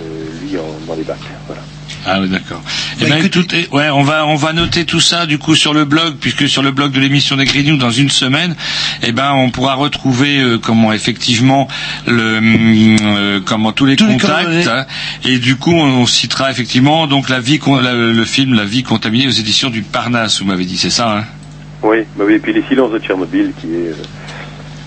euh, lui en- dans les bacs. Voilà. Ah oui, d'accord. Eh ben, écoutez, ouais, on va on va noter tout ça du coup sur le blog, puisque sur le blog de l'émission des Green News dans une semaine, eh ben on pourra retrouver euh, comment effectivement le hum, euh, comment tous les contacts hein. et du coup on, on citera effectivement donc la vie con- la- le film La vie contaminée aux éditions du Parnasse, vous m'avez dit, c'est ça hein? Oui, bah oui, et puis les silences de Tchernobyl qui est euh,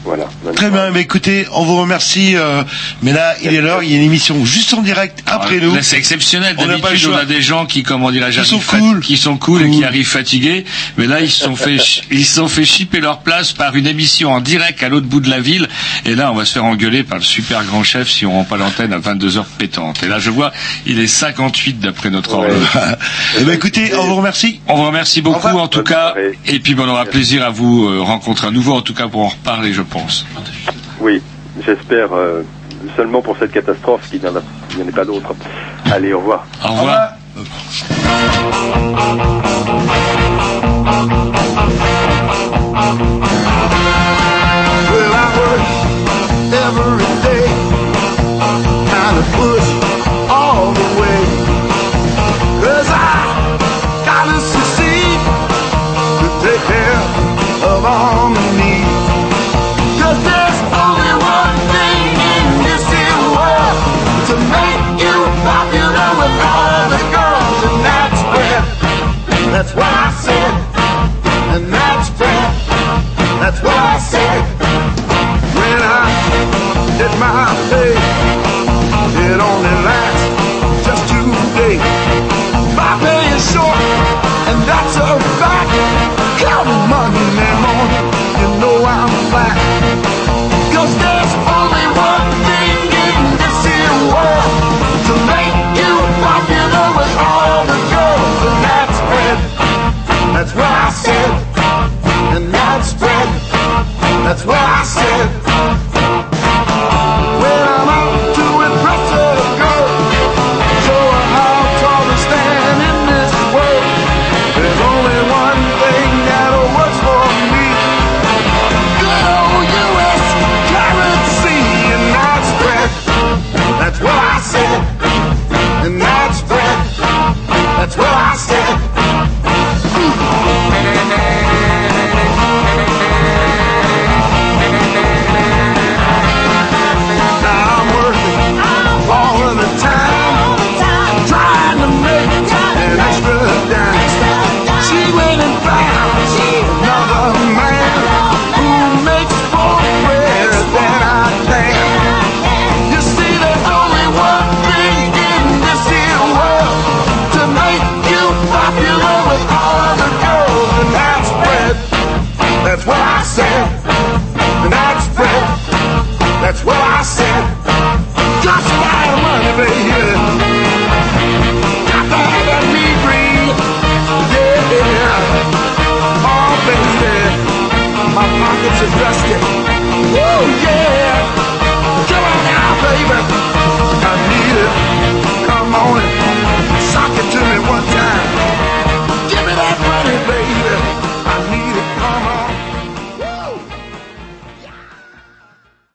voilà. Très bien, mais écoutez, on vous remercie, euh, mais là, il est l'heure, il y a une émission juste en direct après Alors, nous. Là, c'est exceptionnel. D'habitude, on, a des gens qui, comment dirais-je, Qui sont cool. qui sont cool, et qui arrivent fatigués. Mais là, ils se sont fait, ils se sont fait chipper leur place par une émission en direct à l'autre bout de la ville. Et là, on va se faire engueuler par le super grand chef si on rend pas l'antenne à 22 heures pétantes. Et là, je vois, il est 58 d'après notre horloge. Eh ben, écoutez, on vous remercie. On vous remercie beaucoup, en tout cas. Et puis, on aura plaisir à vous euh, rencontrer à nouveau, en tout cas, pour en reparler, je pense. Oui, j'espère euh, seulement pour cette catastrophe qu'il n'y en, a- il n'y en ait pas d'autres. Allez, au revoir. Au revoir. Well, I work every day, kind of push What I said when I did my thing. Did only That's what I said.